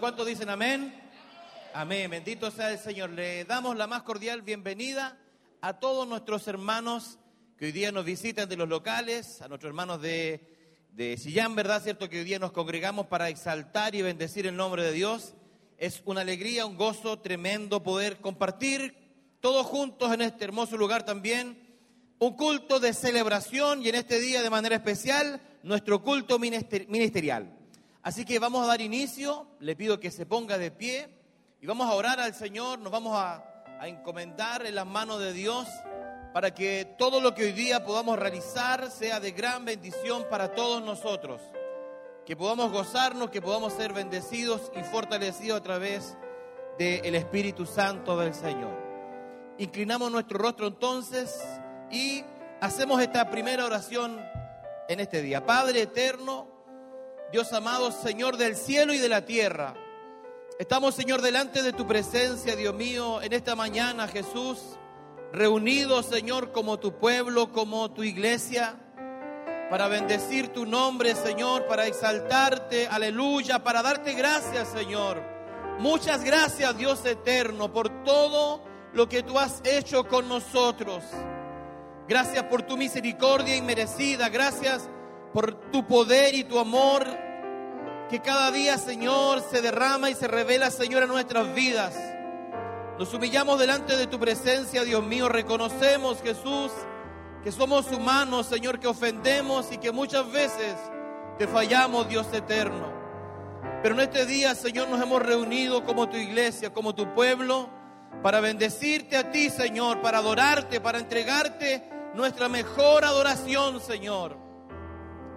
¿Cuántos dicen amén? Amén. Bendito sea el Señor. Le damos la más cordial bienvenida a todos nuestros hermanos que hoy día nos visitan de los locales, a nuestros hermanos de, de Sillán, ¿verdad? Cierto que hoy día nos congregamos para exaltar y bendecir el nombre de Dios. Es una alegría, un gozo tremendo poder compartir todos juntos en este hermoso lugar también un culto de celebración y en este día de manera especial nuestro culto ministerial. Así que vamos a dar inicio, le pido que se ponga de pie y vamos a orar al Señor, nos vamos a, encomendar en las manos de Dios para que todo lo que hoy día podamos realizar sea de gran bendición para todos nosotros, que podamos gozarnos, que podamos ser bendecidos y fortalecidos a través del Espíritu Santo del Señor. Inclinamos nuestro rostro entonces y hacemos esta primera oración en este día. Padre eterno, Dios amado, Señor del cielo y de la tierra. Estamos, Señor, delante de tu presencia, Dios mío, en esta mañana, Jesús, reunidos, Señor, como tu pueblo, como tu iglesia, para bendecir tu nombre, Señor, para exaltarte, aleluya, para darte gracias, Señor. Muchas gracias, Dios eterno, por todo lo que tú has hecho con nosotros. Gracias por tu misericordia inmerecida. Gracias por tu poder y tu amor que cada día, Señor, se derrama y se revela, Señor, en nuestras vidas. Nos humillamos delante de tu presencia, Dios mío. Reconocemos, Jesús, que somos humanos, Señor, que ofendemos y que muchas veces te fallamos, Dios eterno. Pero en este día, Señor, nos hemos reunido como tu iglesia, como tu pueblo, para bendecirte a ti, Señor, para adorarte, para entregarte nuestra mejor adoración, Señor.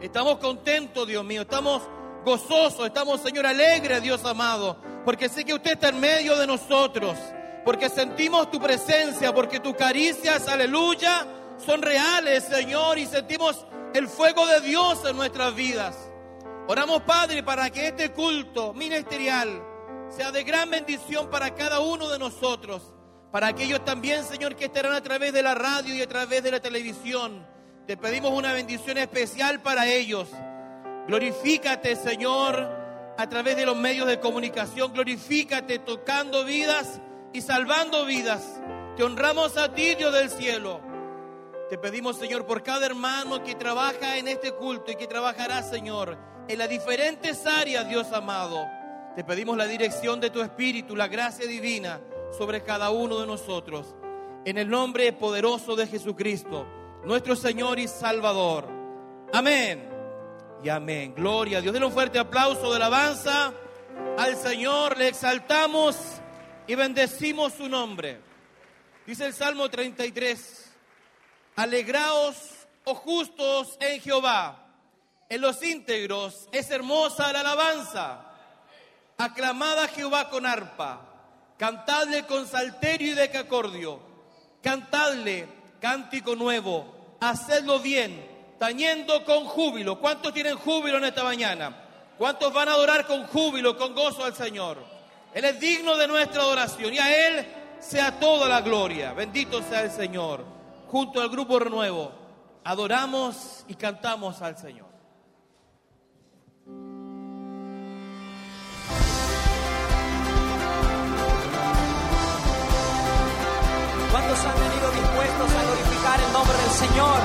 Estamos contentos, Dios mío. Estamos gozosos. Estamos, Señor, alegres, Dios amado. Porque sé que usted está en medio de nosotros. Porque sentimos tu presencia. Porque tus caricias, aleluya, son reales, Señor. Y sentimos el fuego de Dios en nuestras vidas. Oramos, Padre, para que este culto ministerial sea de gran bendición para cada uno de nosotros. Para aquellos también, Señor, que estarán a través de la radio y a través de la televisión. Te pedimos una bendición especial para ellos. Glorifícate, Señor, a través de los medios de comunicación. Glorifícate tocando vidas y salvando vidas. Te honramos a ti, Dios del cielo. Te pedimos, Señor, por cada hermano que trabaja en este culto y que trabajará, Señor, en las diferentes áreas, Dios amado. Te pedimos la dirección de tu Espíritu, la gracia divina sobre cada uno de nosotros. En el nombre poderoso de Jesucristo nuestro Señor y Salvador. Amén. Y amén. Gloria a Dios. Denle un fuerte aplauso de alabanza al Señor. Le exaltamos y bendecimos su nombre. Dice el Salmo 33. Alegraos, oh justos, en Jehová. En los íntegros es hermosa la alabanza. Aclamad a Jehová con arpa. Cantadle con salterio y decacordio. Cantadle cántico nuevo hacedlo bien, tañendo con júbilo. ¿Cuántos tienen júbilo en esta mañana? ¿Cuántos van a adorar con júbilo, con gozo al Señor? Él es digno de nuestra adoración y a Él sea toda la gloria. Bendito sea el Señor. Junto al grupo Renuevo, adoramos y cantamos al Señor. Señor?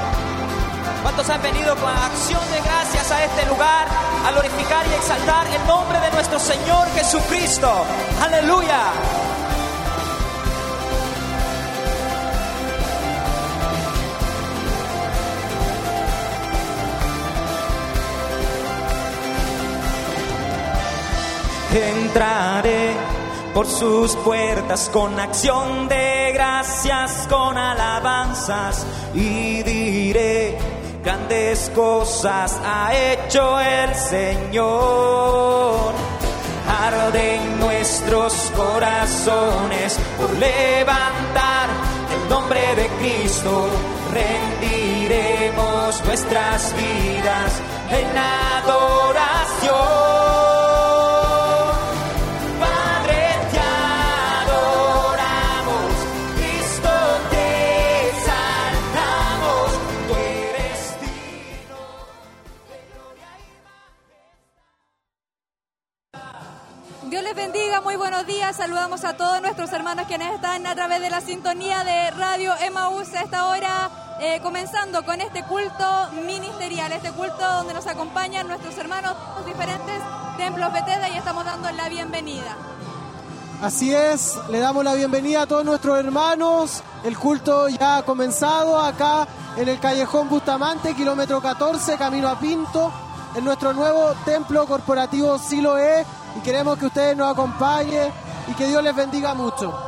¿Cuántos han venido con acción de gracias a este lugar a glorificar y exaltar el nombre de nuestro Señor Jesucristo? Aleluya. Entraré por sus puertas con acción de gracias, con alabanzas y diré, grandes cosas ha hecho el Señor. Arden nuestros corazones por levantar el nombre de Cristo, rendiremos nuestras vidas en adoración. Muy buenos días. Saludamos a todos nuestros hermanos quienes están a través de la sintonía de Radio Emaús a esta hora, eh, comenzando con este culto ministerial, este culto donde nos acompañan nuestros hermanos los diferentes templos Bethesda y estamos dando la bienvenida. Así es, le damos la bienvenida a todos nuestros hermanos. El culto ya ha comenzado acá en el callejón Bustamante, kilómetro 14, camino a Pinto, en nuestro nuevo templo corporativo Siloé. Y queremos que ustedes nos acompañen y que Dios les bendiga mucho.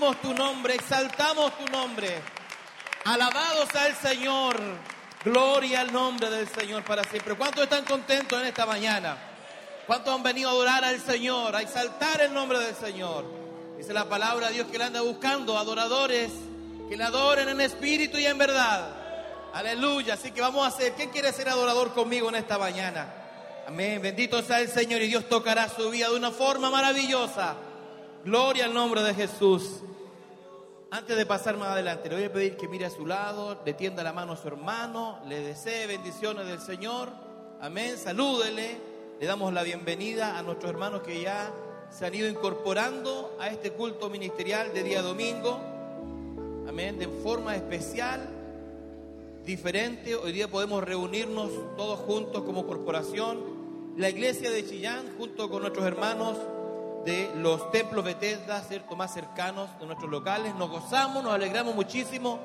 Tu nombre, exaltamos tu nombre. Alabados al Señor. Gloria al nombre del Señor para siempre. ¿Cuántos están contentos en esta mañana? ¿Cuántos han venido a adorar al Señor, a exaltar el nombre del Señor? Dice la palabra de Dios que le anda buscando adoradores que le adoren en espíritu y en verdad. Aleluya. Así que vamos a hacer. ¿Quién quiere ser adorador conmigo en esta mañana? Amén. Bendito sea el Señor y Dios tocará su vida de una forma maravillosa. Gloria al nombre de Jesús. Antes de pasar más adelante, le voy a pedir que mire a su lado, le tienda la mano a su hermano, le desee bendiciones del Señor. Amén. Salúdele. Le damos la bienvenida a nuestros hermanos que ya se han ido incorporando a este culto ministerial de día domingo. Amén. De forma especial, diferente. Hoy día podemos reunirnos todos juntos como corporación. La iglesia de Chillán, junto con nuestros hermanos de los templos Bethesda, ¿cierto? Más cercanos de nuestros locales. Nos gozamos, nos alegramos muchísimo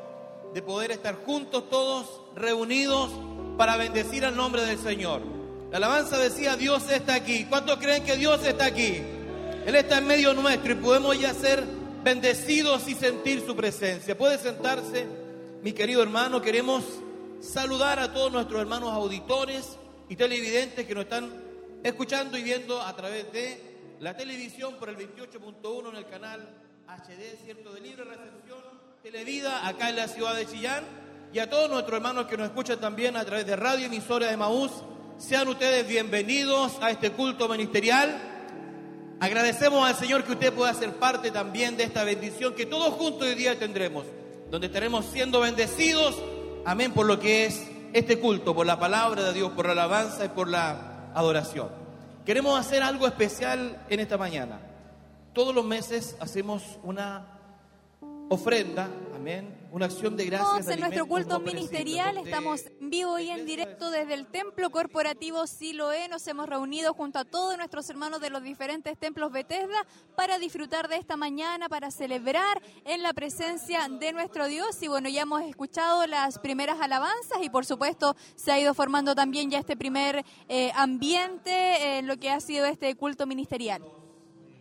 de poder estar juntos todos reunidos para bendecir al nombre del Señor. La alabanza decía, Dios está aquí. ¿Cuántos creen que Dios está aquí? Él está en medio nuestro y podemos ya ser bendecidos y sentir su presencia. Puede sentarse, mi querido hermano. Queremos saludar a todos nuestros hermanos auditores y televidentes que nos están escuchando y viendo a través de la televisión por el 28.1 en el canal HD, cierto, de libre recepción, Televida, acá en la ciudad de Chillán, y a todos nuestros hermanos que nos escuchan también a través de radio emisora de Maús, sean ustedes bienvenidos a este culto ministerial. Agradecemos al Señor que usted pueda ser parte también de esta bendición que todos juntos hoy día tendremos, donde estaremos siendo bendecidos, amén, por lo que es este culto, por la palabra de Dios, por la alabanza y por la adoración. Queremos hacer algo especial en esta mañana. Todos los meses hacemos una ofrenda, amén, una acción de gracias. Estamos en nuestro culto ministerial, estamos en vivo y en directo desde el templo corporativo Siloé. Nos hemos reunido junto a todos nuestros hermanos de los diferentes templos Bethesda para disfrutar de esta mañana, para celebrar en la presencia de nuestro Dios. Y bueno, ya hemos escuchado las primeras alabanzas y por supuesto se ha ido formando también ya este primer eh, ambiente en lo que ha sido este culto ministerial.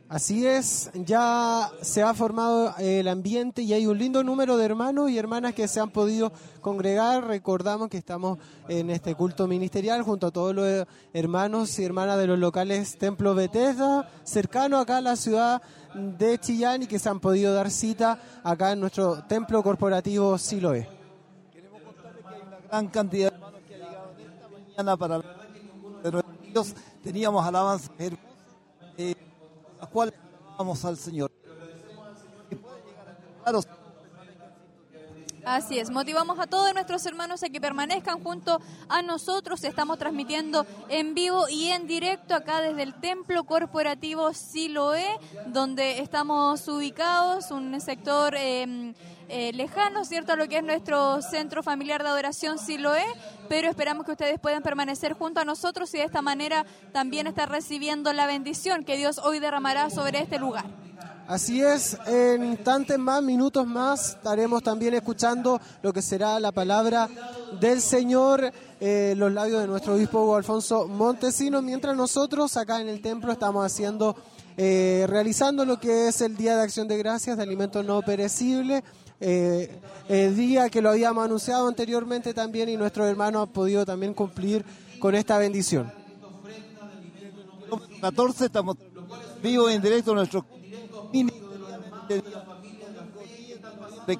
Así es, ya se ha formado el ambiente y hay un lindo número de hermanos y hermanas que se han podido congregar. Recordamos que estamos en este culto ministerial junto a todos los hermanos y hermanas de los locales Templo Bethesda, cercano acá a la ciudad de Chillán y que se han podido dar cita acá en nuestro templo corporativo Siloé. Queremos contarles que hay una gran cantidad de hermanos que ha llegado esta mañana para de Dios. Teníamos alabanzas hermosas. Eh, las cuales vamos al Señor. Así es, motivamos a todos nuestros hermanos a que permanezcan junto a nosotros. Estamos transmitiendo en vivo y en directo acá desde el Templo Corporativo Siloé, donde estamos ubicados, un sector eh, eh, lejano, ¿cierto?, a lo que es nuestro centro familiar de adoración Siloé, pero esperamos que ustedes puedan permanecer junto a nosotros y de esta manera también estar recibiendo la bendición que Dios hoy derramará sobre este lugar. Así es, en instantes más, minutos más, estaremos también escuchando lo que será la palabra del Señor, eh, los labios de nuestro obispo Alfonso Montesino, mientras nosotros acá en el templo estamos haciendo, eh, realizando lo que es el Día de Acción de Gracias de Alimentos No Perecibles. Eh, el día que lo habíamos anunciado anteriormente también y nuestros hermanos han podido también cumplir con esta bendición. 14 estamos vivos en directo en nuestro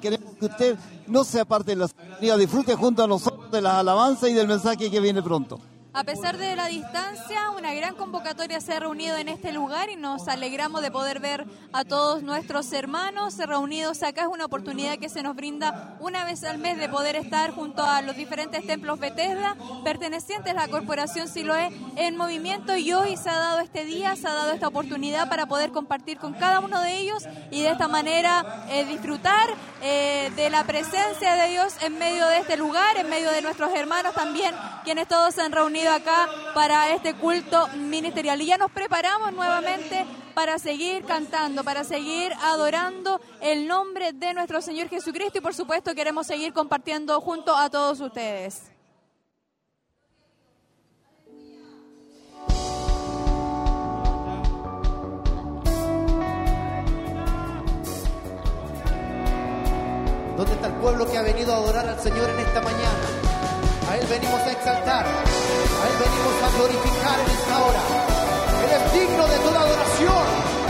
Queremos que usted no sea parte de la disfrute junto a nosotros de las alabanzas y del mensaje que viene pronto. A pesar de la distancia, una gran convocatoria se ha reunido en este lugar y nos alegramos de poder ver a todos nuestros hermanos reunidos acá. Es una oportunidad que se nos brinda una vez al mes de poder estar junto a los diferentes templos Bethesda, pertenecientes a la Corporación Siloé en movimiento y hoy se ha dado este día, se ha dado esta oportunidad para poder compartir con cada uno de ellos y de esta manera eh, disfrutar eh, de la presencia de Dios en medio de este lugar, en medio de nuestros hermanos también, quienes todos se han reunido acá para este culto ministerial. Y ya nos preparamos nuevamente para seguir cantando, para seguir adorando el nombre de nuestro Señor Jesucristo y por supuesto queremos seguir compartiendo junto a todos ustedes. ¿Dónde está el pueblo que ha venido a adorar al Señor en esta mañana? A Él venimos a exaltar, a Él venimos a glorificar en esta hora. Él es digno de toda adoración.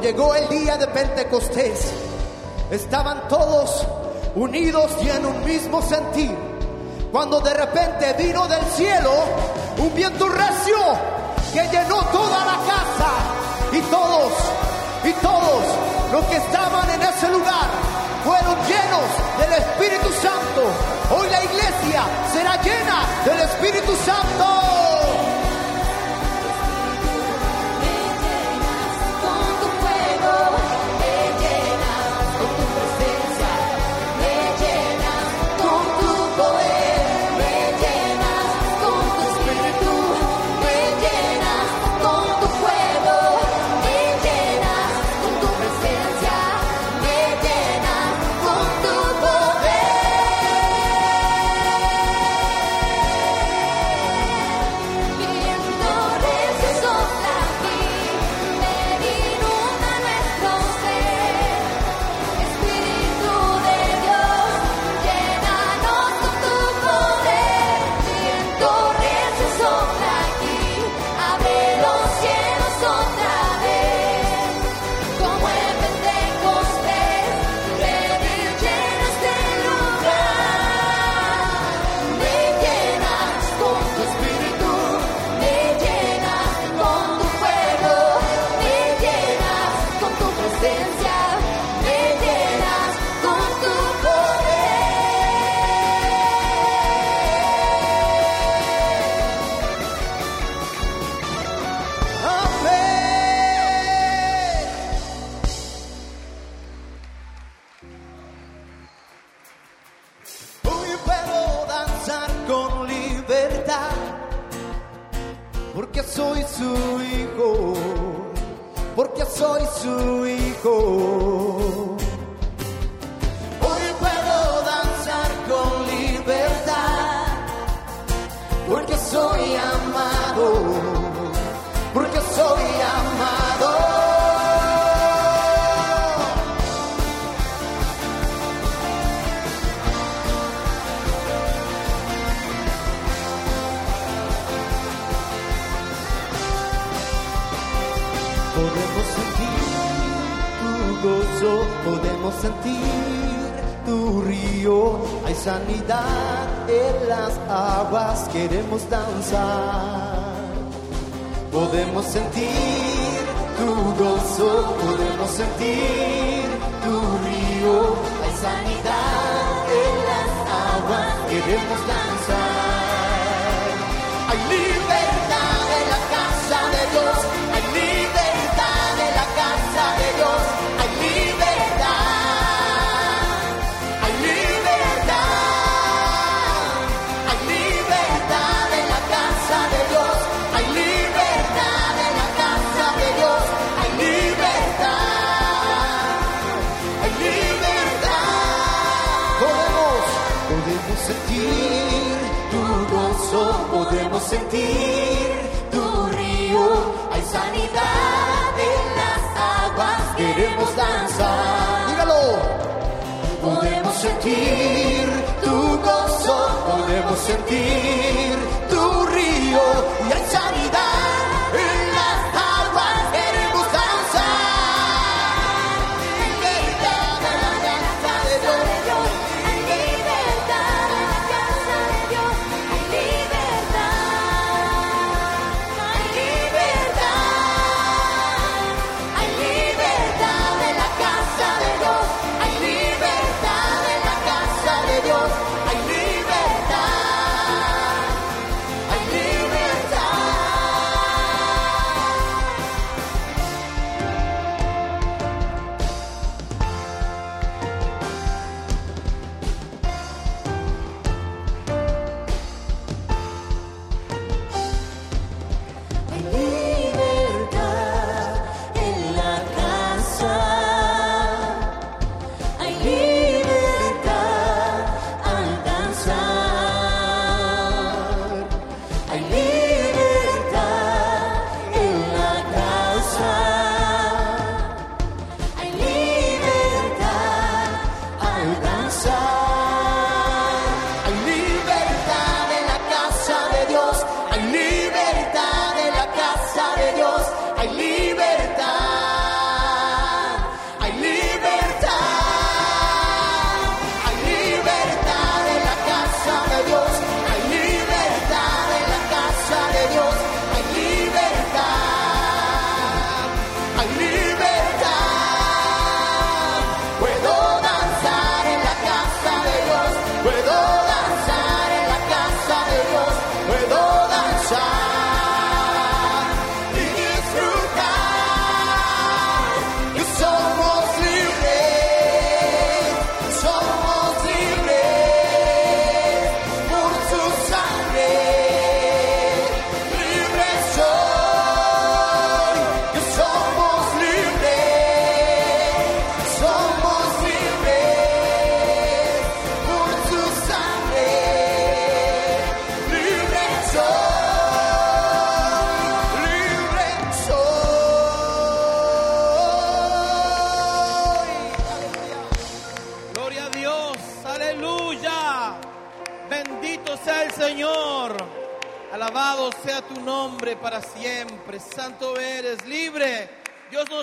Llegó el día de Pentecostés, estaban todos unidos y en un mismo sentir. Cuando de repente vino del cielo un viento recio que llenó toda la casa y todos, y todos los que estaban en ese lugar fueron llenos del Espíritu Santo. Hoy la iglesia será llena del Espíritu Santo. sentir tu río, hay sanidad en las aguas, queremos danzar. Podemos sentir tu gozo, podemos sentir tu río, hay sanidad en las aguas, queremos danzar. Hay libertad en la casa de Dios. Sentir tu río, hay sanidad en las aguas, queremos danzar. Dígalo. Podemos sentir tu gozo, podemos sentir tu río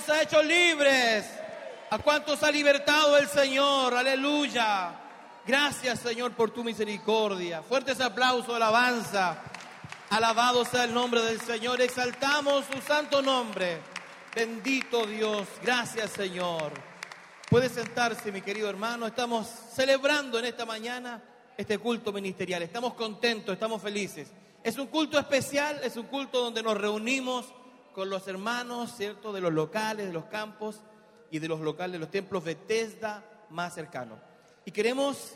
ha hecho libres. ¿A cuántos ha libertado el Señor? Aleluya. Gracias, Señor, por tu misericordia. Fuertes aplausos, alabanza. Alabado sea el nombre del Señor. Exaltamos su santo nombre. Bendito Dios. Gracias, Señor. Puede sentarse, mi querido hermano. Estamos celebrando en esta mañana este culto ministerial. Estamos contentos, estamos felices. Es un culto especial, es un culto donde nos reunimos con los hermanos, ¿cierto? De los locales, de los campos y de los locales, de los templos de Tesda más cercanos. Y queremos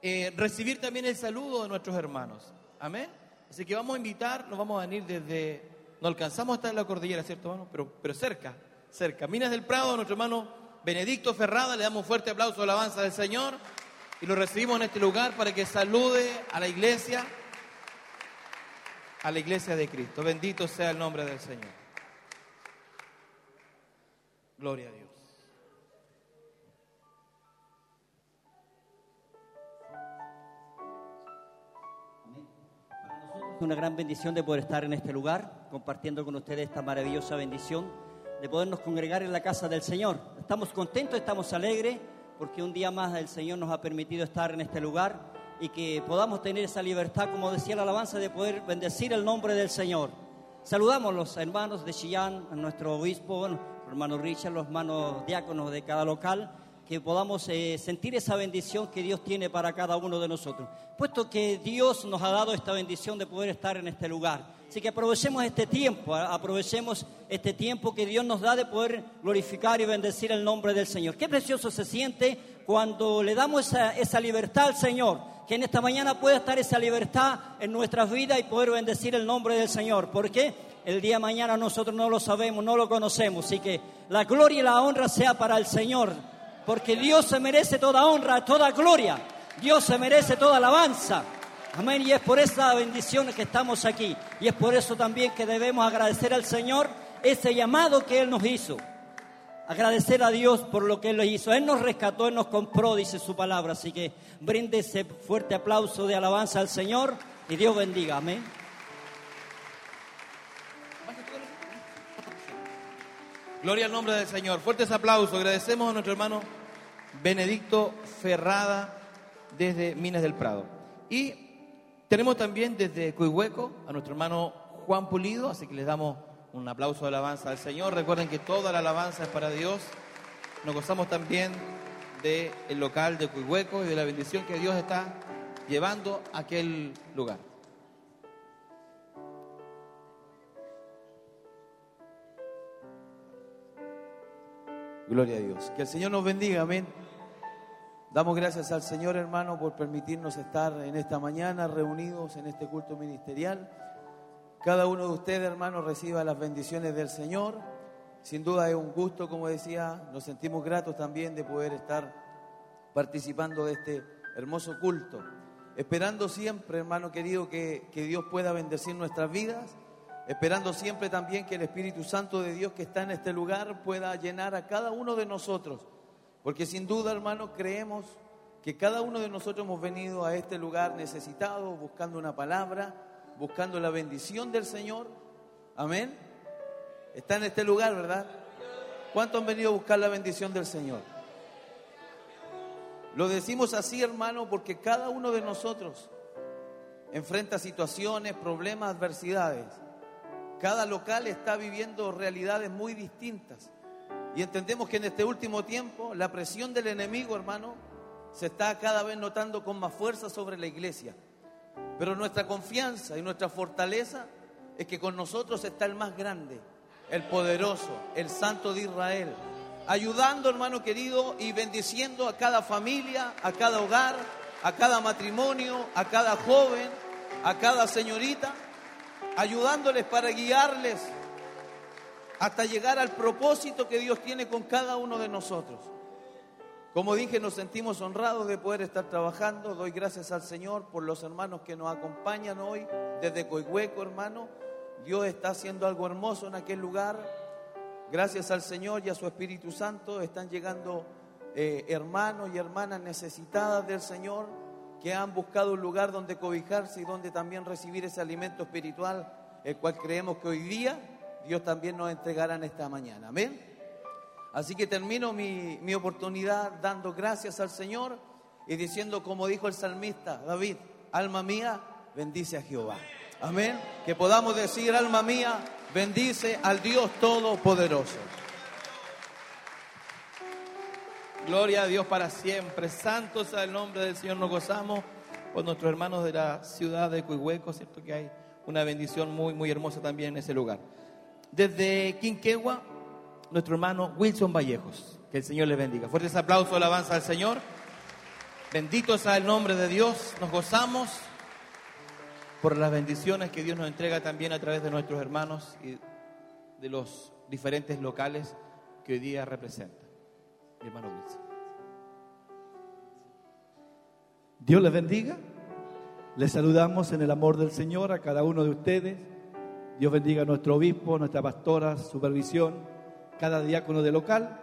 eh, recibir también el saludo de nuestros hermanos. Amén. Así que vamos a invitar, nos vamos a venir desde, no alcanzamos a estar en la cordillera, ¿cierto, hermano? Pero, pero cerca, cerca. Minas del Prado, nuestro hermano Benedicto Ferrada, le damos fuerte aplauso de alabanza del Señor y lo recibimos en este lugar para que salude a la iglesia, a la iglesia de Cristo. Bendito sea el nombre del Señor. Gloria a Dios. Es una gran bendición de poder estar en este lugar, compartiendo con ustedes esta maravillosa bendición de podernos congregar en la casa del Señor. Estamos contentos, estamos alegres, porque un día más el Señor nos ha permitido estar en este lugar y que podamos tener esa libertad, como decía la alabanza, de poder bendecir el nombre del Señor. Saludamos a los hermanos de Chillán, a nuestro obispo, hermano Richard, los hermanos diáconos de cada local, que podamos eh, sentir esa bendición que Dios tiene para cada uno de nosotros. Puesto que Dios nos ha dado esta bendición de poder estar en este lugar. Así que aprovechemos este tiempo, aprovechemos este tiempo que Dios nos da de poder glorificar y bendecir el nombre del Señor. Qué precioso se siente cuando le damos esa, esa libertad al Señor. Que en esta mañana pueda estar esa libertad en nuestras vidas y poder bendecir el nombre del Señor. ¿Por qué? El día de mañana nosotros no lo sabemos, no lo conocemos. Así que la gloria y la honra sea para el Señor. Porque Dios se merece toda honra, toda gloria. Dios se merece toda alabanza. Amén. Y es por esa bendición que estamos aquí. Y es por eso también que debemos agradecer al Señor ese llamado que Él nos hizo. Agradecer a Dios por lo que Él nos hizo. Él nos rescató, Él nos compró, dice su palabra. Así que brinde ese fuerte aplauso de alabanza al Señor y Dios bendiga. Amén. Gloria al nombre del Señor. Fuertes aplausos. Agradecemos a nuestro hermano Benedicto Ferrada desde Minas del Prado. Y tenemos también desde Cuihueco a nuestro hermano Juan Pulido, así que les damos un aplauso de alabanza al Señor. Recuerden que toda la alabanza es para Dios. Nos gozamos también del local de Cuihueco y de la bendición que Dios está llevando a aquel lugar. Gloria a Dios. Que el Señor nos bendiga, amén. Damos gracias al Señor, hermano, por permitirnos estar en esta mañana reunidos en este culto ministerial. Cada uno de ustedes, hermanos, reciba las bendiciones del Señor. Sin duda es un gusto, como decía, nos sentimos gratos también de poder estar participando de este hermoso culto. Esperando siempre, hermano querido, que, que Dios pueda bendecir nuestras vidas. Esperando siempre también que el Espíritu Santo de Dios que está en este lugar pueda llenar a cada uno de nosotros. Porque sin duda, hermano, creemos que cada uno de nosotros hemos venido a este lugar necesitado, buscando una palabra, buscando la bendición del Señor. Amén. Está en este lugar, ¿verdad? ¿Cuántos han venido a buscar la bendición del Señor? Lo decimos así, hermano, porque cada uno de nosotros enfrenta situaciones, problemas, adversidades. Cada local está viviendo realidades muy distintas. Y entendemos que en este último tiempo la presión del enemigo, hermano, se está cada vez notando con más fuerza sobre la iglesia. Pero nuestra confianza y nuestra fortaleza es que con nosotros está el más grande, el poderoso, el santo de Israel. Ayudando, hermano querido, y bendiciendo a cada familia, a cada hogar, a cada matrimonio, a cada joven, a cada señorita, ayudándoles para guiarles hasta llegar al propósito que Dios tiene con cada uno de nosotros. Como dije, nos sentimos honrados de poder estar trabajando. Doy gracias al Señor por los hermanos que nos acompañan hoy desde Coihueco, hermano. Dios está haciendo algo hermoso en aquel lugar. Gracias al Señor y a su Espíritu Santo están llegando eh, hermanos y hermanas necesitadas del Señor que han buscado un lugar donde cobijarse y donde también recibir ese alimento espiritual, el cual creemos que hoy día Dios también nos entregará en esta mañana. Amén. Así que termino mi, mi oportunidad dando gracias al Señor y diciendo, como dijo el salmista David, alma mía, bendice a Jehová. Amén. Que podamos decir, alma mía, bendice al Dios Todopoderoso. Gloria a Dios para siempre. Santo sea el nombre del Señor. Nos gozamos con nuestros hermanos de la ciudad de Cuihueco, ¿cierto? Que hay una bendición muy, muy hermosa también en ese lugar. Desde Quinquegua, nuestro hermano Wilson Vallejos. Que el Señor les bendiga. Fuertes aplausos, alabanza al Señor. Bendito sea el nombre de Dios. Nos gozamos por las bendiciones que Dios nos entrega también a través de nuestros hermanos y de los diferentes locales que hoy día representan. Hermano. Dios les bendiga. Les saludamos en el amor del Señor a cada uno de ustedes. Dios bendiga a nuestro obispo, nuestra pastora, supervisión, cada diácono de local.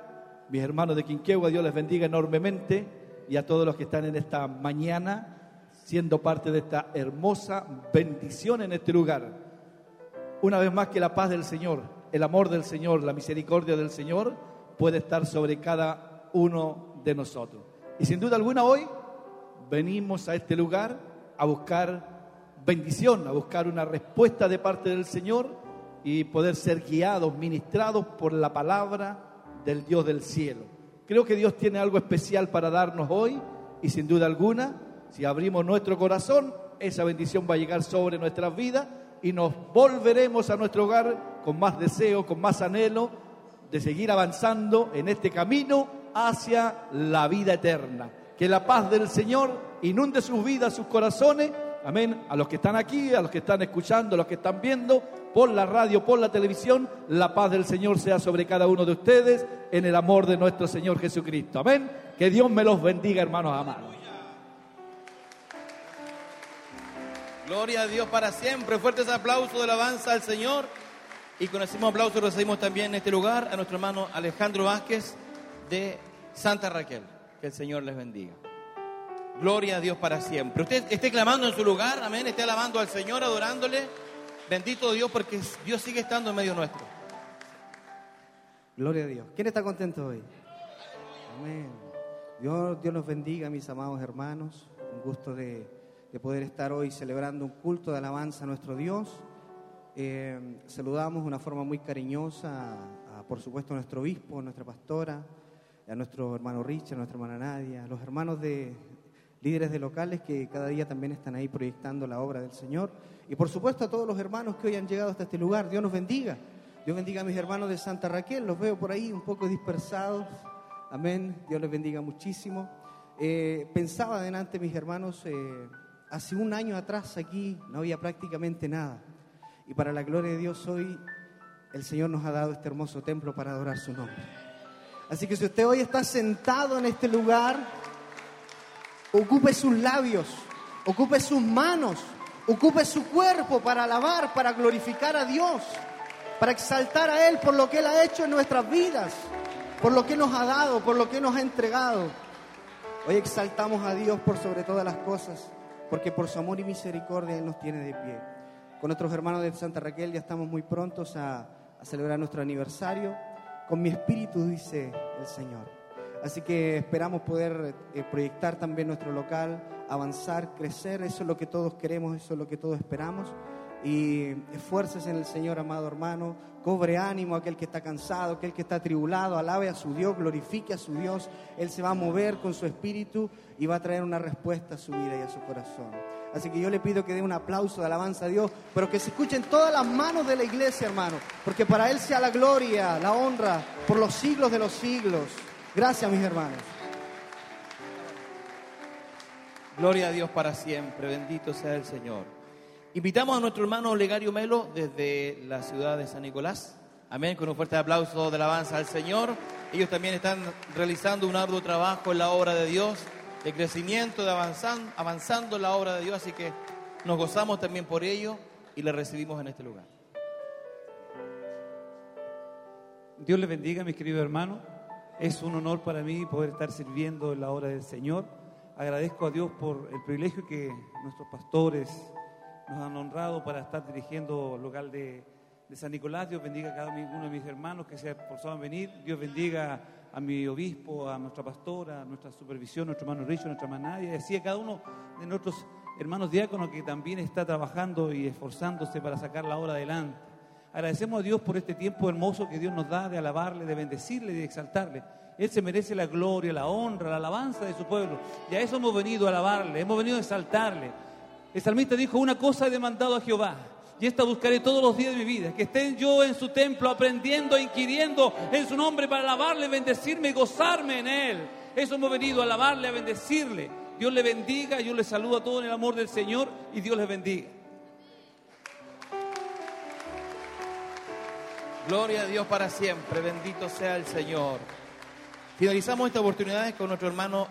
Mis hermanos de Quinquegua, Dios les bendiga enormemente y a todos los que están en esta mañana siendo parte de esta hermosa bendición en este lugar. Una vez más que la paz del Señor, el amor del Señor, la misericordia del Señor puede estar sobre uno de nosotros. Y sin duda alguna hoy venimos a este lugar a buscar bendición, a buscar una respuesta de parte del Señor y poder ser guiados, ministrados por la palabra del Dios del cielo. Creo que Dios tiene algo especial para darnos hoy y sin duda alguna, si abrimos nuestro corazón, esa bendición va a llegar sobre nuestras vidas y nos volveremos a nuestro hogar con más deseo, con más anhelo de seguir avanzando en este camino hacia la vida eterna. Que la paz del Señor inunde sus vidas, sus corazones. Amén. A los que están aquí, a los que están escuchando, a los que están viendo por la radio, por la televisión, la paz del Señor sea sobre cada uno de ustedes en el amor de nuestro Señor Jesucristo. Amén. Que Dios me los bendiga, hermanos amados. Gloria a Dios para siempre. Fuertes aplausos de alabanza al Señor. Y con ese mismo aplauso recibimos también en este lugar a nuestro hermano Alejandro Vázquez de Santa Raquel. Que el Señor les bendiga. Gloria a Dios para siempre. Usted esté clamando en su lugar, amén. Esté alabando al Señor, adorándole. Bendito Dios porque Dios sigue estando en medio nuestro. Gloria a Dios. ¿Quién está contento hoy? Amén. Dios, Dios los bendiga, mis amados hermanos. Un gusto de, de poder estar hoy celebrando un culto de alabanza a nuestro Dios. Eh, saludamos de una forma muy cariñosa, a, por supuesto, a nuestro obispo, a nuestra pastora, a nuestro hermano Richard, a nuestra hermana Nadia, a los hermanos de líderes de locales que cada día también están ahí proyectando la obra del Señor. Y por supuesto a todos los hermanos que hoy han llegado hasta este lugar. Dios nos bendiga. Dios bendiga a mis hermanos de Santa Raquel. Los veo por ahí un poco dispersados. Amén. Dios les bendiga muchísimo. Eh, pensaba adelante, mis hermanos, eh, hace un año atrás aquí no había prácticamente nada. Y para la gloria de Dios hoy el Señor nos ha dado este hermoso templo para adorar su nombre. Así que si usted hoy está sentado en este lugar, ocupe sus labios, ocupe sus manos, ocupe su cuerpo para alabar, para glorificar a Dios, para exaltar a Él por lo que Él ha hecho en nuestras vidas, por lo que nos ha dado, por lo que nos ha entregado. Hoy exaltamos a Dios por sobre todas las cosas, porque por su amor y misericordia Él nos tiene de pie. Con nuestros hermanos de Santa Raquel ya estamos muy prontos a, a celebrar nuestro aniversario. Con mi espíritu, dice el Señor. Así que esperamos poder eh, proyectar también nuestro local, avanzar, crecer. Eso es lo que todos queremos, eso es lo que todos esperamos. Y esfuércese en el Señor, amado hermano. Cobre ánimo a aquel que está cansado, aquel que está atribulado. Alabe a su Dios, glorifique a su Dios. Él se va a mover con su espíritu y va a traer una respuesta a su vida y a su corazón. Así que yo le pido que dé un aplauso de alabanza a Dios, pero que se escuchen todas las manos de la iglesia, hermano. Porque para Él sea la gloria, la honra, por los siglos de los siglos. Gracias, mis hermanos. Gloria a Dios para siempre. Bendito sea el Señor. Invitamos a nuestro hermano Olegario Melo desde la ciudad de San Nicolás. Amén. Con un fuerte aplauso de alabanza al Señor. Ellos también están realizando un arduo trabajo en la obra de Dios, de crecimiento, de avanzando, avanzando la obra de Dios. Así que nos gozamos también por ello y le recibimos en este lugar. Dios les bendiga, mis queridos hermanos. Es un honor para mí poder estar sirviendo en la obra del Señor. Agradezco a Dios por el privilegio que nuestros pastores nos han honrado para estar dirigiendo el local de, de San Nicolás. Dios bendiga a cada uno de mis hermanos que se esforzaron en venir. Dios bendiga a mi obispo, a nuestra pastora, a nuestra supervisión, a nuestro hermano Richo, nuestra hermana Nadia, y así a cada uno de nuestros hermanos diáconos que también está trabajando y esforzándose para sacar la obra adelante. Agradecemos a Dios por este tiempo hermoso que Dios nos da de alabarle, de bendecirle de exaltarle. Él se merece la gloria, la honra, la alabanza de su pueblo. Y a eso hemos venido a alabarle, hemos venido a exaltarle. El salmista dijo, una cosa he demandado a Jehová, y esta buscaré todos los días de mi vida, que esté yo en su templo aprendiendo, inquiriendo en su nombre para alabarle, bendecirme y gozarme en él. Eso hemos venido a alabarle, a bendecirle. Dios le bendiga, yo le saludo a todos en el amor del Señor y Dios les bendiga. Gloria a Dios para siempre, bendito sea el Señor. Finalizamos esta oportunidad con nuestro hermano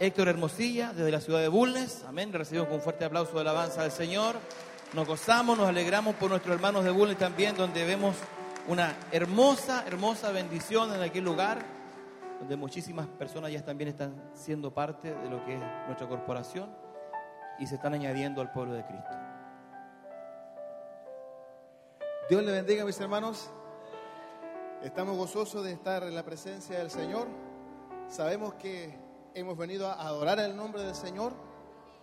Héctor Hermosilla, desde la ciudad de Bulnes. Amén. Recibimos con un fuerte aplauso de alabanza al Señor. Nos gozamos, nos alegramos por nuestros hermanos de Bulnes también, donde vemos una hermosa, hermosa bendición en aquel lugar, donde muchísimas personas ya también están siendo parte de lo que es nuestra corporación y se están añadiendo al pueblo de Cristo. Dios le bendiga, mis hermanos. Estamos gozosos de estar en la presencia del Señor. Sabemos que hemos venido a adorar el nombre del Señor,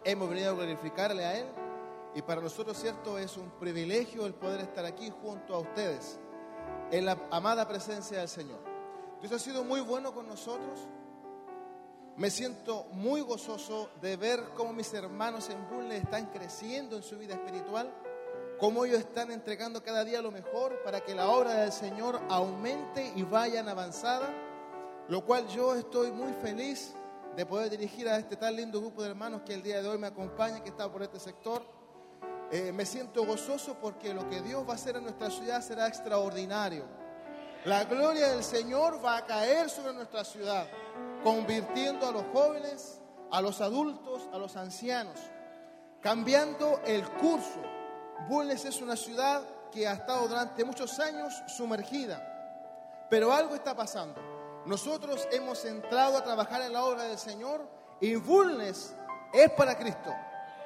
hemos venido a glorificarle a Él. Y para nosotros, cierto, es un privilegio el poder estar aquí junto a ustedes, en la amada presencia del Señor. Dios ha sido muy bueno con nosotros. Me siento muy gozoso de ver cómo mis hermanos en Bulnes están creciendo en su vida espiritual, cómo ellos están entregando cada día lo mejor para que la obra del Señor aumente y vayan avanzada, lo cual yo estoy muy feliz de poder dirigir a este tan lindo grupo de hermanos que el día de hoy me acompaña, que está por este sector. Eh, me siento gozoso porque lo que Dios va a hacer en nuestra ciudad será extraordinario. La gloria del Señor va a caer sobre nuestra ciudad, convirtiendo a los jóvenes, a los adultos, a los ancianos, cambiando el curso. Bulnes es una ciudad que ha estado durante muchos años sumergida, pero algo está pasando. Nosotros hemos entrado a trabajar en la obra del Señor y Bulnes es para Cristo.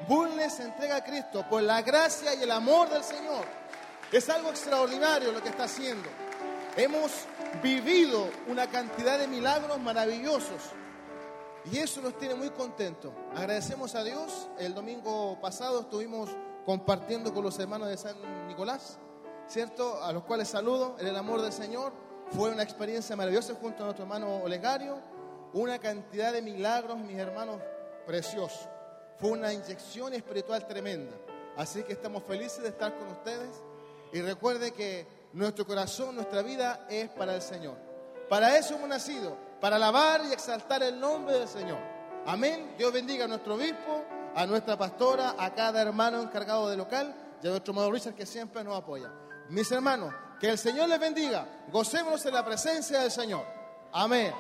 Bulnes se entrega a Cristo por la gracia y el amor del Señor. Es algo extraordinario lo que está haciendo. Hemos vivido una cantidad de milagros maravillosos y eso nos tiene muy contentos. Agradecemos a Dios. El domingo pasado estuvimos compartiendo con los hermanos de San Nicolás, ¿cierto? A los cuales saludo en el amor del Señor. Fue una experiencia maravillosa junto a nuestro hermano Olegario. Una cantidad de milagros, mis hermanos, preciosos. Fue una inyección espiritual tremenda. Así que estamos felices de estar con ustedes. Y recuerde que nuestro corazón, nuestra vida es para el Señor. Para eso hemos nacido, para alabar y exaltar el nombre del Señor. Amén. Dios bendiga a nuestro obispo, a nuestra pastora, a cada hermano encargado de local y a nuestro hermano Richard que siempre nos apoya. Mis hermanos, que el Señor les bendiga. Gocémonos en la presencia del Señor. Amén.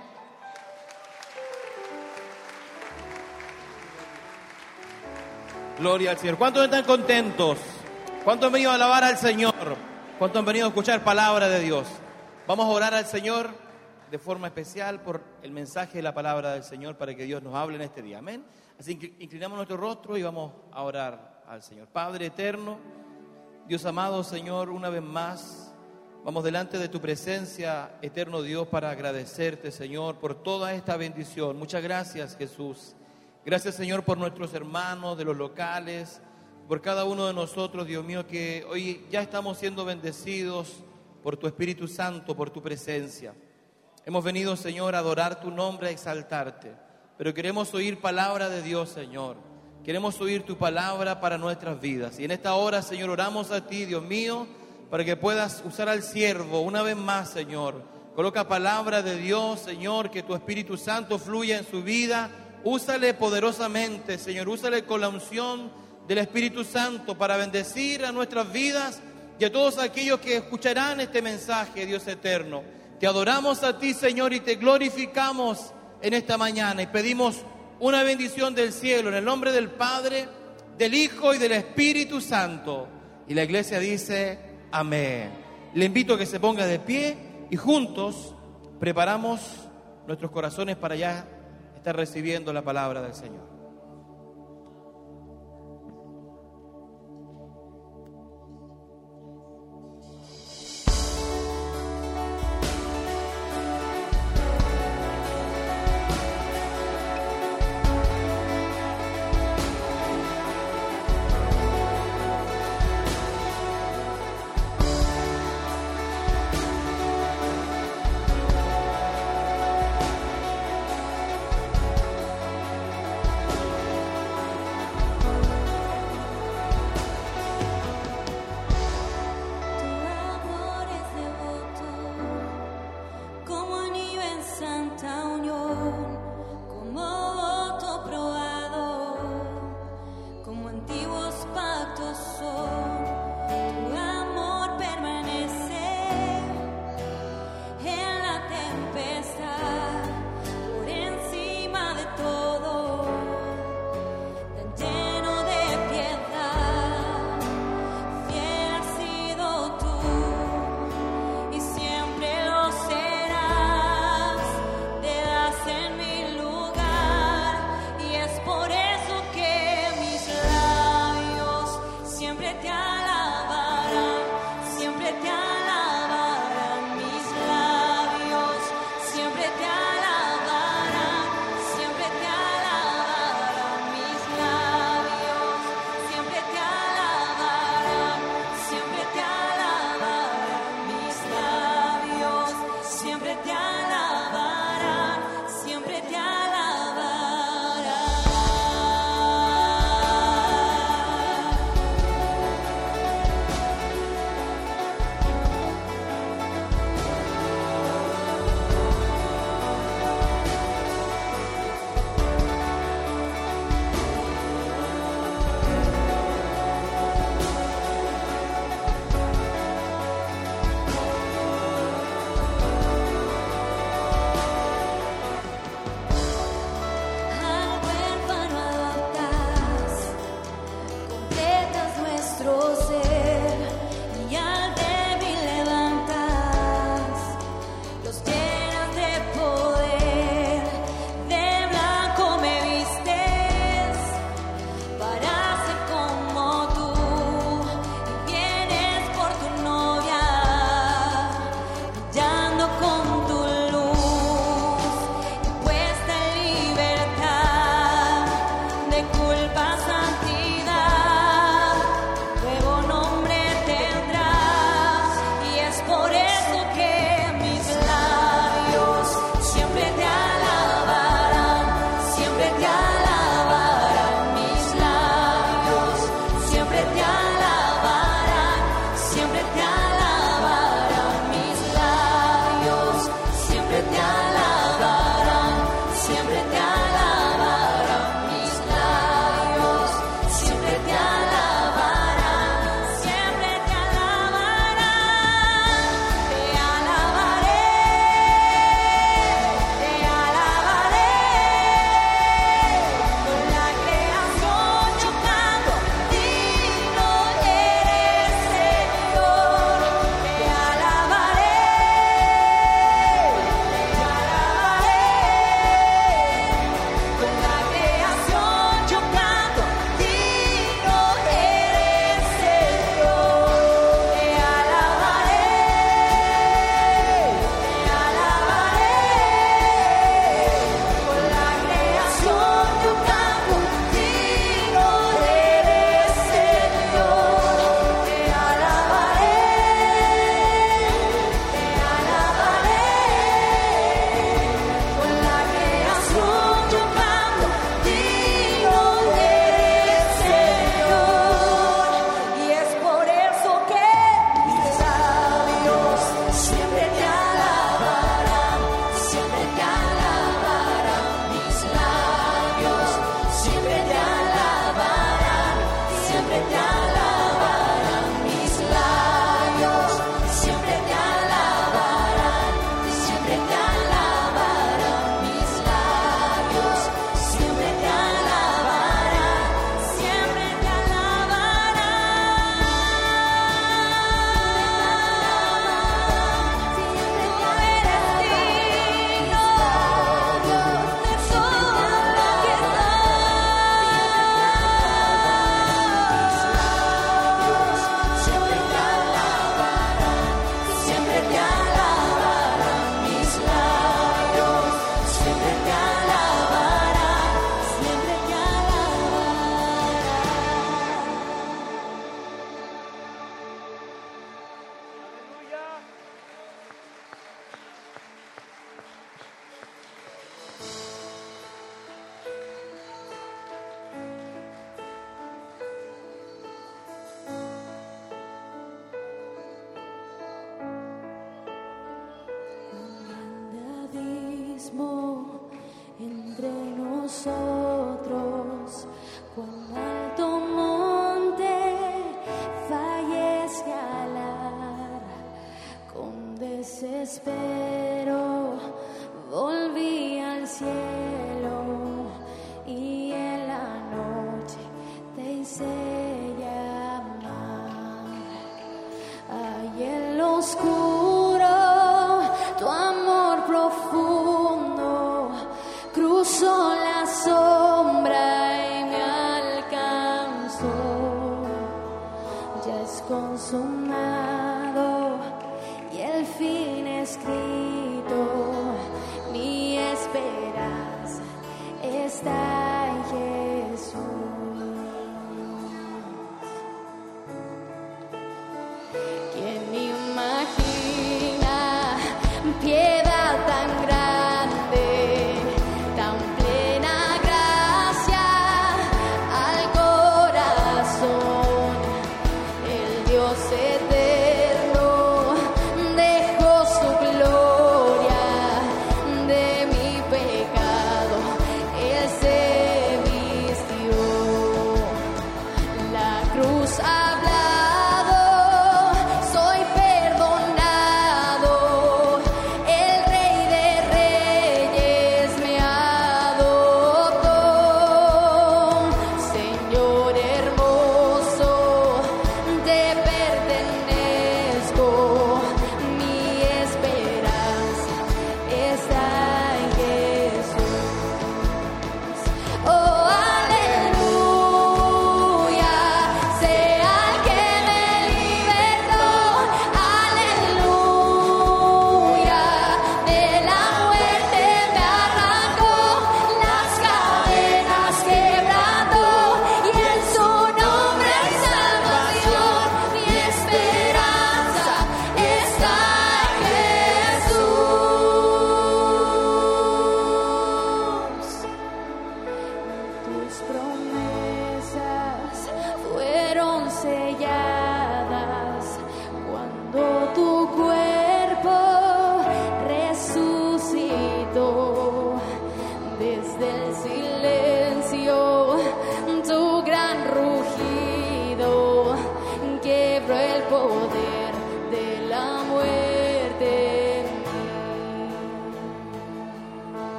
Gloria al Señor. ¿Cuántos están contentos? ¿Cuántos han venido a alabar al Señor? ¿Cuántos han venido a escuchar palabra de Dios? Vamos a orar al Señor de forma especial por el mensaje de la palabra del Señor para que Dios nos hable en este día. Amén. Así que inclinamos nuestro rostro y vamos a orar al Señor. Padre eterno, Dios amado Señor, una vez más, vamos delante de tu presencia, eterno Dios, para agradecerte, Señor, por toda esta bendición. Muchas gracias, Jesús. Gracias, Señor, por nuestros hermanos de los locales, por cada uno de nosotros, Dios mío, que hoy ya estamos siendo bendecidos por tu Espíritu Santo, por tu presencia. Hemos venido, Señor, a adorar tu nombre, a exaltarte, pero queremos oír palabra de Dios, Señor. Queremos oír tu palabra para nuestras vidas. Y en esta hora, Señor, oramos a ti, Dios mío, para que puedas usar al siervo una vez más, Señor. Coloca palabra de Dios, Señor, que tu Espíritu Santo fluya en su vida. Úsale poderosamente, Señor. Úsale con la unción del Espíritu Santo para bendecir a nuestras vidas y a todos aquellos que escucharán este mensaje, Dios eterno. Te adoramos a ti, Señor, y te glorificamos en esta mañana y pedimos una bendición del cielo en el nombre del Padre, del Hijo y del Espíritu Santo. Y la iglesia dice, amén. Le invito a que se ponga de pie y juntos preparamos nuestros corazones para ya estar recibiendo la palabra del Señor.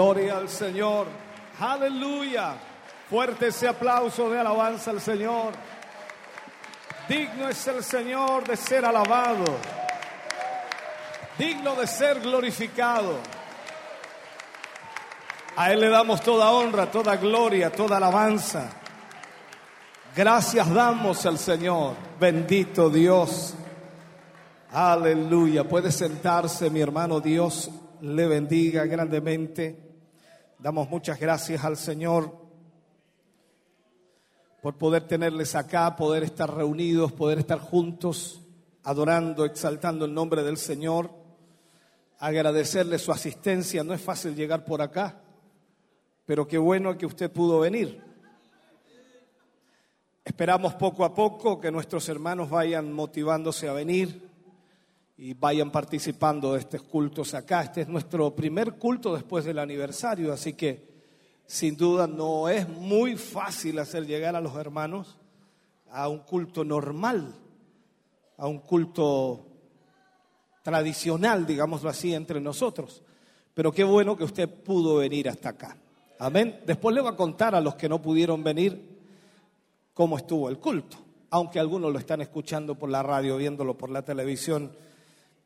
Gloria al Señor. Aleluya. Fuerte ese aplauso de alabanza al Señor. Digno es el Señor de ser alabado. Digno de ser glorificado. A Él le damos toda honra, toda gloria, toda alabanza. Gracias damos al Señor. Bendito Dios. Aleluya. Puede sentarse, mi hermano. Dios le bendiga grandemente. Damos muchas gracias al Señor por poder tenerles acá, poder estar reunidos, poder estar juntos, adorando, exaltando el nombre del Señor. Agradecerle su asistencia. No es fácil llegar por acá, pero qué bueno que usted pudo venir. Esperamos poco a poco que nuestros hermanos vayan motivándose a venir y vayan participando de estos cultos acá. Este es nuestro primer culto después del aniversario, así que sin duda no es muy fácil hacer llegar a los hermanos a un culto normal, a un culto tradicional, digámoslo así, entre nosotros. Pero qué bueno que usted pudo venir hasta acá. Amén. Después le voy a contar a los que no pudieron venir cómo estuvo el culto, aunque algunos lo están escuchando por la radio, viéndolo por la televisión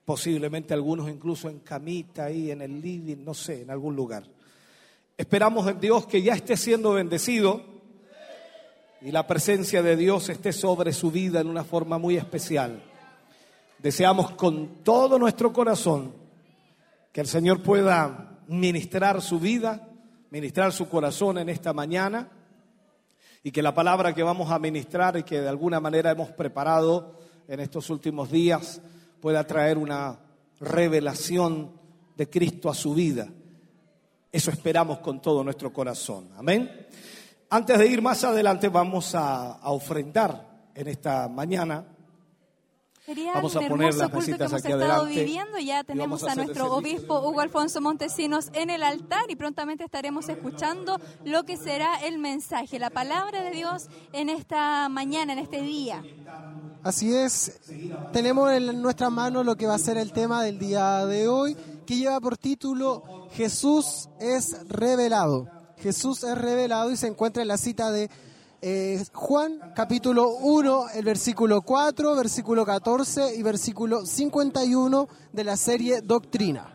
posiblemente algunos incluso en camita ahí en el living, no sé, en algún lugar. Esperamos en Dios que ya esté siendo bendecido y la presencia de Dios esté sobre su vida en una forma muy especial. Deseamos con todo nuestro corazón que el Señor pueda ministrar su vida, ministrar su corazón en esta mañana y que la palabra que vamos a ministrar y que de alguna manera hemos preparado en estos últimos días pueda traer una revelación de Cristo a su vida. Eso esperamos con todo nuestro corazón. Amén. Antes de ir más adelante vamos a, a ofrendar en esta mañana. Sería Vamos a poner hermoso las culto que hemos aquí estado adelante viviendo. Ya tenemos a a, nuestro obispo Hugo Alfonso Montesinos en el altar y prontamente estaremos escuchando lo que será el mensaje, la palabra de Dios en esta mañana, en este día. Así es, tenemos en nuestras manos lo que va a ser el tema del día de hoy, que lleva por título Jesús es revelado. Jesús es revelado y se encuentra en la cita de eh, Juan capítulo 1, el versículo 4, versículo 14 y versículo 51 de la serie Doctrina.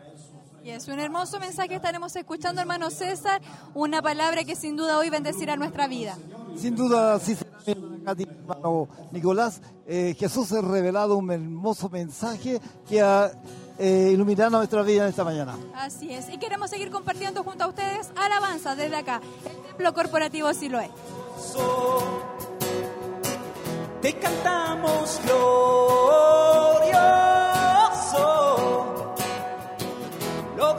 Y es un hermoso mensaje que estaremos escuchando, hermano César, una palabra que sin duda hoy bendecirá nuestra vida. Sin duda, sí, hermano Nicolás, eh, Jesús ha revelado un hermoso mensaje que ha eh, iluminado nuestra vida en esta mañana. Así es. Y queremos seguir compartiendo junto a ustedes alabanza desde acá, el Templo Corporativo Siloé. Te cantamos glorioso, lo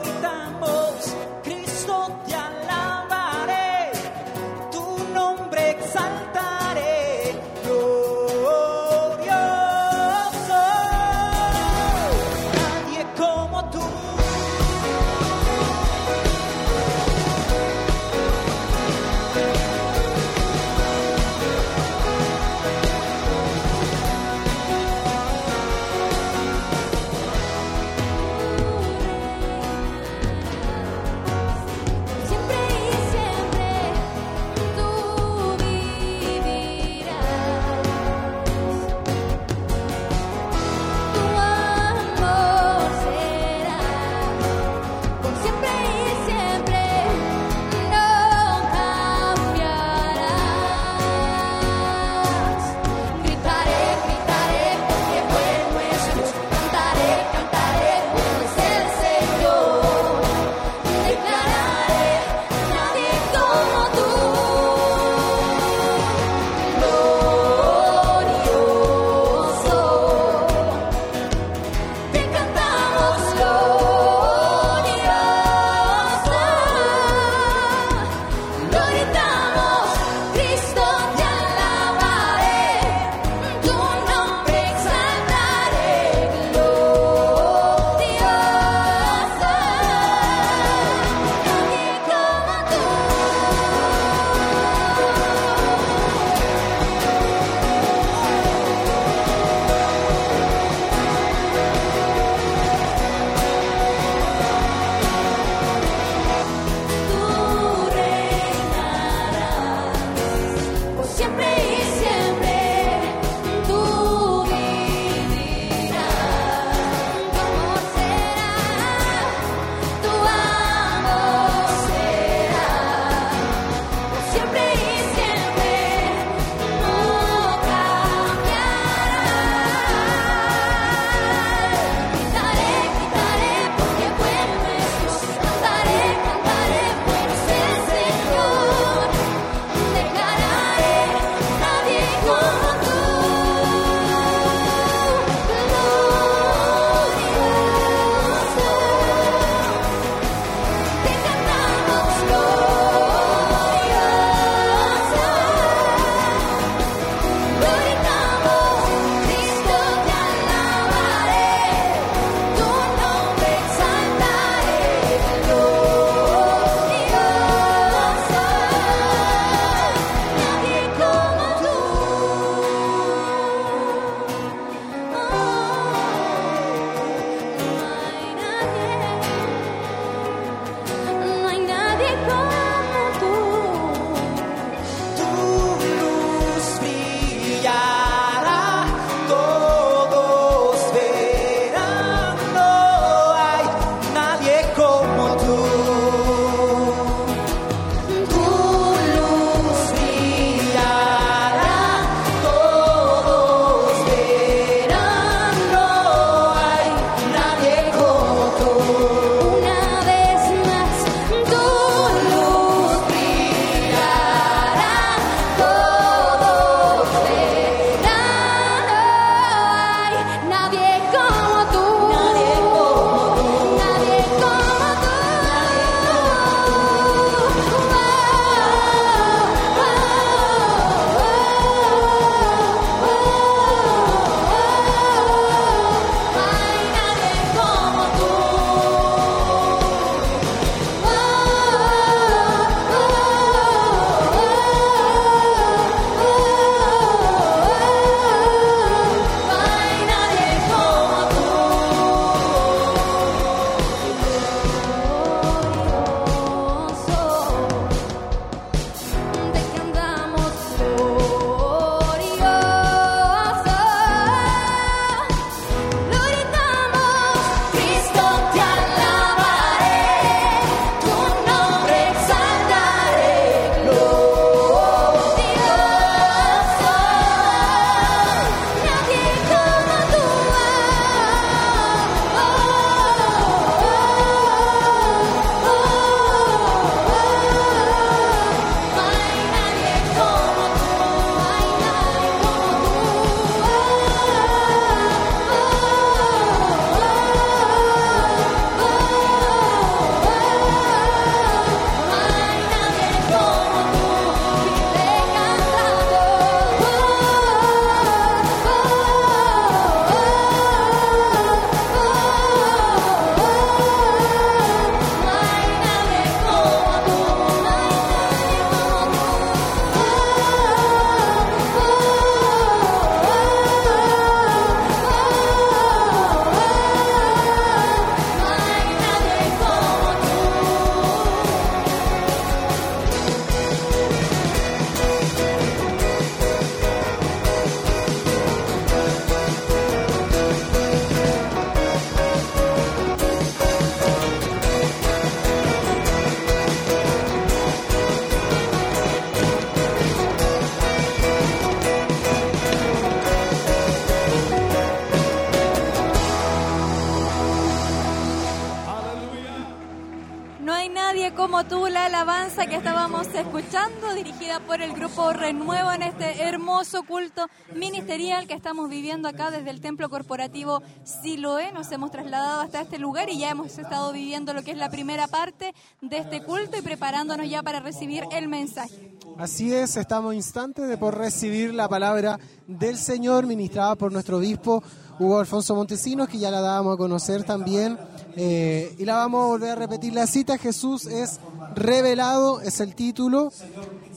culto ministerial que estamos viviendo acá desde el templo corporativo Siloé. Nos hemos trasladado hasta este lugar y ya hemos estado viviendo lo que es la primera parte de este culto y preparándonos ya para recibir el mensaje. Así es, estamos instantes de por recibir la palabra del Señor ministrada por nuestro obispo Hugo Alfonso Montesinos, que ya la dábamos a conocer también. Eh, y la vamos a volver a repetir. La cita Jesús es revelado, es el título.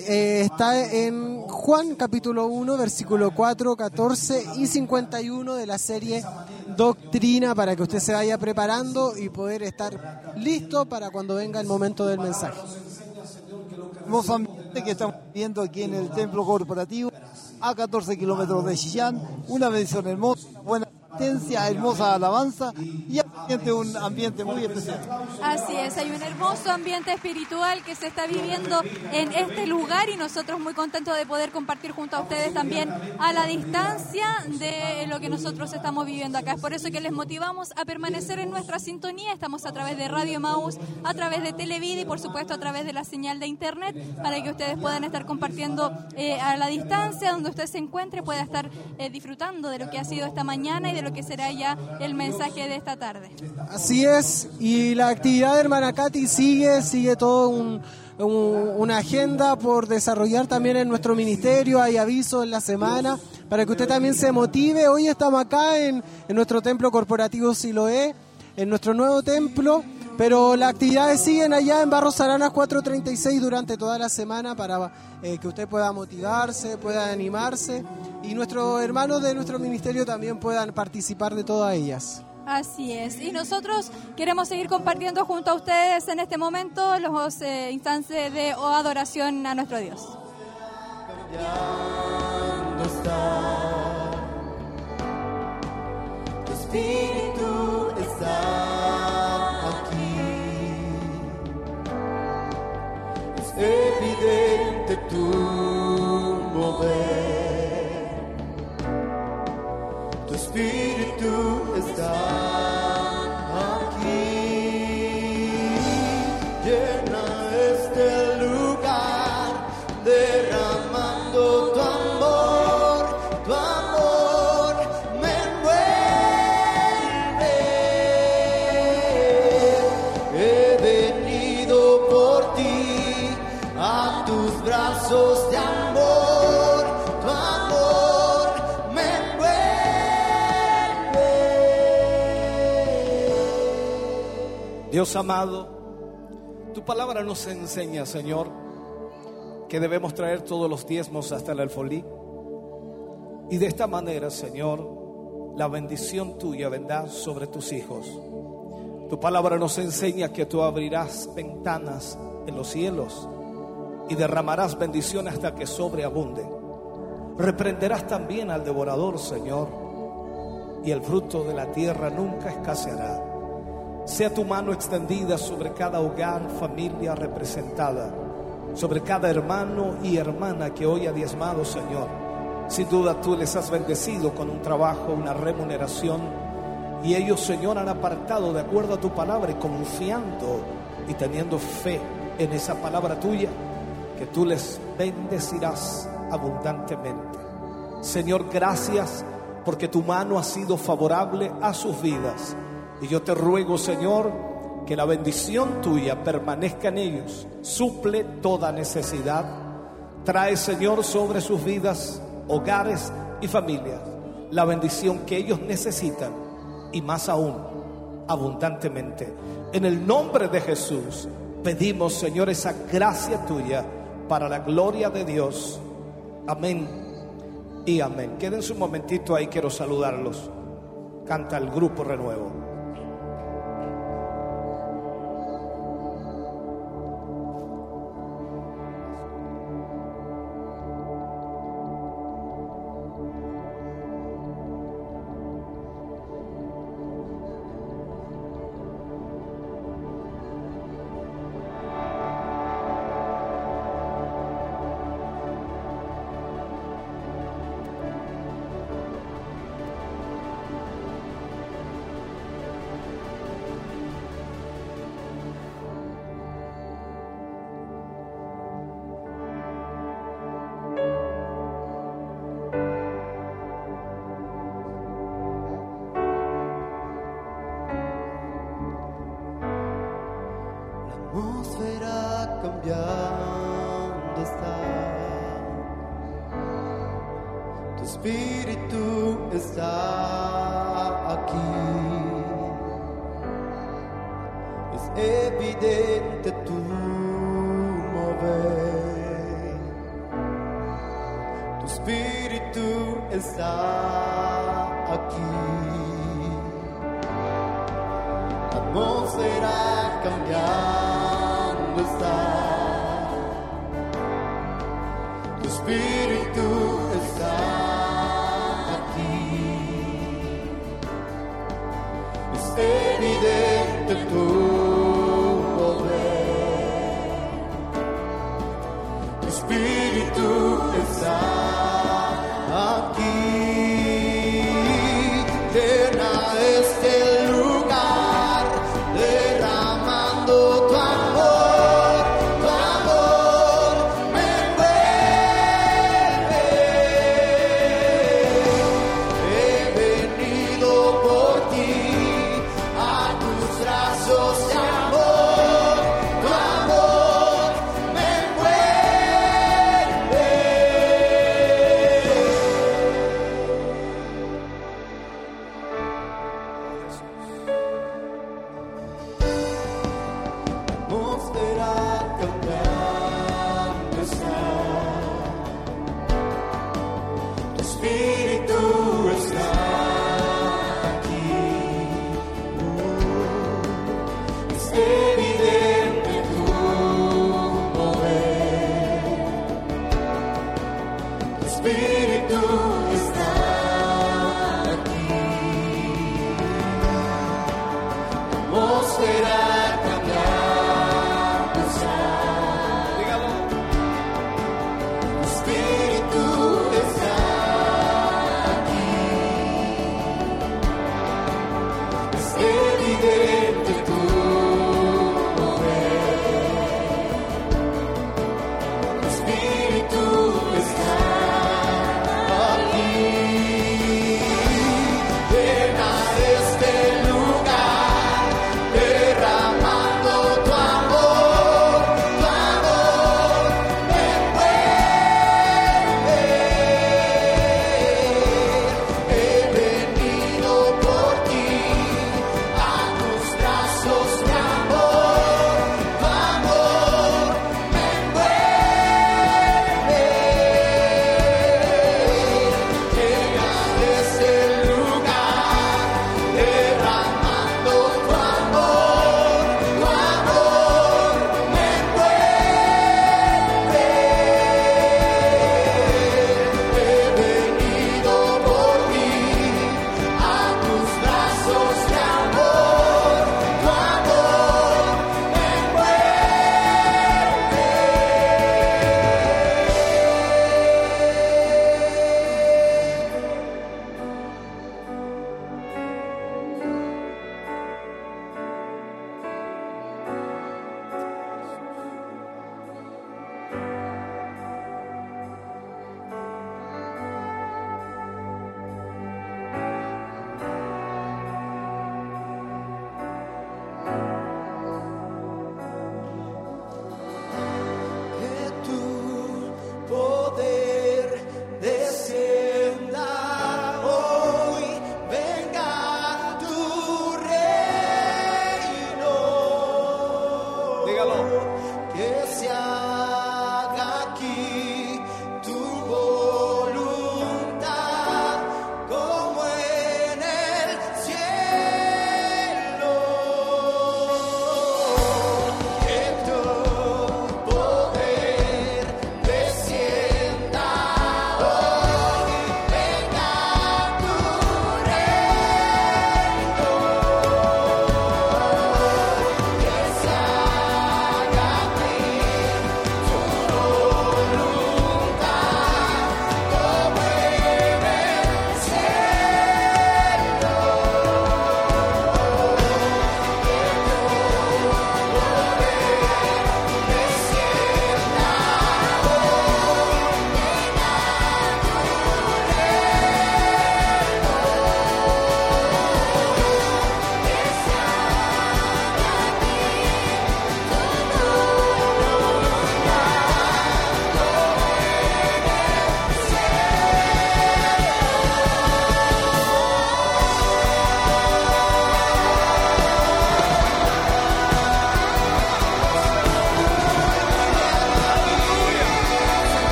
Eh, está en Juan capítulo 1, versículo 4, 14 y 51 de la serie Doctrina para que usted se vaya preparando y poder estar listo para cuando venga el momento del mensaje. hermoso ambiente que estamos viendo aquí en el templo corporativo, a 14 kilómetros de Chillán, una bendición hermosa, buena hermosa alabanza y ambiente, un ambiente muy especial. Así es, hay un hermoso ambiente espiritual que se está viviendo en este lugar y nosotros muy contentos de poder compartir junto a ustedes también a la distancia de lo que nosotros estamos viviendo acá. Es por eso que les motivamos a permanecer en nuestra sintonía. Estamos a través de Radio Maus, a través de Televida y por supuesto a través de la señal de internet para que ustedes puedan estar compartiendo eh, a la distancia donde usted se encuentre, pueda estar eh, disfrutando de lo que ha sido esta mañana y de lo que será ya el mensaje de esta tarde. Así es, y la actividad de Hermana Katy sigue, sigue todo un, un- una agenda por desarrollar también en nuestro ministerio, hay avisos en la semana para que usted también se motive. Hoy estamos acá en, en nuestro templo corporativo Siloé, en nuestro nuevo templo, pero las actividades siguen allá en Barros Aranas 436 durante toda la semana para eh, que usted pueda motivarse, pueda animarse y nuestros hermanos de nuestro ministerio también puedan participar de todas ellas. Así es. Y nosotros queremos seguir compartiendo junto a ustedes en este momento los eh, instantes de adoración a nuestro Dios. Tu espíritu está evidente tu de amor, tu amor me. Dios amado, tu palabra nos enseña, Señor, que debemos traer todos los diezmos hasta el alfolí. Y de esta manera, Señor, la bendición tuya vendrá sobre tus hijos. Tu palabra nos enseña que tú abrirás ventanas en los cielos y derramarás bendición hasta que sobreabunde. Reprenderás también al devorador, Señor, y el fruto de la tierra nunca escaseará. Sea tu mano extendida sobre cada hogar, familia representada, sobre cada hermano y hermana que hoy ha diezmado, Señor. Sin duda tú les has bendecido con un trabajo, una remuneración, y ellos, Señor, han apartado de acuerdo a tu palabra y confiando y teniendo fe en esa palabra tuya, que tú les bendecirás abundantemente. Señor, gracias porque tu mano ha sido favorable a sus vidas. Y yo te ruego, Señor, que la bendición tuya permanezca en ellos, suple toda necesidad, trae, Señor, sobre sus vidas, hogares y familias, la bendición que ellos necesitan y más aún, abundantemente. En el nombre de Jesús pedimos, Señor, esa gracia tuya para la gloria de Dios. Amén y amén. Quédense un momentito ahí, quiero saludarlos. Canta el grupo Renuevo.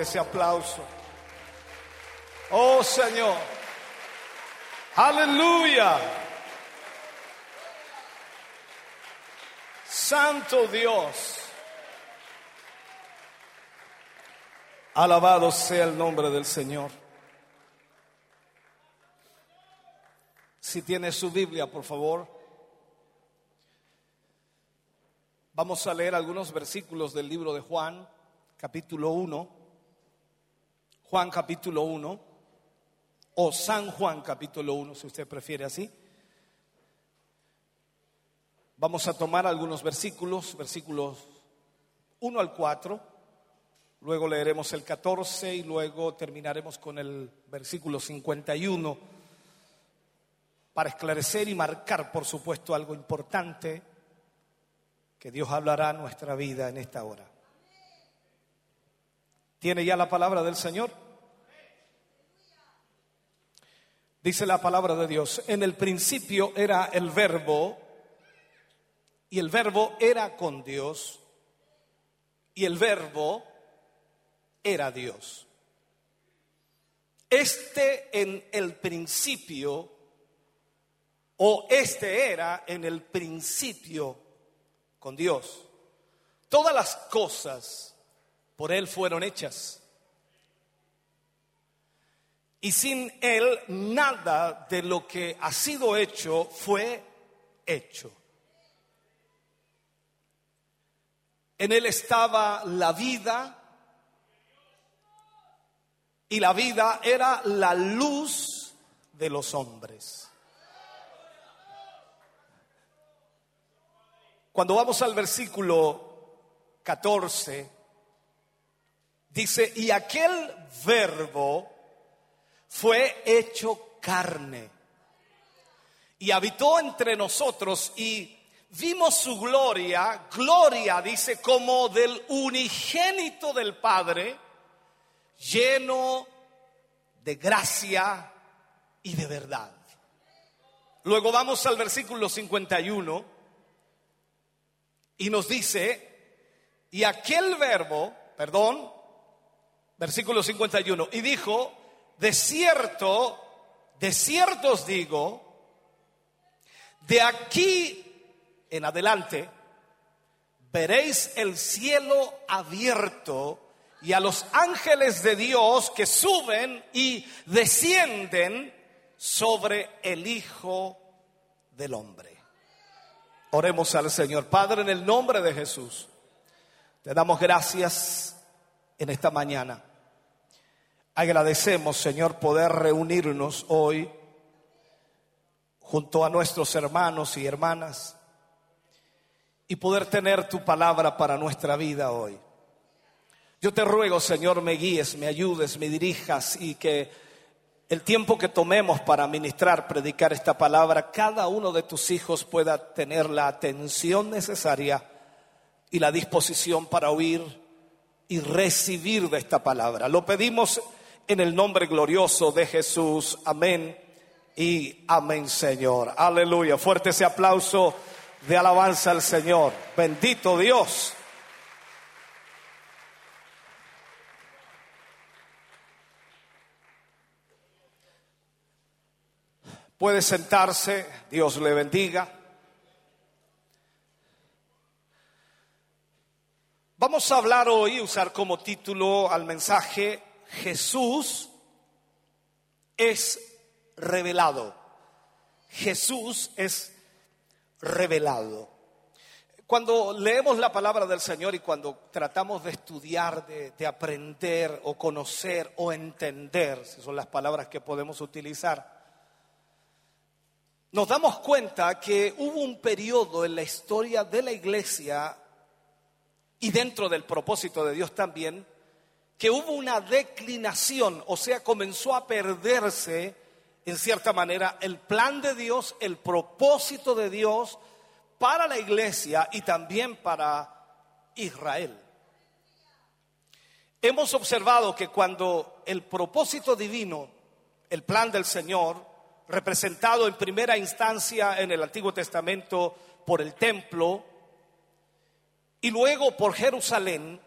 Ese aplauso. Oh Señor. Aleluya. Santo Dios. Alabado sea el nombre del Señor. Si tiene su Biblia, por favor. Vamos a leer algunos versículos del libro de Juan, capítulo 1. Juan capítulo 1, o San Juan capítulo 1, si usted prefiere así. Vamos a tomar algunos versículos, versículos 1 al 4. Luego leeremos el 14 y luego terminaremos con el versículo 51 para esclarecer y marcar, por supuesto, algo importante que Dios hablará en nuestra vida en esta hora. ¿Tiene ya la palabra del Señor? Dice la palabra de Dios, en el principio era el verbo y el verbo era con Dios y el verbo era Dios. Este en el principio, o este era en el principio con Dios. Todas las cosas por Él fueron hechas. Y sin Él nada de lo que ha sido hecho fue hecho. En Él estaba la vida y la vida era la luz de los hombres. Cuando vamos al versículo 14, dice, y aquel verbo fue hecho carne y habitó entre nosotros y vimos su gloria, gloria dice como del unigénito del Padre, lleno de gracia y de verdad. Luego vamos al versículo 51 y nos dice, y aquel verbo, perdón, versículo 51, y dijo, de cierto, de cierto os digo, de aquí en adelante veréis el cielo abierto y a los ángeles de Dios que suben y descienden sobre el Hijo del Hombre. Oremos al Señor. Padre, en el nombre de Jesús, te damos gracias en esta mañana. Agradecemos, Señor, poder reunirnos hoy junto a nuestros hermanos y hermanas y poder tener tu palabra para nuestra vida hoy. Yo te ruego, Señor, me guíes, me ayudes, me dirijas y que el tiempo que tomemos para ministrar, predicar esta palabra, cada uno de tus hijos pueda tener la atención necesaria y la disposición para oír y recibir de esta palabra. Lo pedimos en el nombre glorioso de Jesús. Amén y amén, Señor. Aleluya. Fuerte ese aplauso de alabanza al Señor. Bendito Dios. Puede sentarse, Dios le bendiga. Vamos a hablar hoy, usar como título al mensaje, Jesús es revelado. Jesús es revelado. Cuando leemos la palabra del Señor y cuando tratamos de estudiar, de, de, aprender o conocer o entender, si son las palabras que podemos utilizar, nos damos cuenta que hubo un periodo en la historia de la iglesia y dentro del propósito de Dios también, que hubo una declinación, o sea, comenzó a perderse en cierta manera el plan de Dios, el propósito de Dios para la iglesia y también para Israel. Hemos observado que cuando el propósito divino, el plan del Señor, representado en primera instancia en el Antiguo Testamento por el templo y luego por Jerusalén,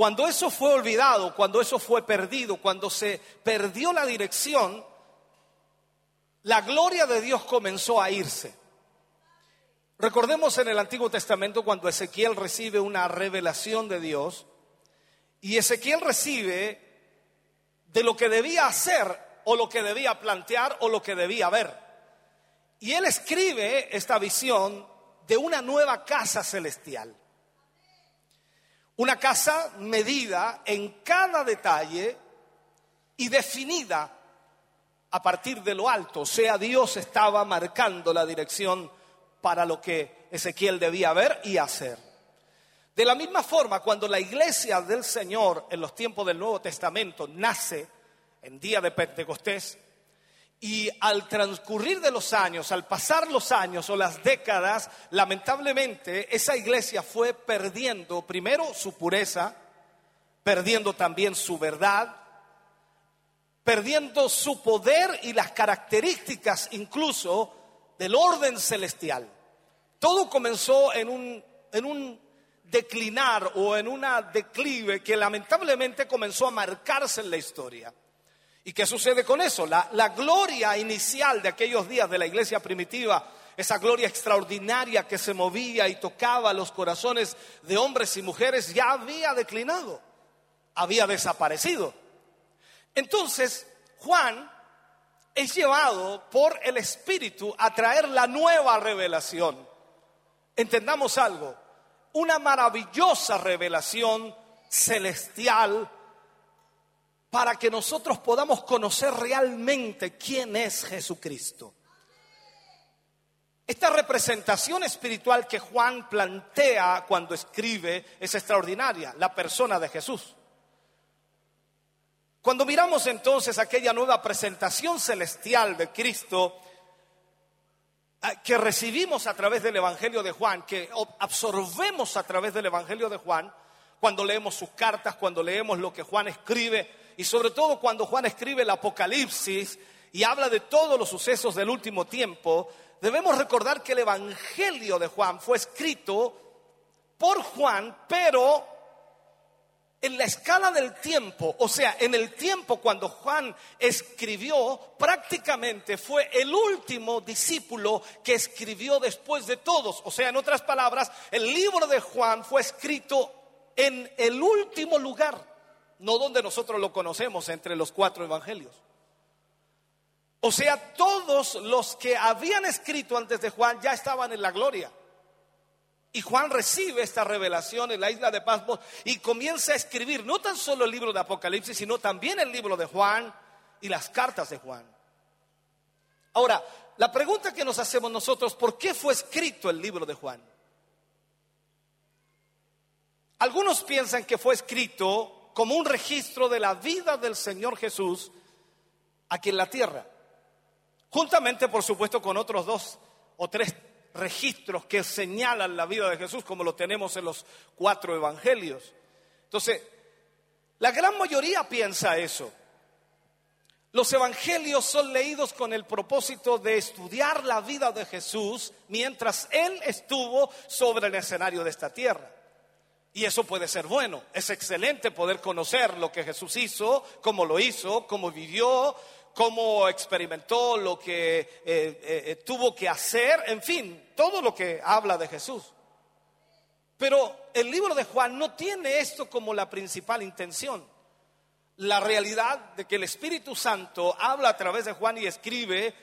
Cuando eso fue olvidado, cuando eso fue perdido, cuando se perdió la dirección, la gloria de Dios comenzó a irse. Recordemos en el Antiguo Testamento cuando Ezequiel recibe una revelación de Dios y Ezequiel recibe de lo que debía hacer o lo que debía plantear o lo que debía ver. Y él escribe esta visión de una nueva casa celestial. Una casa medida en cada detalle y definida a partir de lo alto. O sea, Dios estaba marcando la dirección para lo que Ezequiel debía ver y hacer. De la misma forma, cuando la iglesia del Señor en los tiempos del Nuevo Testamento nace en día de Pentecostés, y al transcurrir de los años, al pasar los años o las décadas, lamentablemente esa iglesia fue perdiendo primero su pureza, perdiendo también su verdad, perdiendo su poder y las características incluso del orden celestial. Todo comenzó en un, en un declinar o en una declive que lamentablemente comenzó a marcarse en la historia. ¿Y qué sucede con eso? La, la, gloria inicial de aquellos días de la iglesia primitiva, esa gloria extraordinaria que se movía y tocaba los corazones de hombres y mujeres, ya había declinado, había desaparecido. Entonces, Juan es llevado por el Espíritu a traer la nueva revelación. Entendamos algo, una maravillosa revelación celestial para que nosotros podamos conocer realmente quién es Jesucristo. Esta representación espiritual que Juan plantea cuando escribe es extraordinaria, la persona de Jesús. Cuando miramos entonces aquella nueva presentación celestial de Cristo ah, que recibimos a través del Evangelio de Juan, que absorbemos a través del Evangelio de Juan, cuando leemos sus cartas, cuando leemos lo que Juan escribe, y sobre todo cuando Juan escribe el Apocalipsis y habla de todos los sucesos del último tiempo, debemos recordar que el Evangelio de Juan fue escrito por Juan, pero en la escala del tiempo, o sea, en el tiempo cuando Juan escribió, prácticamente fue el último discípulo que escribió después de todos. O sea, en otras palabras, el libro de Juan fue escrito en el último lugar no donde nosotros lo conocemos entre los cuatro evangelios. O sea, todos los que habían escrito antes de Juan ya estaban en la gloria. Y Juan recibe esta revelación en la isla de Pasmos y comienza a escribir no tan solo el libro de Apocalipsis, sino también el libro de Juan y las cartas de Juan. Ahora, la pregunta que nos hacemos nosotros, ¿por qué fue escrito el libro de Juan? Algunos piensan que fue escrito como un registro de la vida del Señor Jesús aquí en la tierra. Juntamente, por supuesto, con otros dos o tres registros que señalan la vida de Jesús, como lo tenemos en los cuatro evangelios. Entonces, la gran mayoría piensa eso. Los evangelios son leídos con el propósito de estudiar la vida de Jesús mientras Él estuvo sobre el escenario de esta tierra. Y eso puede ser bueno. Es excelente poder conocer lo que Jesús hizo, cómo lo hizo, cómo vivió, cómo experimentó lo que eh, eh, eh, tuvo que hacer, en fin, todo lo que habla de Jesús. Pero el libro de Juan no tiene esto como la principal intención. La realidad de que el Espíritu Santo habla a través de Juan y escribe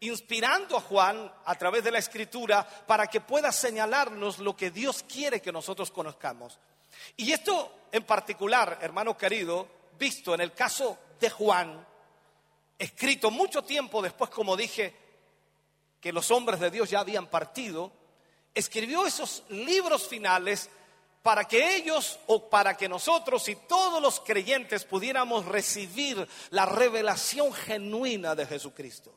inspirando a Juan a través de la escritura para que pueda señalarnos lo que Dios quiere que nosotros conozcamos. Y esto en particular, hermano querido, visto en el caso de Juan, escrito mucho tiempo después, como dije, que los hombres de Dios ya habían partido, escribió esos libros finales para que ellos o para que nosotros y todos los creyentes pudiéramos recibir la revelación genuina de Jesucristo.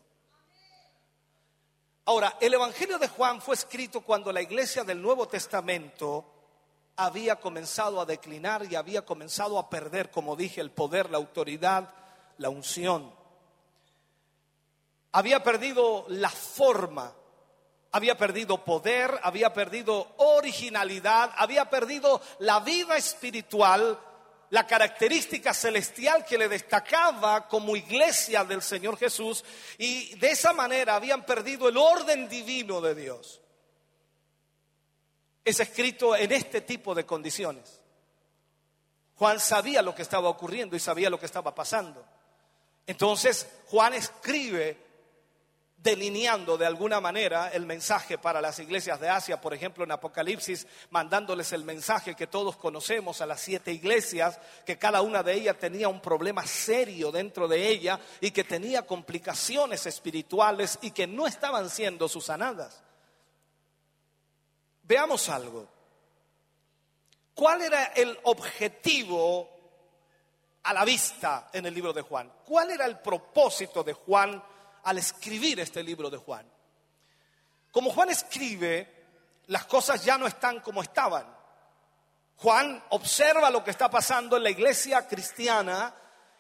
Ahora, el Evangelio de Juan fue escrito cuando la iglesia del Nuevo Testamento había comenzado a declinar y había comenzado a perder, como dije, el poder, la autoridad, la unción. Había perdido la forma, había perdido poder, había perdido originalidad, había perdido la vida espiritual la característica celestial que le destacaba como iglesia del Señor Jesús y de esa manera habían perdido el orden divino de Dios. Es escrito en este tipo de condiciones. Juan sabía lo que estaba ocurriendo y sabía lo que estaba pasando. Entonces Juan escribe delineando de alguna manera el mensaje para las iglesias de Asia, por ejemplo en Apocalipsis, mandándoles el mensaje que todos conocemos a las siete iglesias, que cada una de ellas tenía un problema serio dentro de ella y que tenía complicaciones espirituales y que no estaban siendo susanadas. Veamos algo. ¿Cuál era el objetivo a la vista en el libro de Juan? ¿Cuál era el propósito de Juan al escribir este libro de Juan? Como Juan escribe, las cosas ya no están como estaban. Juan observa lo que está pasando en la iglesia cristiana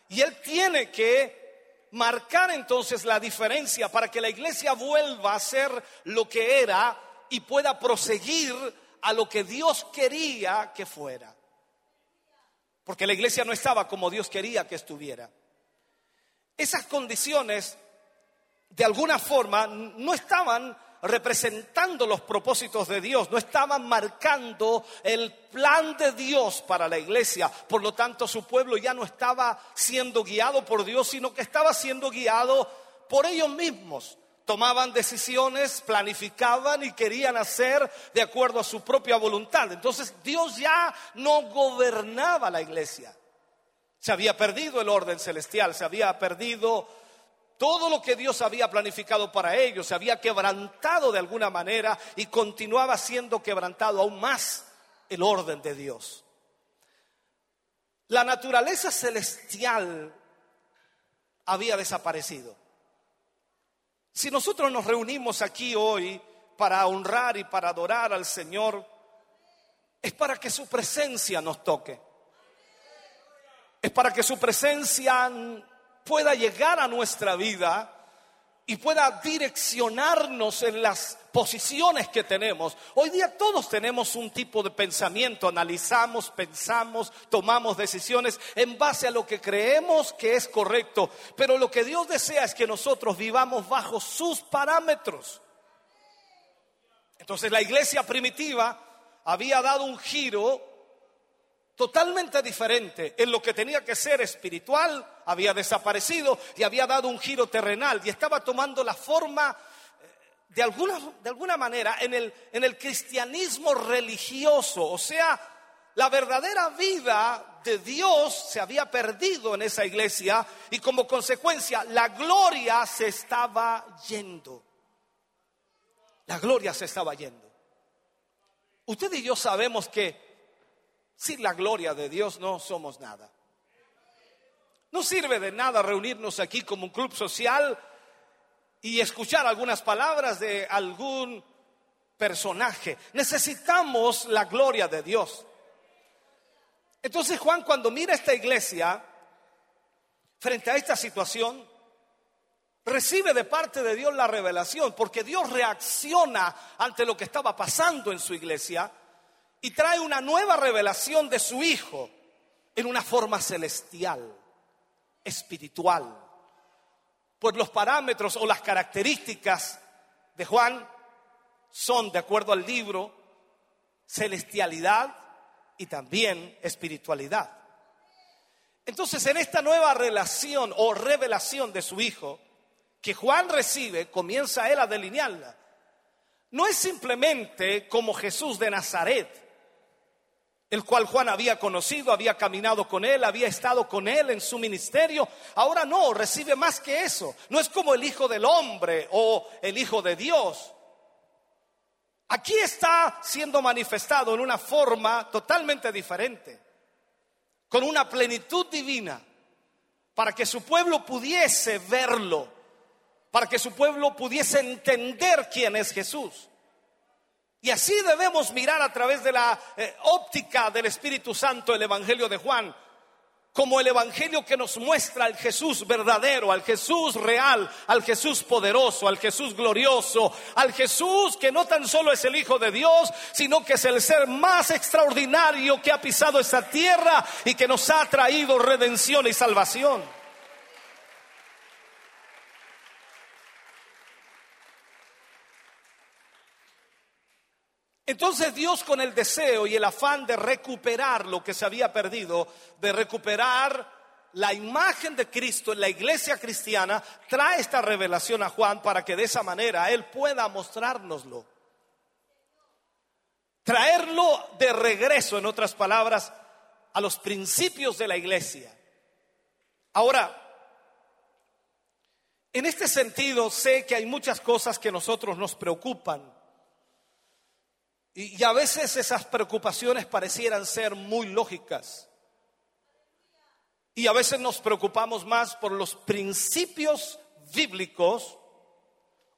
y él tiene que marcar entonces la diferencia para que la iglesia vuelva a ser lo que era y pueda proseguir a lo que Dios quería que fuera. Porque la iglesia no estaba como Dios quería que estuviera. Esas condiciones, de alguna forma, no estaban representando los propósitos de Dios, no estaban marcando el plan de Dios para la iglesia. Por lo tanto, su pueblo ya no estaba siendo guiado por Dios, sino que estaba siendo guiado por ellos mismos tomaban decisiones, planificaban y querían hacer de acuerdo a su propia voluntad. Entonces Dios ya no gobernaba la iglesia. Se había perdido el orden celestial, se había perdido todo lo que Dios había planificado para ellos, se había quebrantado de alguna manera y continuaba siendo quebrantado aún más el orden de Dios. La naturaleza celestial había desaparecido. Si nosotros nos reunimos aquí hoy para honrar y para adorar al Señor, es para que su presencia nos toque. Es para que su presencia pueda llegar a nuestra vida y pueda direccionarnos en las posiciones que tenemos. Hoy día todos tenemos un tipo de pensamiento, analizamos, pensamos, tomamos decisiones en base a lo que creemos que es correcto, pero lo que Dios desea es que nosotros vivamos bajo sus parámetros. Entonces la iglesia primitiva había dado un giro totalmente diferente en lo que tenía que ser espiritual, había desaparecido y había dado un giro terrenal y estaba tomando la forma eh, de alguna, de alguna manera en el, en el cristianismo religioso, o sea, la verdadera vida de Dios se había perdido en esa iglesia y como consecuencia la gloria se estaba yendo. La gloria se estaba yendo. Usted y yo sabemos que sin la gloria de Dios no somos nada. No sirve de nada reunirnos aquí como un club social y escuchar algunas palabras de algún personaje. Necesitamos la gloria de Dios. Entonces Juan cuando mira esta iglesia, frente a esta situación, recibe de parte de Dios la revelación, porque Dios reacciona ante lo que estaba pasando en su iglesia y trae una nueva revelación de su Hijo en una forma celestial, espiritual. Pues los parámetros o las características de Juan son, de acuerdo al libro, celestialidad y también espiritualidad. Entonces, en esta nueva relación o revelación de su Hijo, que Juan recibe, comienza él a delinearla. No es simplemente como Jesús de Nazaret, el cual Juan había conocido, había caminado con él, había estado con él en su ministerio. Ahora no, recibe más que eso. No es como el Hijo del Hombre o el Hijo de Dios. Aquí está siendo manifestado en una forma totalmente diferente, con una plenitud divina, para que su pueblo pudiese verlo, para que su pueblo pudiese entender quién es Jesús. Y así debemos mirar a través de la eh, óptica del Espíritu Santo el Evangelio de Juan. como el Evangelio que nos muestra al Jesús verdadero, al Jesús real, al Jesús poderoso, al Jesús glorioso, al Jesús que no tan solo es el Hijo de Dios, sino que es el ser más extraordinario que ha pisado esta tierra y que nos ha traído redención y salvación. Entonces Dios con el deseo y el afán de recuperar lo que se había perdido, de recuperar la imagen de Cristo en la iglesia cristiana, trae esta revelación a Juan para que de esa manera Él pueda mostrárnoslo. Traerlo de regreso, en otras palabras, a los principios de la iglesia. Ahora, en este sentido sé que hay muchas cosas que nosotros nos preocupan. Y, a veces esas preocupaciones parecieran ser muy lógicas. Y a veces nos preocupamos más por los principios bíblicos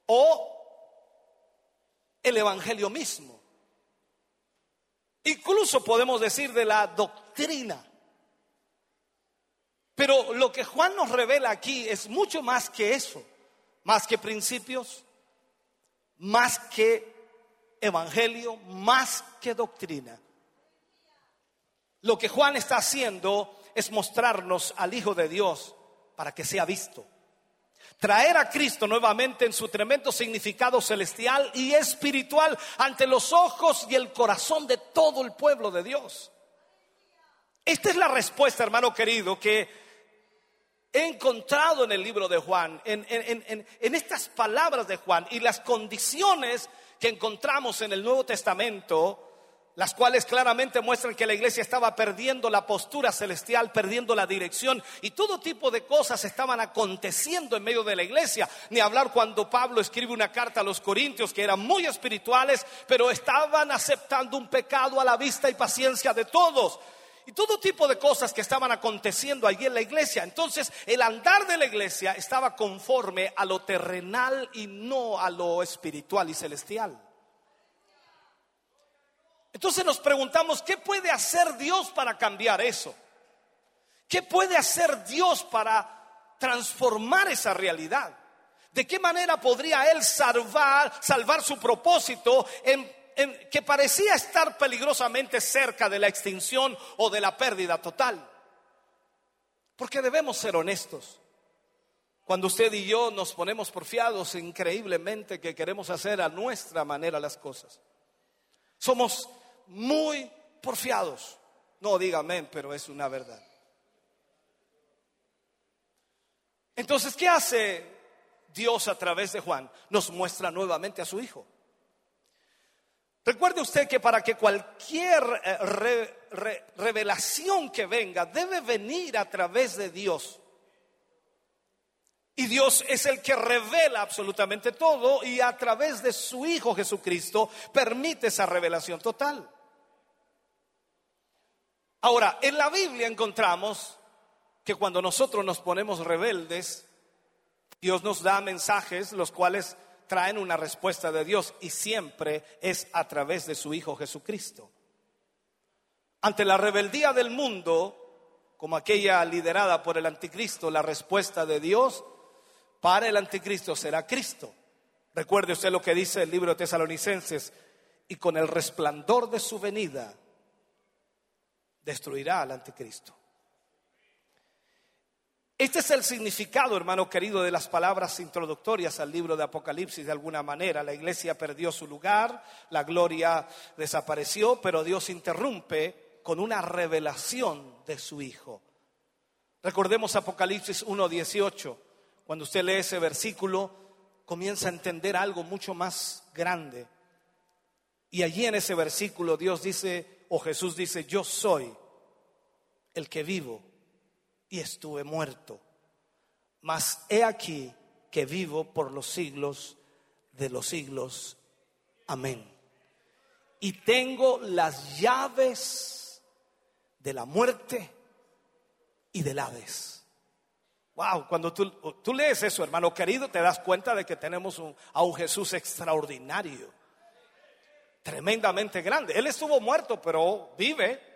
o el Evangelio mismo. Incluso podemos decir de la doctrina. Pero lo que Juan nos revela aquí es mucho más que eso, más que principios, más que evangelio, más que doctrina. Lo que Juan está haciendo es mostrarnos al Hijo de Dios para que sea visto. Traer a Cristo nuevamente en su tremendo significado celestial y espiritual ante los ojos y el corazón de todo el pueblo de Dios. Esta es la respuesta, hermano querido, que he encontrado en el libro de Juan, en, en- en- en estas palabras de Juan y las condiciones que encontramos en el Nuevo Testamento, las cuales claramente muestran que la iglesia estaba perdiendo la postura celestial, perdiendo la dirección y todo tipo de cosas estaban aconteciendo en medio de la iglesia. Ni hablar cuando Pablo escribe una carta a los corintios que eran muy espirituales, pero estaban aceptando un pecado a la vista y paciencia de todos. Y todo tipo de cosas que estaban aconteciendo allí en la iglesia. Entonces, el andar de la iglesia estaba conforme a lo terrenal y no a lo espiritual y celestial. Entonces nos preguntamos, ¿qué puede hacer Dios para cambiar eso? ¿Qué puede hacer Dios para transformar esa realidad? ¿De qué manera podría Él salvar, salvar su propósito en, que parecía estar peligrosamente cerca de la extinción o de la pérdida total? Porque debemos ser honestos. Cuando usted y yo nos ponemos porfiados increíblemente que queremos hacer a nuestra manera las cosas. Somos muy porfiados. No diga amén, pero es una verdad. Entonces, ¿qué hace Dios a través de Juan? Nos muestra nuevamente a su Hijo. Recuerde usted que para que cualquier eh, re- re- revelación que venga debe venir a través de Dios. Y Dios es el que revela absolutamente todo y a través de su Hijo Jesucristo permite esa revelación total. Ahora, en la Biblia encontramos que cuando nosotros nos ponemos rebeldes, Dios nos da mensajes los cuales traen una respuesta de Dios y siempre es a través de su Hijo Jesucristo. Ante la rebeldía del mundo, como aquella liderada por el anticristo, la respuesta de Dios para el anticristo será Cristo. Recuerde usted lo que dice el libro de Tesalonicenses, y con el resplandor de su venida destruirá al anticristo. Este es el significado, hermano querido, de las palabras introductorias al libro de Apocalipsis de alguna manera. La iglesia perdió su lugar, la gloria desapareció, pero Dios interrumpe con una revelación de su Hijo. Recordemos Apocalipsis 1.18. Cuando usted lee ese versículo, comienza a entender algo mucho más grande. Y allí en ese versículo Dios dice, o Jesús dice, yo soy el que vivo y estuve muerto. Mas he aquí que vivo por los siglos de los siglos. Amén. Y tengo las llaves de la muerte y del Hades. Wow, cuando tú, tú lees eso, hermano querido, te das cuenta de que tenemos un- a un Jesús extraordinario, tremendamente grande. Él estuvo muerto, pero vive.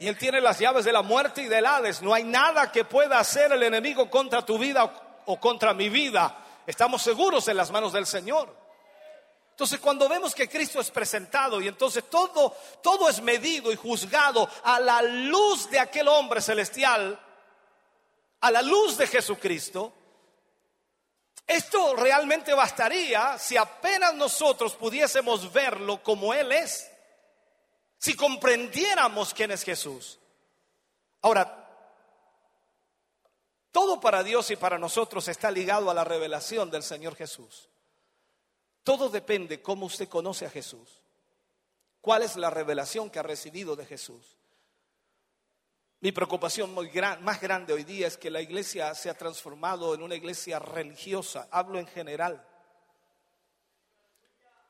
Y Él tiene las llaves de la muerte y del Hades. No hay nada que pueda hacer el enemigo contra tu vida o contra mi vida. Estamos seguros en las manos del Señor. Entonces cuando vemos que Cristo es presentado y entonces todo, todo es medido y juzgado a la luz de aquel hombre celestial, a la luz de Jesucristo, esto realmente bastaría si apenas nosotros pudiésemos verlo como Él es, si comprendiéramos quién es Jesús. Ahora, todo para Dios y para nosotros está ligado a la revelación del Señor Jesús. Todo depende cómo usted conoce a Jesús. ¿Cuál es la revelación que ha recibido de Jesús? Mi preocupación muy gran- más grande hoy día es que la iglesia se ha transformado en una iglesia religiosa. Hablo en general.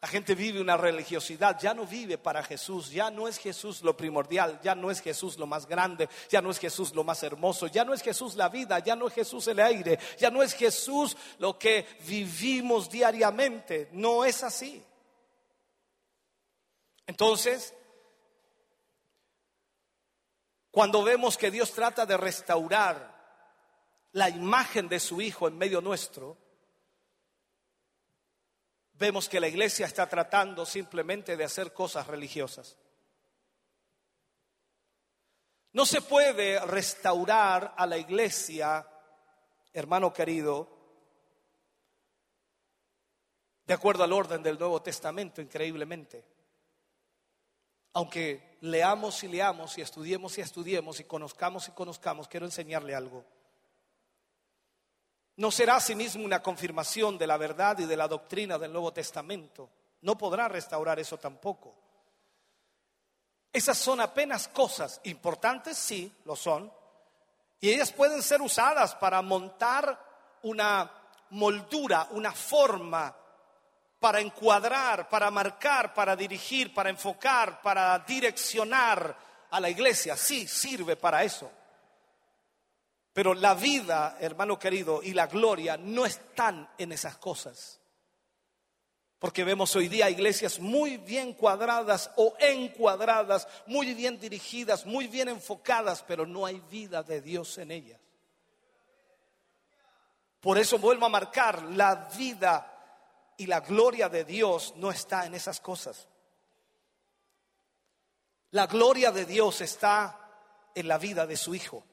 La gente vive una religiosidad, ya no vive para Jesús, ya no es Jesús lo primordial, ya no es Jesús lo más grande, ya no es Jesús lo más hermoso, ya no es Jesús la vida, ya no es Jesús el aire, ya no es Jesús lo que vivimos diariamente, no es así. Entonces, cuando vemos que Dios trata de restaurar la imagen de su Hijo en medio nuestro, vemos que la iglesia está tratando simplemente de hacer cosas religiosas. No se puede restaurar a la iglesia, hermano querido, de acuerdo al orden del Nuevo Testamento, increíblemente. Aunque leamos y leamos y estudiemos y estudiemos y conozcamos y conozcamos, quiero enseñarle algo. No será asimismo una confirmación de la verdad y de la doctrina del Nuevo Testamento. No podrá restaurar eso tampoco. Esas son apenas cosas importantes, sí, lo son, y ellas pueden ser usadas para montar una moldura, una forma, para encuadrar, para marcar, para dirigir, para enfocar, para direccionar a la iglesia. Sí, sirve para eso. Pero la vida, hermano querido, y la gloria no están en esas cosas. Porque vemos hoy día iglesias muy bien cuadradas o encuadradas, muy bien dirigidas, muy bien enfocadas, pero no hay vida de Dios en ellas. Por eso vuelvo a marcar, la vida y la gloria de Dios no está en esas cosas. La gloria de Dios está en la vida de su Hijo.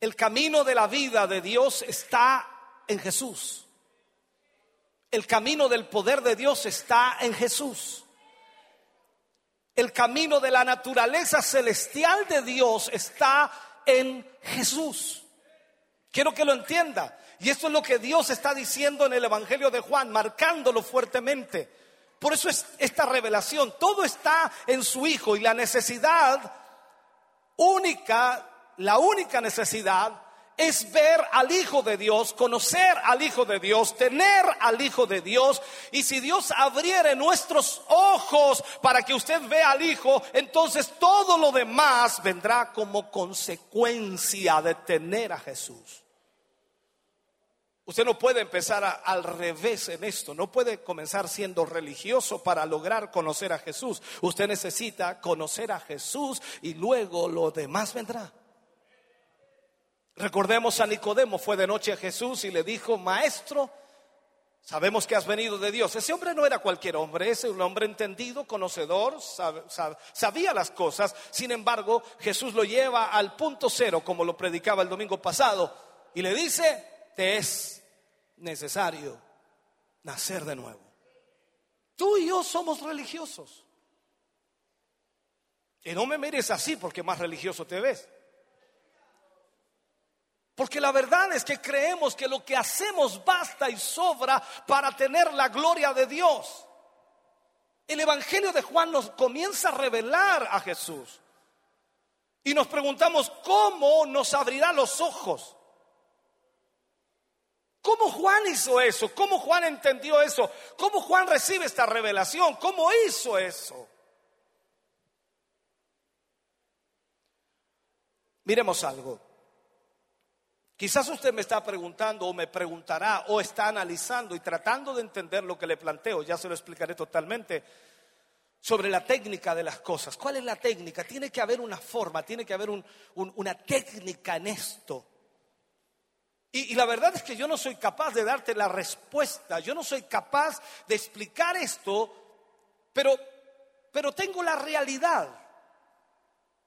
El camino de la vida de Dios está en Jesús. El camino del poder de Dios está en Jesús. El camino de la naturaleza celestial de Dios está en Jesús. Quiero que lo entienda. Y esto es lo que Dios está diciendo en el Evangelio de Juan, marcándolo fuertemente. Por eso es esta revelación. Todo está en su Hijo y la necesidad única, la única necesidad es ver al Hijo de Dios, conocer al Hijo de Dios, tener al Hijo de Dios. Y si Dios abriere nuestros ojos para que usted vea al Hijo, entonces todo lo demás vendrá como consecuencia de tener a Jesús. Usted no puede empezar al revés en esto, no puede comenzar siendo religioso para lograr conocer a Jesús. Usted necesita conocer a Jesús y luego lo demás vendrá. Recordemos a Nicodemo, fue de noche a Jesús y le dijo, maestro, sabemos que has venido de Dios. Ese hombre no era cualquier hombre, ese un hombre entendido, conocedor, sab- sab- sabía las cosas. Sin embargo, Jesús lo lleva al punto cero, como lo predicaba el domingo pasado, y le dice, te es necesario nacer de nuevo. Tú y yo somos religiosos. Y no me mires así porque más religioso te ves. Porque la verdad es que creemos que lo que hacemos basta y sobra para tener la gloria de Dios. El Evangelio de Juan nos comienza a revelar a Jesús. Y nos preguntamos, ¿cómo nos abrirá los ojos? ¿Cómo Juan hizo eso? ¿Cómo Juan entendió eso? ¿Cómo Juan recibe esta revelación? ¿Cómo hizo eso? Miremos algo. Quizás usted me está preguntando o me preguntará o está analizando y tratando de entender lo que le planteo. Ya se lo explicaré totalmente. sobre la técnica de las cosas. ¿Cuál es la técnica? Tiene que haber una forma, tiene que haber un- un- una técnica en esto. Y, y la verdad es que yo no soy capaz de darte la respuesta, yo no soy capaz de explicar esto, pero, pero tengo la realidad.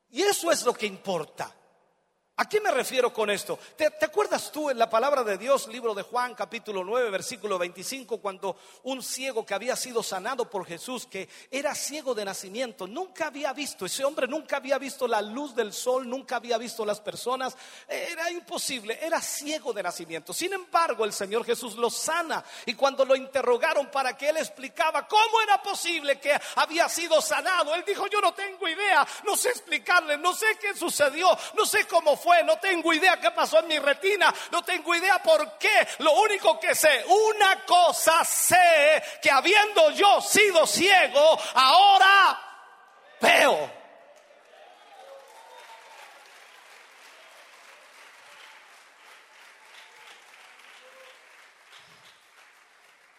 Y eso es lo que importa. ¿A qué me refiero con esto? ¿Te, acuerdas tú en la palabra de Dios, libro de Juan, capítulo 9, versículo 25, cuando un ciego que había sido sanado por Jesús, que era ciego de nacimiento, nunca había visto, ese hombre nunca había visto la luz del sol, nunca había visto las personas, era imposible, era ciego de nacimiento. Sin embargo, el Señor Jesús lo sana y cuando lo interrogaron para que él explicaba cómo era posible que había sido sanado, él dijo, yo no tengo idea, no sé explicarle, no sé qué sucedió, no sé cómo fue, no tengo idea qué pasó en mi retina, no tengo idea por qué. Lo único que sé, una cosa sé, que habiendo yo sido ciego, ahora veo.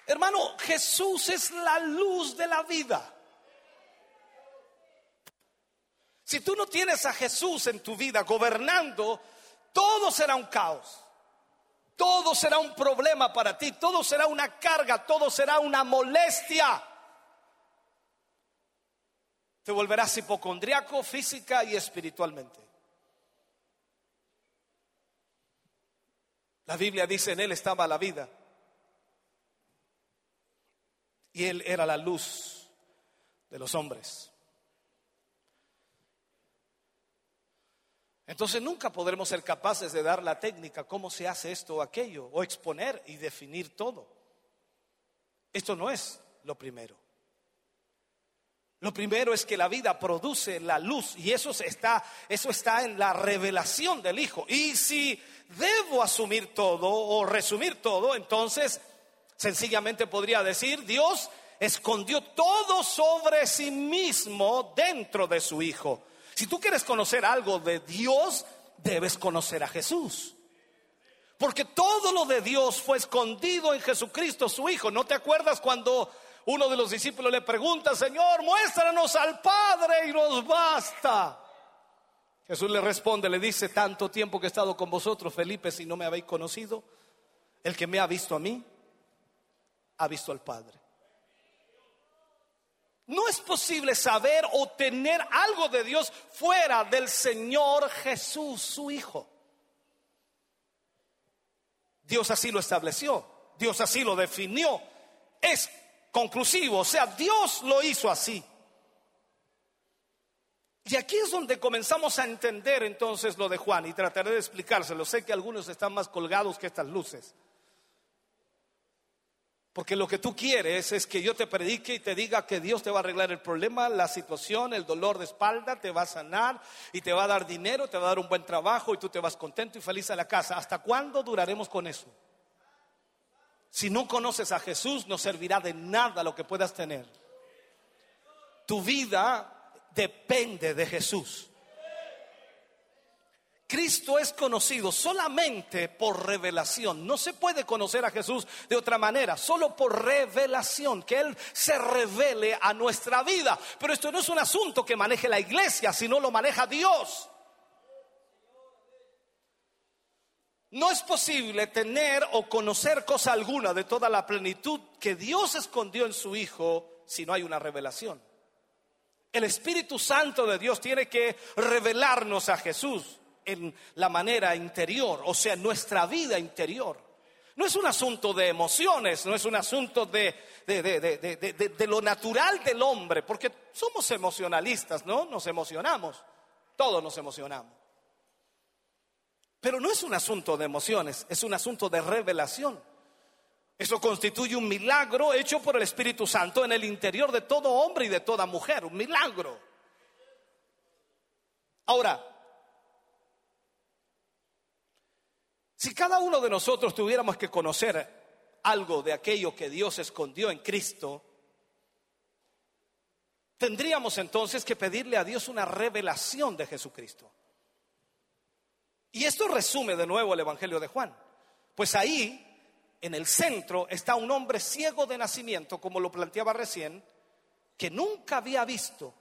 Hermano, Jesús es la luz de la vida. Si tú no tienes a Jesús en tu vida gobernando, todo será un caos. Todo será un problema para ti, todo será una carga, todo será una molestia. Te volverás hipocondriaco física y espiritualmente. La Biblia dice en él estaba la vida. Y él era la luz de los hombres. Entonces nunca podremos ser capaces de dar la técnica, cómo se hace esto o aquello, o exponer y definir todo. Esto no es lo primero. Lo primero es que la vida produce la luz y eso está, eso está en la revelación del Hijo. Y si debo asumir todo o resumir todo, entonces sencillamente podría decir, Dios escondió todo sobre sí mismo dentro de su Hijo. Si tú quieres conocer algo de Dios, debes conocer a Jesús. Porque todo lo de Dios fue escondido en Jesucristo, su Hijo. ¿No te acuerdas cuando uno de los discípulos le pregunta, Señor, muéstranos al Padre y nos basta? Jesús le responde, le dice, tanto tiempo que he estado con vosotros, Felipe, si no me habéis conocido, el que me ha visto a mí, ha visto al Padre. No es posible saber o tener algo de Dios fuera del Señor Jesús, su Hijo. Dios así lo estableció, Dios así lo definió. Es conclusivo, o sea, Dios lo hizo así. Y aquí es donde comenzamos a entender entonces lo de Juan y trataré de explicárselo. Sé que algunos están más colgados que estas luces. Porque lo que tú quieres es que yo te predique y te diga que Dios te va a arreglar el problema, la situación, el dolor de espalda, te va a sanar y te va a dar dinero, te va a dar un buen trabajo y tú te vas contento y feliz a la casa. ¿Hasta cuándo duraremos con eso? Si no conoces a Jesús, no servirá de nada lo que puedas tener. Tu vida depende de Jesús. Cristo es conocido solamente por revelación. No se puede conocer a Jesús de otra manera, solo por revelación, que Él se revele a nuestra vida. Pero esto no es un asunto que maneje la iglesia, sino lo maneja Dios. No es posible tener o conocer cosa alguna de toda la plenitud que Dios escondió en su Hijo si no hay una revelación. El Espíritu Santo de Dios tiene que revelarnos a Jesús en la manera interior, o sea, nuestra vida interior. No es un asunto de emociones, no es un asunto de, de, de, de lo natural del hombre, porque somos emocionalistas, ¿no? Nos emocionamos, todos nos emocionamos. Pero no es un asunto de emociones, es un asunto de revelación. Eso constituye un milagro hecho por el Espíritu Santo en el interior de todo hombre y de toda mujer, un milagro. Ahora, si cada uno de nosotros tuviéramos que conocer algo de aquello que Dios escondió en Cristo, tendríamos entonces que pedirle a Dios una revelación de Jesucristo. Y esto resume de nuevo el Evangelio de Juan. Pues ahí, en el centro, está un hombre ciego de nacimiento, como lo planteaba recién, que nunca había visto.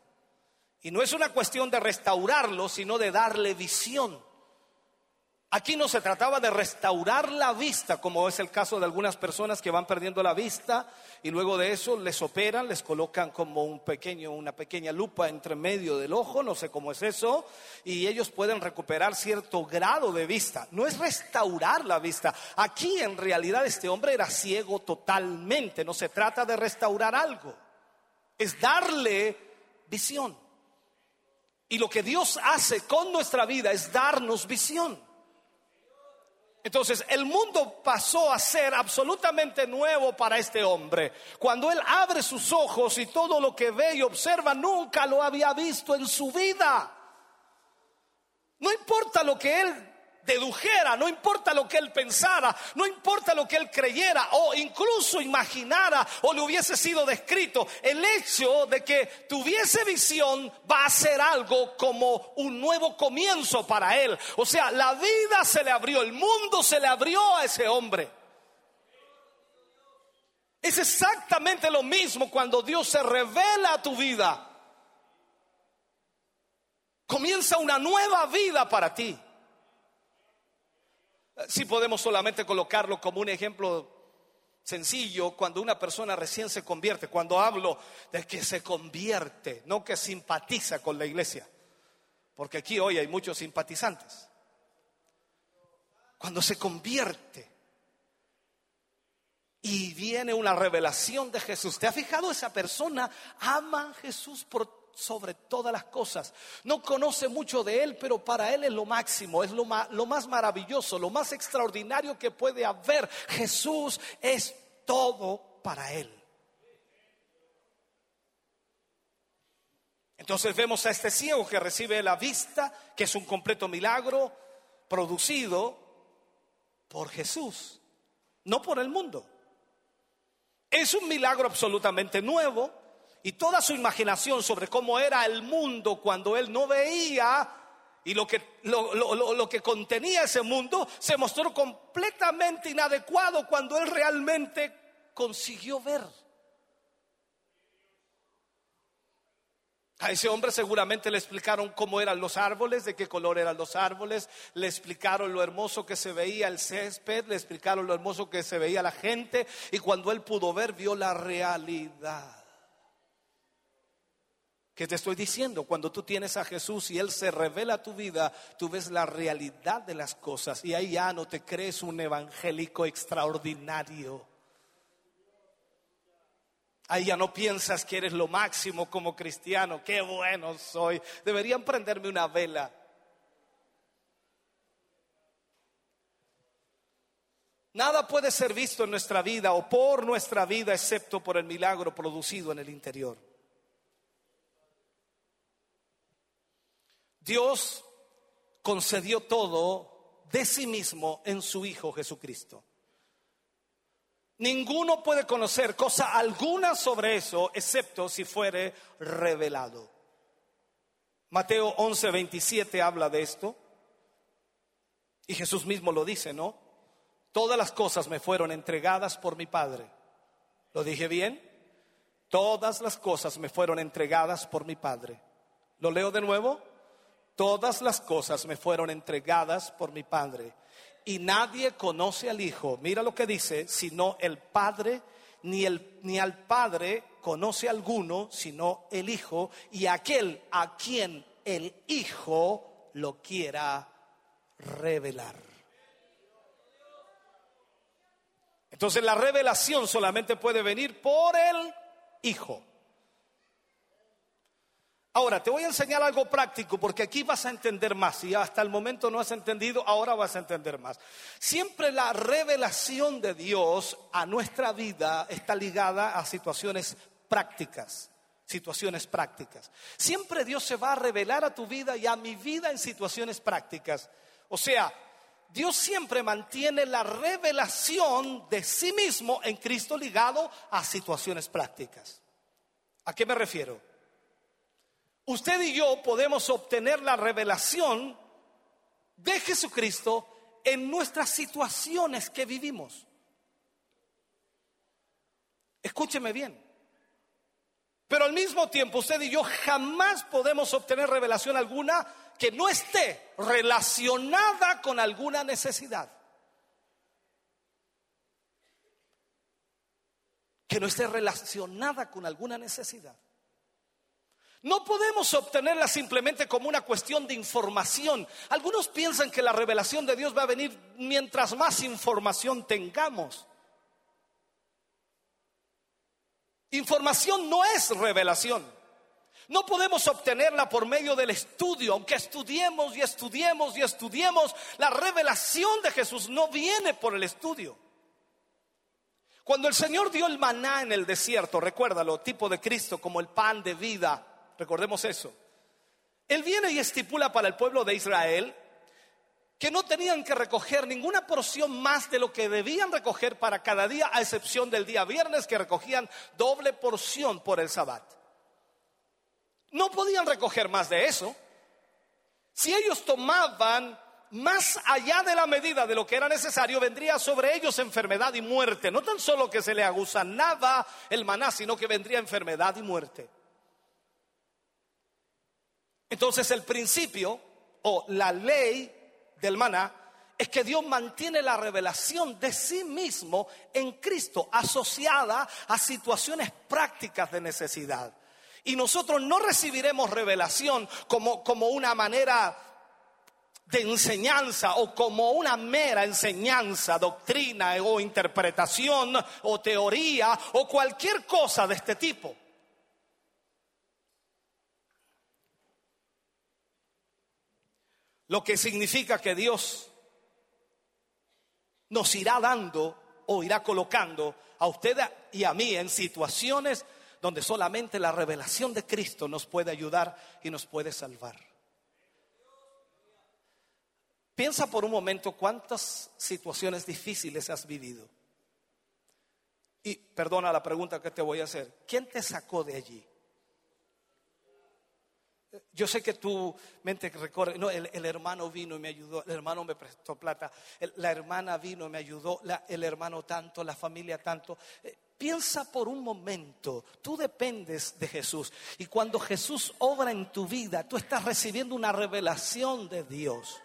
Y no es una cuestión de restaurarlo, sino de darle visión. Aquí no se trataba de restaurar la vista, como es el caso de algunas personas que van perdiendo la vista y luego de eso les operan, les colocan como un pequeño, una pequeña lupa entre medio del ojo, no sé cómo es eso, y ellos pueden recuperar cierto grado de vista. No es restaurar la vista. Aquí en realidad este hombre era ciego totalmente. No se trata de restaurar algo, es darle visión. Y lo que Dios hace con nuestra vida es darnos visión. Entonces el mundo pasó a ser absolutamente nuevo para este hombre. Cuando él abre sus ojos y todo lo que ve y observa nunca lo había visto en su vida. No importa lo que él dedujera, no importa lo que él pensara, no importa lo que él creyera o incluso imaginara o le hubiese sido descrito, el hecho de que tuviese visión va a ser algo como un nuevo comienzo para él. O sea, la vida se le abrió, el mundo se le abrió a ese hombre. Es exactamente lo mismo cuando Dios se revela a tu vida. Comienza una nueva vida para ti. Si podemos solamente colocarlo como un ejemplo sencillo, cuando una persona recién se convierte, cuando hablo de que se convierte, no que simpatiza con la iglesia, porque aquí hoy hay muchos simpatizantes. Cuando se convierte y viene una revelación de Jesús, ¿te ha fijado esa persona ama a Jesús por sobre todas las cosas. No conoce mucho de Él, pero para Él es lo máximo, es lo más, lo más maravilloso, lo más extraordinario que puede haber. Jesús es todo para Él. Entonces vemos a este ciego que recibe la vista, que es un completo milagro producido por Jesús, no por el mundo. Es un milagro absolutamente nuevo, y toda su imaginación sobre cómo era el mundo cuando él no veía y lo que, lo, lo, lo, que contenía ese mundo se mostró completamente inadecuado cuando él realmente consiguió ver. A ese hombre seguramente le explicaron cómo eran los árboles, de qué color eran los árboles, le explicaron lo hermoso que se veía el césped, le explicaron lo hermoso que se veía la gente y cuando él pudo ver vio la realidad. ¿Qué te estoy diciendo? Cuando tú tienes a Jesús y Él se revela a tu vida, tú ves la realidad de las cosas y ahí ya no te crees un evangélico extraordinario. Ahí ya no piensas que eres lo máximo como cristiano. Qué bueno soy. Deberían prenderme una vela. Nada puede ser visto en nuestra vida o por nuestra vida excepto por el milagro producido en el interior. Dios concedió todo de sí mismo en su Hijo Jesucristo. Ninguno puede conocer cosa alguna sobre eso excepto si fuere revelado. Mateo 11, 27 habla de esto. Y Jesús mismo lo dice, ¿no? Todas las cosas me fueron entregadas por mi Padre. ¿Lo dije bien? Todas las cosas me fueron entregadas por mi Padre. ¿Lo leo de nuevo? Todas las cosas me fueron entregadas por mi Padre. Y nadie conoce al Hijo, mira lo que dice, sino el Padre, ni, el, ni al Padre conoce alguno, sino el Hijo, y aquel a quien el Hijo lo quiera revelar. Entonces la revelación solamente puede venir por el Hijo. Ahora, te voy a enseñar algo práctico porque aquí vas a entender más. Si hasta el momento no has entendido, ahora vas a entender más. Siempre la revelación de Dios a nuestra vida está ligada a situaciones prácticas. Situaciones prácticas. Siempre Dios se va a revelar a tu vida y a mi vida en situaciones prácticas. O sea, Dios siempre mantiene la revelación de sí mismo en Cristo ligado a situaciones prácticas. ¿A qué me refiero? Usted y yo podemos obtener la revelación de Jesucristo en nuestras situaciones que vivimos. Escúcheme bien. Pero al mismo tiempo, usted y yo jamás podemos obtener revelación alguna que no esté relacionada con alguna necesidad. Que no esté relacionada con alguna necesidad. No podemos obtenerla simplemente como una cuestión de información. Algunos piensan que la revelación de Dios va a venir mientras más información tengamos. Información no es revelación. No podemos obtenerla por medio del estudio, aunque estudiemos y estudiemos y estudiemos. La revelación de Jesús no viene por el estudio. Cuando el Señor dio el maná en el desierto, recuérdalo, tipo de Cristo como el pan de vida, recordemos eso. Él viene y estipula para el pueblo de Israel que no tenían que recoger ninguna porción más de lo que debían recoger para cada día, a excepción del día viernes que recogían doble porción por el sabbat. No podían recoger más de eso. Si ellos tomaban más allá de la medida de lo que era necesario, vendría sobre ellos enfermedad y muerte. No tan solo que se le aguzanaba el maná, sino que vendría enfermedad y muerte. Entonces el principio o la ley del maná es que Dios mantiene la revelación de sí mismo en Cristo asociada a situaciones prácticas de necesidad. Y nosotros no recibiremos revelación como, como una manera de enseñanza o como una mera enseñanza, doctrina o interpretación o teoría o cualquier cosa de este tipo. Lo que significa que Dios nos irá dando o irá colocando a usted y a mí en situaciones donde solamente la revelación de Cristo nos puede ayudar y nos puede salvar. Piensa por un momento cuántas situaciones difíciles has vivido. Y perdona la pregunta que te voy a hacer. ¿Quién te sacó de allí? Yo sé que tu mente recorre, no, el, el, hermano vino y me ayudó, el hermano me prestó plata, la hermana vino y me ayudó, el hermano tanto, la familia tanto. Eh, piensa por un momento, tú dependes de Jesús y cuando Jesús obra en tu vida, tú estás recibiendo una revelación de Dios.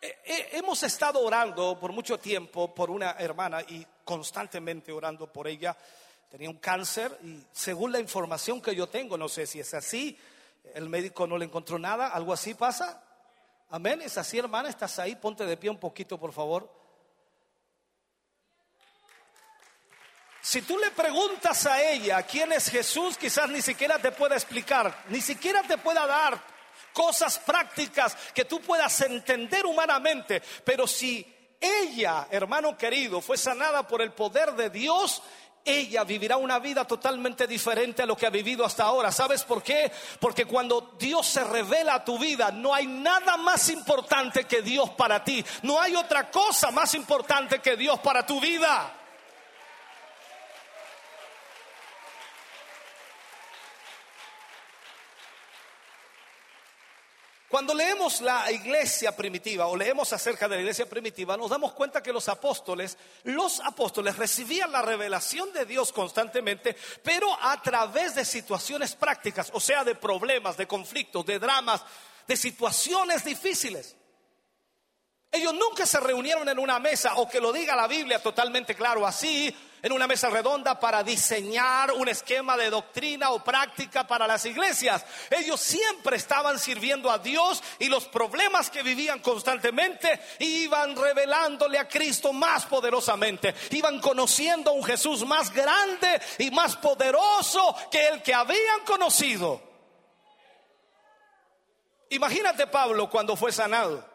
Eh, eh, hemos estado orando por mucho tiempo por una hermana y constantemente orando por ella tenía un cáncer y según la información que yo tengo, no sé si es así, el médico no le encontró nada, algo así pasa. Amén, es así hermana, estás ahí, ponte de pie un poquito por favor. Si tú le preguntas a ella quién es Jesús, quizás ni siquiera te pueda explicar, ni siquiera te pueda dar cosas prácticas que tú puedas entender humanamente, pero si ella, hermano querido, fue sanada por el poder de Dios, ella vivirá una vida totalmente diferente a lo que ha vivido hasta ahora. ¿Sabes por qué? Porque cuando Dios se revela a tu vida, no hay nada más importante que Dios para ti. No hay otra cosa más importante que Dios para tu vida. Cuando leemos la iglesia primitiva o leemos acerca de la iglesia primitiva, nos damos cuenta que los apóstoles, los apóstoles recibían la revelación de Dios constantemente, pero a través de situaciones prácticas, o sea, de problemas, de conflictos, de dramas, de situaciones difíciles. Ellos nunca se reunieron en una mesa, o que lo diga la Biblia totalmente claro así, en una mesa redonda para diseñar un esquema de doctrina o práctica para las iglesias. Ellos siempre estaban sirviendo a Dios y los problemas que vivían constantemente iban revelándole a Cristo más poderosamente. Iban conociendo a un Jesús más grande y más poderoso que el que habían conocido. Imagínate Pablo cuando fue sanado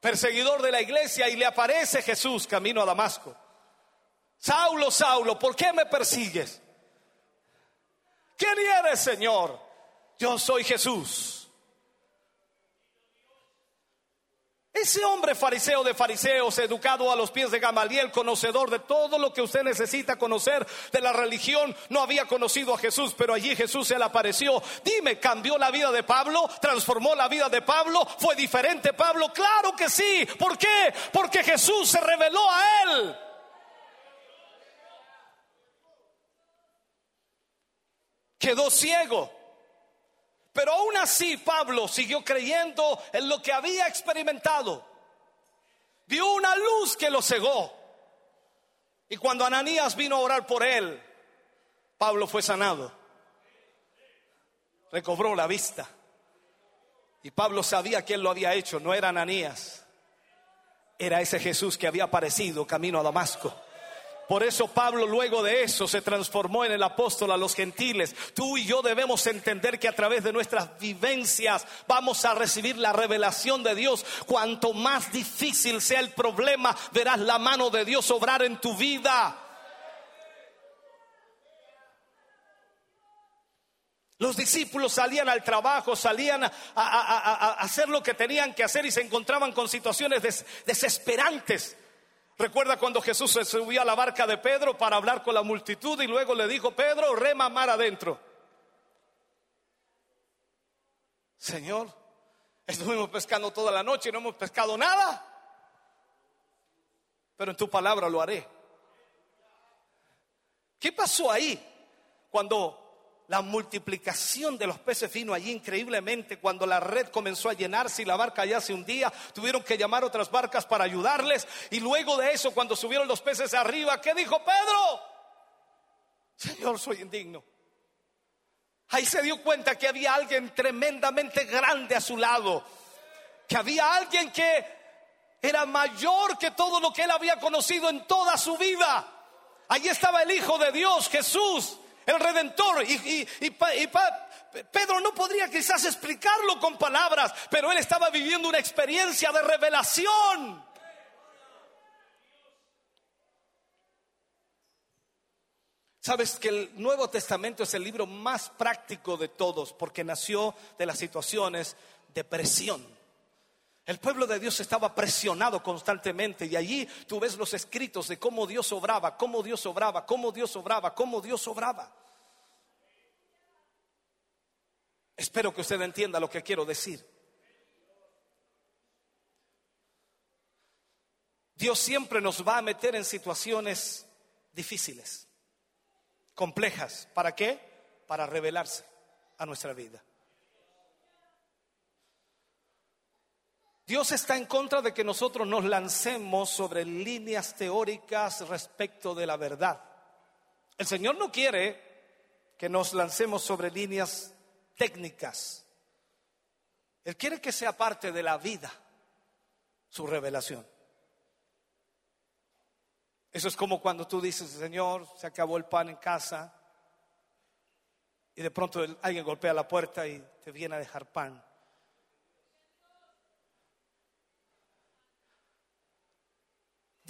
perseguidor de la iglesia, y le aparece Jesús camino a Damasco. Saulo, Saulo, ¿por qué me persigues? ¿Quién eres, Señor? Yo soy Jesús. Ese hombre fariseo de fariseos, educado a los pies de Gamaliel, conocedor de todo lo que usted necesita conocer de la religión, no había conocido a Jesús, pero allí Jesús se le apareció. Dime, ¿cambió la vida de Pablo? ¿Transformó la vida de Pablo? ¿Fue diferente Pablo? Claro que sí. ¿Por qué? Porque Jesús se reveló a él. Quedó ciego pero aún así Pablo siguió creyendo en lo que había experimentado. Vio una luz que lo cegó. Y cuando Ananías vino a orar por él, Pablo fue sanado. Recobró la vista. Y Pablo sabía que él lo había hecho, no era Ananías. Era ese Jesús que había aparecido camino a Damasco. Por eso Pablo luego de eso se transformó en el apóstol a los gentiles. Tú y yo debemos entender que a través de nuestras vivencias vamos a recibir la revelación de Dios. Cuanto más difícil sea el problema, verás la mano de Dios obrar en tu vida. Los discípulos salían al trabajo, salían a, hacer lo que tenían que hacer y se encontraban con situaciones des- desesperantes. Recuerda cuando Jesús se subió a la barca de Pedro para hablar con la multitud y luego le dijo, Pedro, rema mar adentro. Señor, estuvimos pescando toda la noche y no hemos pescado nada. Pero en tu palabra lo haré. ¿Qué pasó ahí cuando la multiplicación de los peces vino allí increíblemente? Cuando la red comenzó a llenarse y la barca ya se hundía, tuvieron que llamar otras barcas para ayudarles. Y luego de eso, cuando subieron los peces arriba, ¿qué dijo Pedro? Señor, soy indigno. Ahí se dio cuenta que había alguien tremendamente grande a su lado. Que había alguien que era mayor que todo lo que él había conocido en toda su vida. Allí estaba el Hijo de Dios, Jesús, el Redentor. Y, Pedro no podría quizás explicarlo con palabras, pero él estaba viviendo una experiencia de revelación. Sabes que el Nuevo Testamento es el libro más práctico de todos porque nació de las situaciones de presión. El pueblo de Dios estaba presionado constantemente y allí tú ves los escritos de cómo Dios obraba, cómo Dios obraba, cómo Dios obraba, cómo Dios obraba. Espero que usted entienda lo que quiero decir. Dios siempre nos va a meter en situaciones difíciles, complejas. ¿Para qué? Para revelarse a nuestra vida. Dios está en contra de que nosotros nos lancemos sobre líneas teóricas respecto de la verdad. El Señor no quiere que nos lancemos sobre líneas técnicas. Él quiere que sea parte de la vida su revelación. Eso es como cuando tú dices, Señor, se acabó el pan en casa y de pronto alguien golpea la puerta y te viene a dejar pan.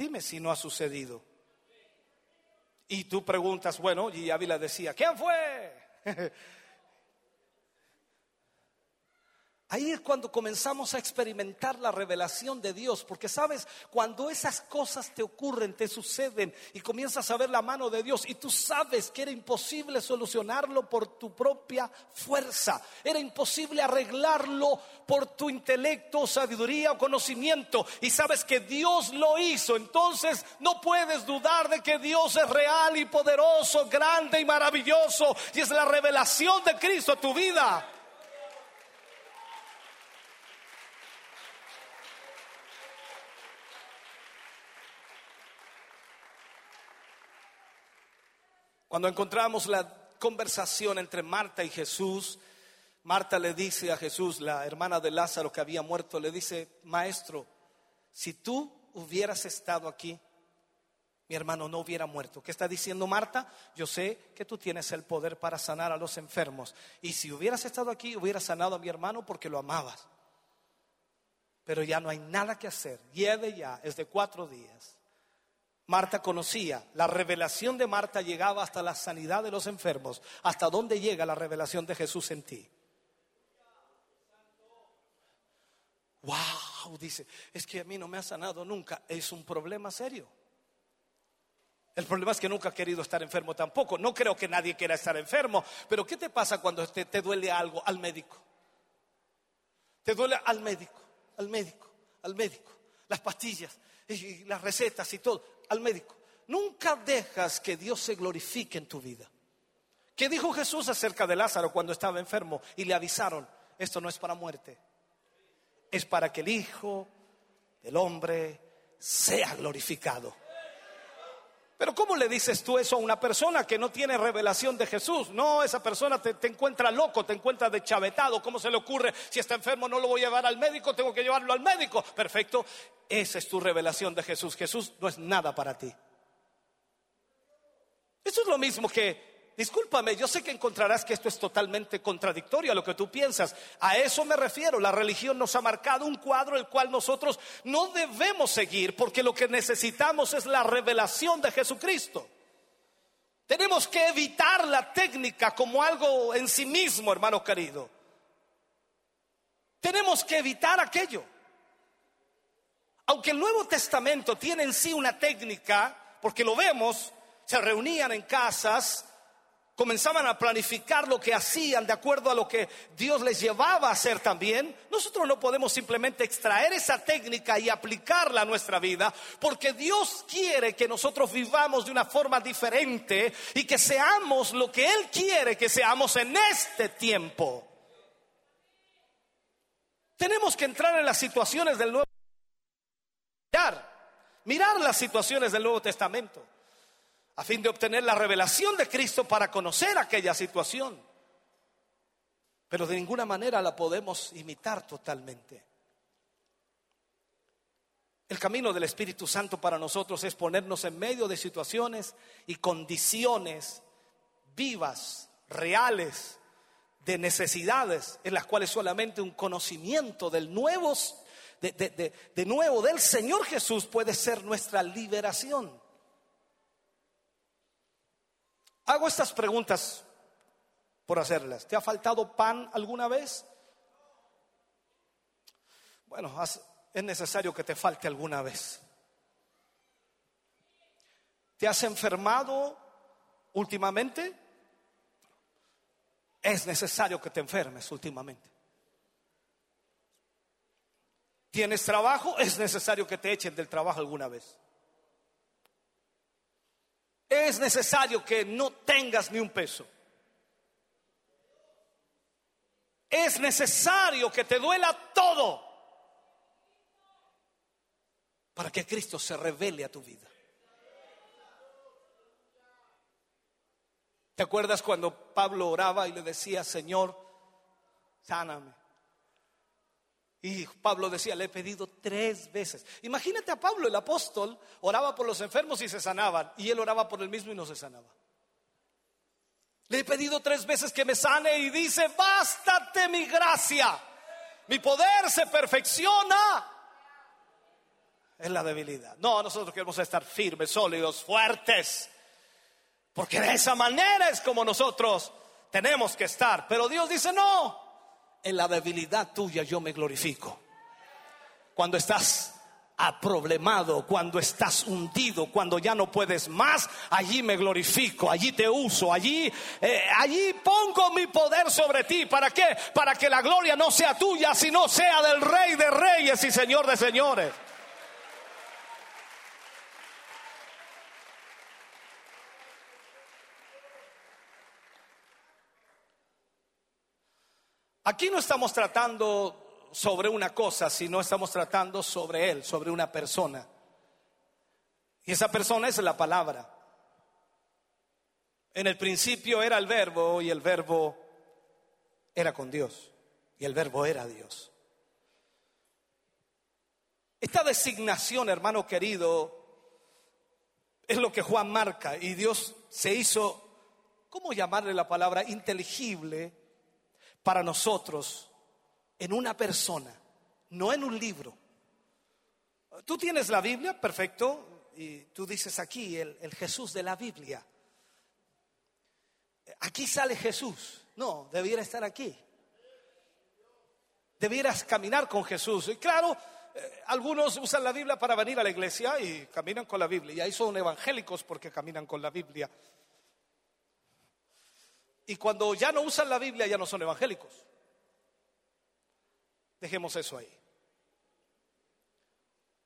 Dime si no ha sucedido. Y tú preguntas, bueno, y Ávila decía, ¿quién fue? Ahí es cuando comenzamos a experimentar la revelación de Dios, porque sabes, cuando esas cosas te ocurren, te suceden y comienzas a ver la mano de Dios y tú sabes que era imposible solucionarlo por tu propia fuerza, era imposible arreglarlo por tu intelecto, sabiduría o conocimiento y sabes que Dios lo hizo, entonces no puedes dudar de que Dios es real y poderoso, grande y maravilloso y es la revelación de Cristo a tu vida. Cuando encontramos la conversación entre Marta y Jesús, Marta le dice a Jesús, la hermana de Lázaro que había muerto, le dice, maestro, si tú hubieras estado aquí, mi hermano no hubiera muerto. ¿Qué está diciendo Marta? Yo sé que tú tienes el poder para sanar a los enfermos. Y si hubieras estado aquí, hubieras sanado a mi hermano porque lo amabas. Pero ya no hay nada que hacer. Lleve ya, es de cuatro días. Marta conocía, la revelación de Marta llegaba hasta la sanidad de los enfermos. ¿Hasta dónde llega la revelación de Jesús en ti? Wow, dice, es que a mí no me ha sanado nunca. Es un problema serio. El problema es que nunca ha querido estar enfermo tampoco. No creo que nadie quiera estar enfermo. Pero ¿qué te pasa cuando te, te duele algo al médico? Te duele al médico, al médico, al médico. Las pastillas y, y las recetas y todo, al médico. Nunca dejas que Dios se glorifique en tu vida. ¿Qué dijo Jesús acerca de Lázaro cuando estaba enfermo? Y le avisaron, esto no es para muerte, es para que el Hijo del Hombre sea glorificado. Pero ¿cómo le dices tú eso a una persona que no tiene revelación de Jesús? No, esa persona te, encuentra loco, te encuentra deschavetado. ¿Cómo se le ocurre? Si está enfermo no lo voy a llevar al médico, tengo que llevarlo al médico. Perfecto, esa es tu revelación de Jesús. Jesús no es nada para ti. Eso es lo mismo que, discúlpame, yo sé que encontrarás que esto es totalmente contradictorio a lo que tú piensas. A eso me refiero. La religión nos ha marcado un cuadro el cual nosotros no debemos seguir porque lo que necesitamos es la revelación de Jesucristo. Tenemos que evitar la técnica como algo en sí mismo, hermano querido. Tenemos que evitar aquello. Aunque el Nuevo Testamento tiene en sí una técnica, porque lo vemos, se reunían en casas, comenzaban a planificar lo que hacían de acuerdo a lo que Dios les llevaba a hacer también. Nosotros no podemos simplemente extraer esa técnica y aplicarla a nuestra vida, porque Dios quiere que nosotros vivamos de una forma diferente y que seamos lo que Él quiere que seamos en este tiempo. Tenemos que entrar en las situaciones del Nuevo mirar, mirar las situaciones del Nuevo Testamento a fin de obtener la revelación de Cristo para conocer aquella situación. Pero de ninguna manera la podemos imitar totalmente. El camino del Espíritu Santo para nosotros es ponernos en medio de situaciones y condiciones vivas, reales, de necesidades en las cuales solamente un conocimiento del nuevo, de, de- nuevo del Señor Jesús puede ser nuestra liberación. Hago estas preguntas por hacerlas. ¿Te ha faltado pan alguna vez? Bueno, es necesario que te falte alguna vez. ¿Te has enfermado últimamente? Es necesario que te enfermes últimamente. ¿Tienes trabajo? Es necesario que te echen del trabajo alguna vez. Es necesario que no tengas ni un peso. Es necesario que te duela todo para que Cristo se revele a tu vida. ¿Te acuerdas cuando Pablo oraba y le decía, Señor, sáname? Y Pablo decía, le he pedido tres veces. Imagínate a Pablo, el apóstol, oraba por los enfermos y se sanaban. Y él oraba por él mismo y no se sanaba. Le he pedido tres veces que me sane y dice, bástate mi gracia. Mi poder se perfecciona en la debilidad. No, nosotros queremos estar firmes, sólidos, fuertes. Porque de esa manera es como nosotros tenemos que estar. Pero Dios dice, no, en la debilidad tuya yo me glorifico. Cuando estás aproblemado, cuando estás hundido, cuando ya no puedes más, allí me glorifico, allí te uso, allí, eh, allí pongo mi poder sobre ti. ¿Para qué? Para que la gloria no sea tuya, sino sea del Rey de Reyes y Señor de Señores. Aquí no estamos tratando sobre una cosa, sino estamos tratando sobre Él, sobre una persona. Y esa persona es la palabra. En el principio era el verbo y el verbo era con Dios y el verbo era Dios. Esta designación, hermano querido, es lo que Juan marca y Dios se hizo, ¿cómo llamarle la palabra? Inteligible para nosotros en una persona, no en un libro. Tú tienes la Biblia, perfecto, y tú dices aquí el, Jesús de la Biblia. Aquí sale Jesús. No, debiera estar aquí. Debieras caminar con Jesús. Y claro, eh, algunos usan la Biblia para venir a la iglesia y caminan con la Biblia. Y ahí son evangélicos porque caminan con la Biblia. Y cuando ya no usan la Biblia ya no son evangélicos. Dejemos eso ahí.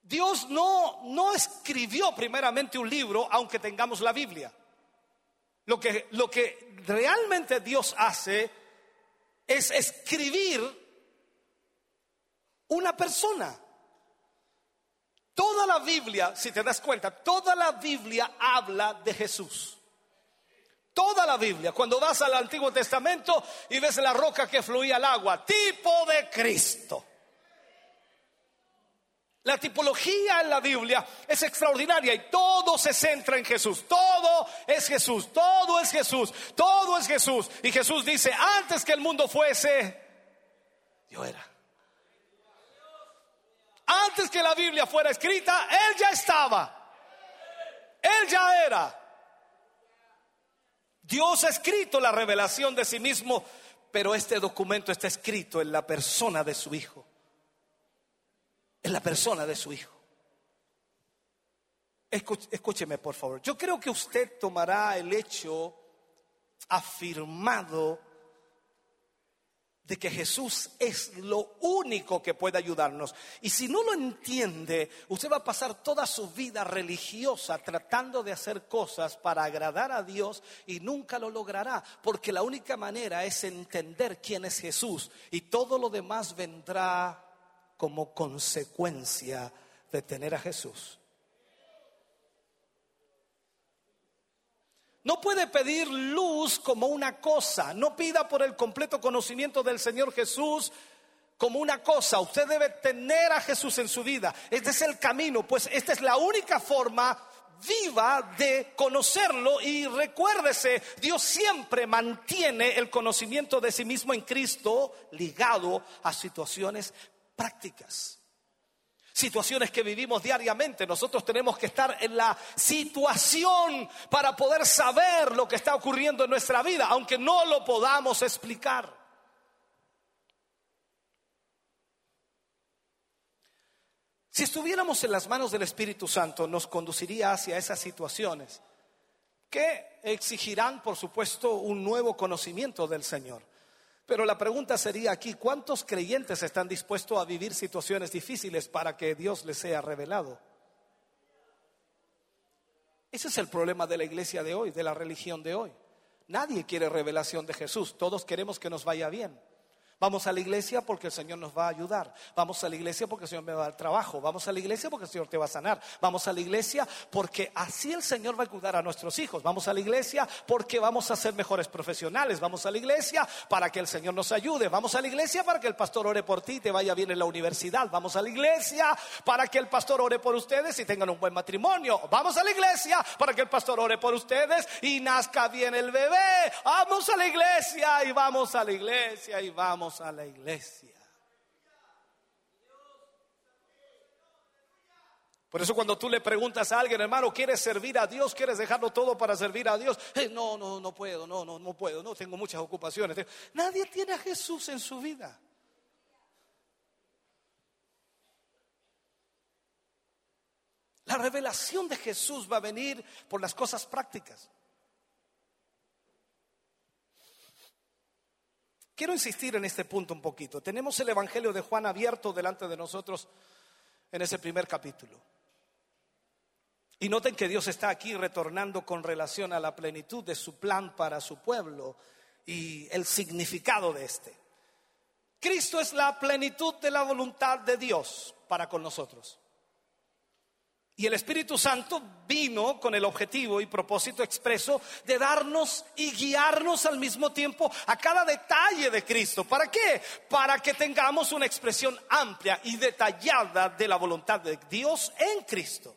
Dios no, no escribió primeramente un libro aunque tengamos la Biblia. Lo que, lo que realmente Dios hace es escribir una persona. Toda la Biblia, si te das cuenta, toda la Biblia habla de Jesús. Toda la Biblia. Cuando vas al Antiguo Testamento y ves la roca que fluía al agua, tipo de Cristo. La tipología en la Biblia es extraordinaria y todo se centra en Jesús. Todo es Jesús, todo es Jesús, todo es Jesús. Y Jesús dice, antes que el mundo fuese, yo era. Antes que la Biblia fuera escrita, Él ya estaba. Él ya era. Dios ha escrito la revelación de sí mismo, pero este documento está escrito en la persona de su Hijo. En la persona de su Hijo. Escúcheme, por favor. Yo creo que usted tomará el hecho afirmado de que Jesús es lo único que puede ayudarnos. Y si no lo entiende, usted va a pasar toda su vida religiosa tratando de hacer cosas para agradar a Dios y nunca lo logrará, porque la única manera es entender quién es Jesús y todo lo demás vendrá como consecuencia de tener a Jesús. No puede pedir luz como una cosa. No pida por el completo conocimiento del Señor Jesús como una cosa. Usted debe tener a Jesús en su vida. Este es el camino, pues esta es la única forma viva de conocerlo y recuérdese, Dios siempre mantiene el conocimiento de sí mismo en Cristo ligado a situaciones prácticas situaciones que vivimos diariamente. Nosotros tenemos que estar en la situación para poder saber lo que está ocurriendo en nuestra vida, aunque no lo podamos explicar. Si estuviéramos en las manos del Espíritu Santo, nos conduciría hacia esas situaciones que exigirán, por supuesto, un nuevo conocimiento del Señor. Pero la pregunta sería aquí, ¿cuántos creyentes están dispuestos a vivir situaciones difíciles para que Dios les sea revelado? Ese es el problema de la iglesia de hoy, de la religión de hoy. Nadie quiere revelación de Jesús, todos queremos que nos vaya bien. Vamos a la iglesia porque el Señor nos va a ayudar. Vamos a la iglesia porque el Señor me va a dar trabajo. Vamos a la iglesia porque el Señor te va a sanar. Vamos a la iglesia porque así el Señor va a cuidar a nuestros hijos. Vamos a la iglesia porque vamos a ser mejores profesionales. Vamos a la iglesia para que el Señor nos ayude. Vamos a la iglesia para que el pastor ore por ti y te vaya bien en la universidad. Vamos a la iglesia para que el pastor ore por ustedes y tengan un buen matrimonio. Vamos a la iglesia para que el pastor ore por ustedes y nazca bien el bebé. Vamos a la iglesia y vamos a la iglesia y vamos a la iglesia. Por eso cuando tú le preguntas a alguien, hermano, ¿quieres servir a Dios? ¿Quieres dejarlo todo para servir a Dios? Eh, no, no, no puedo, no, no, no puedo, no, tengo muchas ocupaciones. Nadie tiene a Jesús en su vida. La revelación de Jesús va a venir por las cosas prácticas. Quiero insistir en este punto un poquito. Tenemos el Evangelio de Juan abierto delante de nosotros en ese primer capítulo. Y noten que Dios está aquí retornando con relación a la plenitud de su plan para su pueblo y el significado de este. Cristo es la plenitud de la voluntad de Dios para con nosotros. Y el Espíritu Santo vino con el objetivo y propósito expreso de darnos y guiarnos al mismo tiempo a cada detalle de Cristo. ¿Para qué? Para que tengamos una expresión amplia y detallada de la voluntad de Dios en Cristo.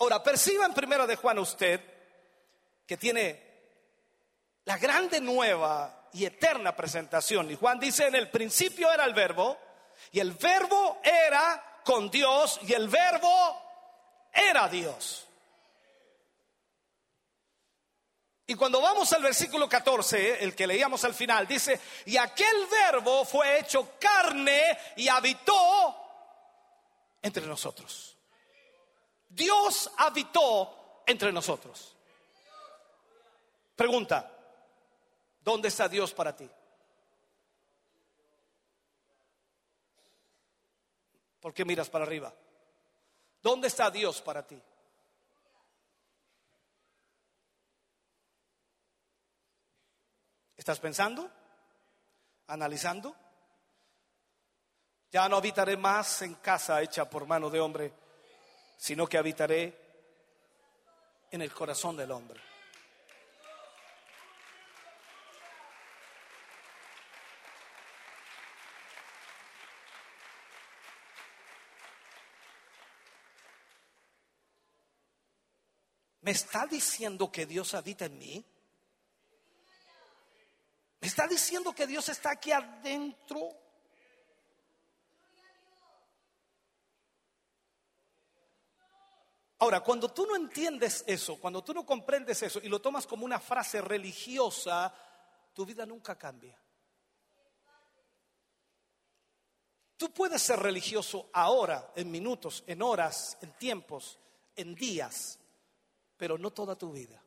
Ahora, perciba en primera de Juan usted que tiene la grande nueva y eterna presentación. Y Juan dice, en el principio era el verbo, y el verbo era con Dios, y el verbo era Dios. Y cuando vamos al versículo 14, el que leíamos al final, dice, y aquel verbo fue hecho carne y habitó entre nosotros. Dios habitó entre nosotros. Pregunta, ¿dónde está Dios para ti? ¿Por qué miras para arriba? ¿Dónde está Dios para ti? ¿Estás pensando? ¿Analizando? Ya no habitaré más en casa hecha por mano de hombre, sino que habitaré en el corazón del hombre. ¿Me está diciendo que Dios habita en mí? ¿Me está diciendo que Dios está aquí adentro? Ahora, cuando tú no entiendes eso, cuando tú no comprendes eso y lo tomas como una frase religiosa, tu vida nunca cambia. Tú puedes ser religioso ahora, en minutos, en horas, en tiempos, en días, pero no toda tu vida.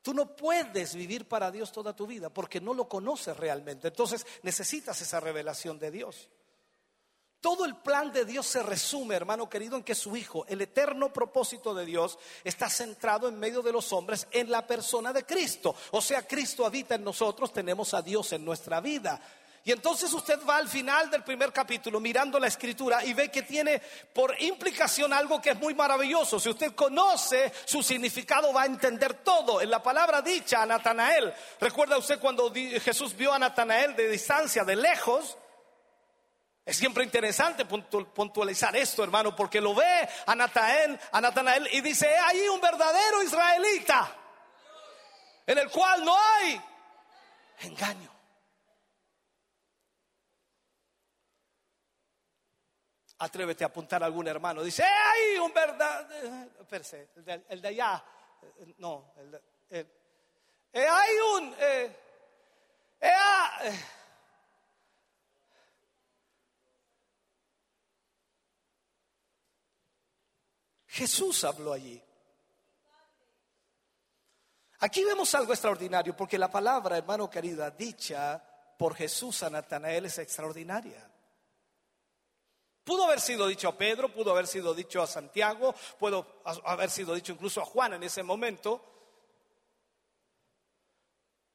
Tú no puedes vivir para Dios toda tu vida porque no lo conoces realmente. Entonces necesitas esa revelación de Dios. Todo el plan de Dios se resume, hermano querido, en que su Hijo, el eterno propósito de Dios, está centrado en medio de los hombres en la persona de Cristo. O sea, Cristo habita en nosotros, tenemos a Dios en nuestra vida. Y entonces usted va al final del primer capítulo mirando la escritura y ve que tiene por implicación algo que es muy maravilloso. Si usted conoce su significado va a entender todo. En la palabra dicha a Natanael, recuerda usted cuando Jesús vio a Natanael de distancia, de lejos, es siempre interesante puntu- puntualizar esto, hermano, porque lo ve a Natanael, a Natanael y dice, "He ahí un verdadero israelita, en el cual no hay engaño. Atrévete a apuntar a algún hermano. Dice, "He ahí un verdadero... Espérese, el de, el de allá. No, el de... el- "He ahí un... eh, he a- eh, Jesús habló allí. Aquí vemos algo extraordinario, porque la palabra, hermano querida, dicha por Jesús a Natanael es extraordinaria. Pudo haber sido dicho a Pedro, pudo haber sido dicho a Santiago, pudo haber sido dicho incluso a Juan en ese momento.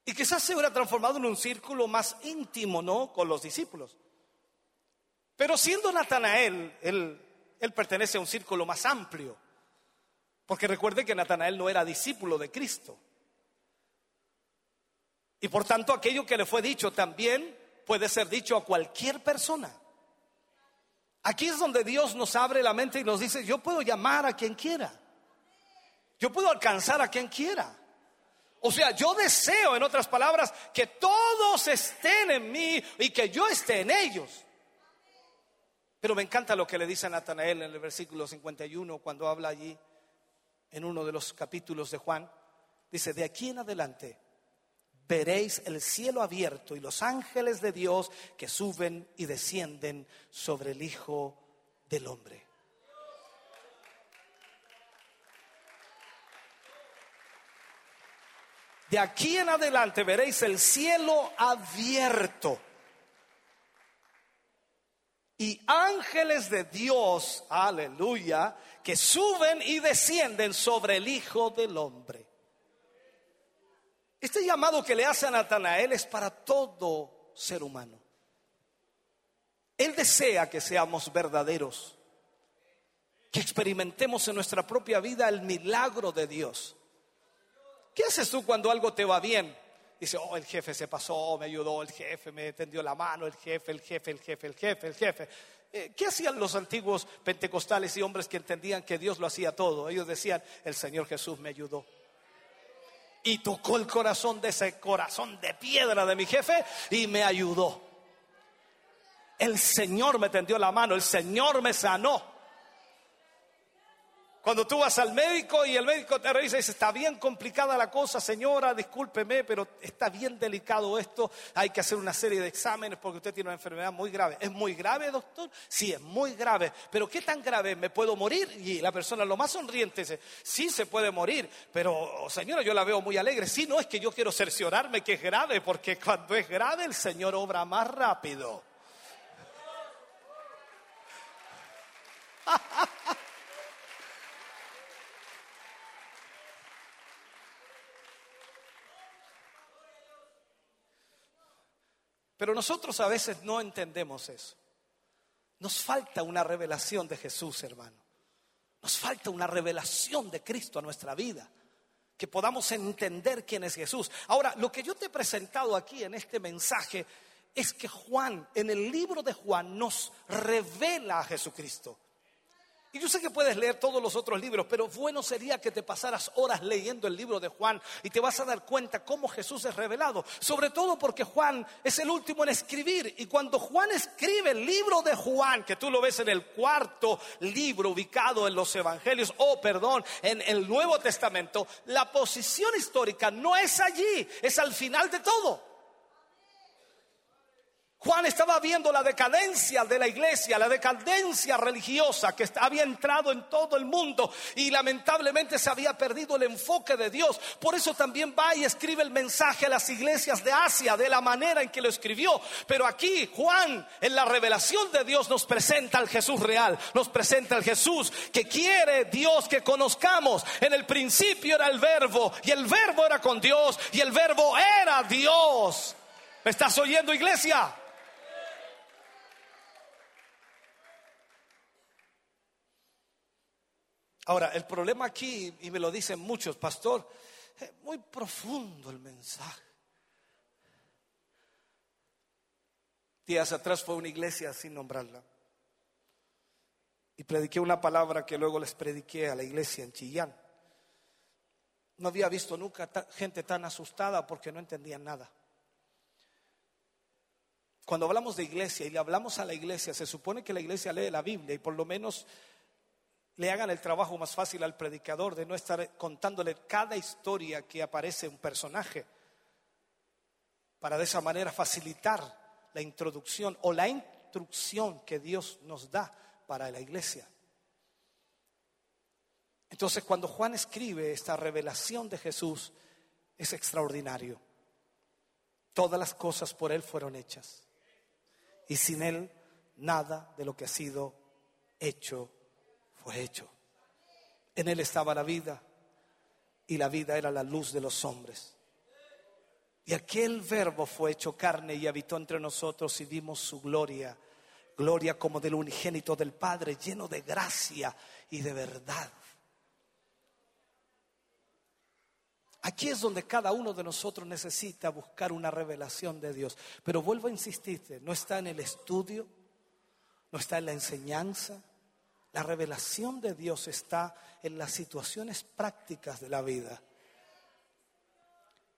Y quizás se hubiera transformado en un círculo más íntimo, ¿no? Con los discípulos. Pero siendo Natanael, él, él pertenece a un círculo más amplio. Porque recuerde que Natanael no era discípulo de Cristo. Y por tanto aquello que le fue dicho también puede ser dicho a cualquier persona. Aquí es donde Dios nos abre la mente y nos dice, yo puedo llamar a quien quiera. Yo puedo alcanzar a quien quiera. O sea, yo deseo, en otras palabras, que todos estén en mí y que yo esté en ellos. Pero me encanta lo que le dice a Natanael en el versículo 51 cuando habla allí en uno de los capítulos de Juan. Dice, de aquí en adelante veréis el cielo abierto y los ángeles de Dios que suben y descienden sobre el Hijo del Hombre. De aquí en adelante veréis el cielo abierto y ángeles de Dios, aleluya, que suben y descienden sobre el Hijo del Hombre. Este llamado que le hace a Natanael es para todo ser humano. Él desea que seamos verdaderos, que experimentemos en nuestra propia vida el milagro de Dios. ¿Qué haces tú cuando algo te va bien? Dice, oh, el jefe se pasó, me ayudó, el jefe me tendió la mano, el jefe, el jefe, el jefe, el jefe, el jefe. Eh, ¿Qué hacían los antiguos pentecostales y hombres que entendían que Dios lo hacía todo? Ellos decían, el Señor Jesús me ayudó. Y tocó el corazón de ese corazón de piedra de mi jefe y me ayudó. El Señor me tendió la mano, el Señor me sanó. Cuando tú vas al médico y el médico te revisa y dice, está bien complicada la cosa, señora, discúlpeme, pero está bien delicado esto, hay que hacer una serie de exámenes porque usted tiene una enfermedad muy grave. ¿Es muy grave, doctor? Sí, es muy grave. Pero ¿qué tan grave? ¿Me puedo morir? Y la persona lo más sonriente dice, sí se puede morir, pero señora, yo la veo muy alegre. Sí, no, es que yo quiero cerciorarme que es grave, porque cuando es grave el Señor obra más rápido. Pero nosotros a veces no entendemos eso. Nos falta una revelación de Jesús, hermano. Nos falta una revelación de Cristo a nuestra vida. Que podamos entender quién es Jesús. Ahora, lo que yo te he presentado aquí en este mensaje es que Juan, en el libro de Juan, nos revela a Jesucristo. Y yo sé que puedes leer todos los otros libros, pero bueno sería que te pasaras horas leyendo el libro de Juan y te vas a dar cuenta cómo Jesús es revelado. Sobre todo porque Juan es el último en escribir. Y cuando Juan escribe el libro de Juan, que tú lo ves en el cuarto libro ubicado en los evangelios, o perdón, en el Nuevo Testamento, la posición histórica no es allí, es al final de todo. Juan estaba viendo la decadencia de la iglesia, la decadencia religiosa que había entrado en todo el mundo y lamentablemente se había perdido el enfoque de Dios. Por eso también va y escribe el mensaje a las iglesias de Asia de la manera en que lo escribió. Pero aquí Juan en la revelación de Dios nos presenta al Jesús real, nos presenta al Jesús que quiere Dios que conozcamos. En el principio era el verbo y el verbo era con Dios y el verbo era Dios. ¿Me estás oyendo iglesia? Ahora, el problema aquí, y me lo dicen muchos, pastor, es muy profundo el mensaje. Días atrás fue una iglesia sin nombrarla. Y prediqué una palabra que luego les prediqué a la iglesia en Chillán. No había visto nunca gente tan asustada porque no entendían nada. Cuando hablamos de iglesia y le hablamos a la iglesia, se supone que la iglesia lee la Biblia y por lo menos le hagan el trabajo más fácil al predicador de no estar contándole cada historia que aparece un personaje, para de esa manera facilitar la introducción o la instrucción que Dios nos da para la iglesia. Entonces cuando Juan escribe esta revelación de Jesús, es extraordinario. Todas las cosas por Él fueron hechas. Y sin Él, nada de lo que ha sido hecho fue hecho. En él estaba la vida y la vida era la luz de los hombres. Y aquel verbo fue hecho carne y habitó entre nosotros y vimos su gloria, gloria como del unigénito del Padre, lleno de gracia y de verdad. Aquí es donde cada uno de nosotros necesita buscar una revelación de Dios. Pero vuelvo a insistirte, no está en el estudio, no está en la enseñanza, la revelación de Dios está en las situaciones prácticas de la vida.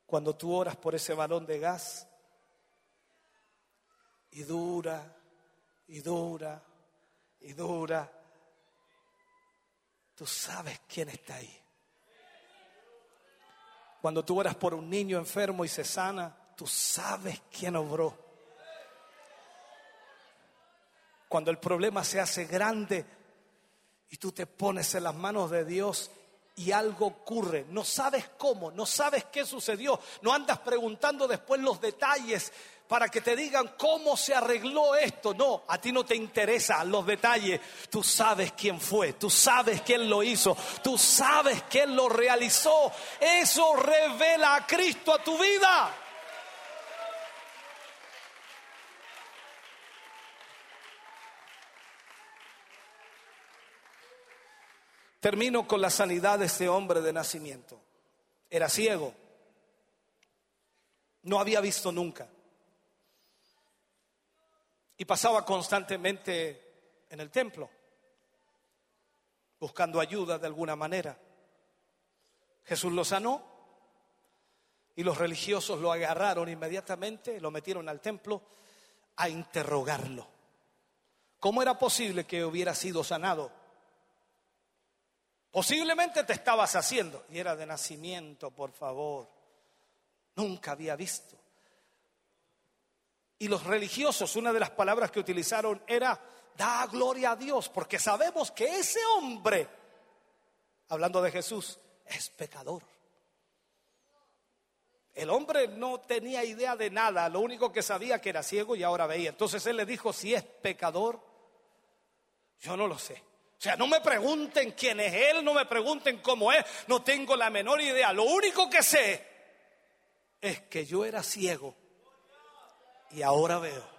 Cuando tú oras por ese balón de gas y dura y dura y dura, tú sabes quién está ahí. Cuando tú oras por un niño enfermo y se sana, tú sabes quién obró. Cuando el problema se hace grande, y tú te pones en las manos de Dios y algo ocurre. No sabes cómo, no sabes qué sucedió. No andas preguntando después los detalles para que te digan cómo se arregló esto. No, a ti no te interesan los detalles. Tú sabes quién fue, tú sabes quién lo hizo, tú sabes quién lo realizó. Eso revela a Cristo a tu vida. Termino con la sanidad de este hombre de nacimiento. Era ciego. No había visto nunca. Y pasaba constantemente en el templo, buscando ayuda de alguna manera. Jesús lo sanó y los religiosos lo agarraron inmediatamente, lo metieron al templo a interrogarlo. ¿Cómo era posible que hubiera sido sanado? Posiblemente te estabas haciendo. Y era de nacimiento, por favor. Nunca había visto. Y los religiosos, una de las palabras que utilizaron era, da gloria a Dios, porque sabemos que ese hombre, hablando de Jesús, es pecador. El hombre no tenía idea de nada, lo único que sabía que era ciego y ahora veía. Entonces él le dijo, si es pecador, yo no lo sé. O sea, no me pregunten quién es Él, no me pregunten cómo es, no tengo la menor idea. Lo único que sé es que yo era ciego Y ahora veo.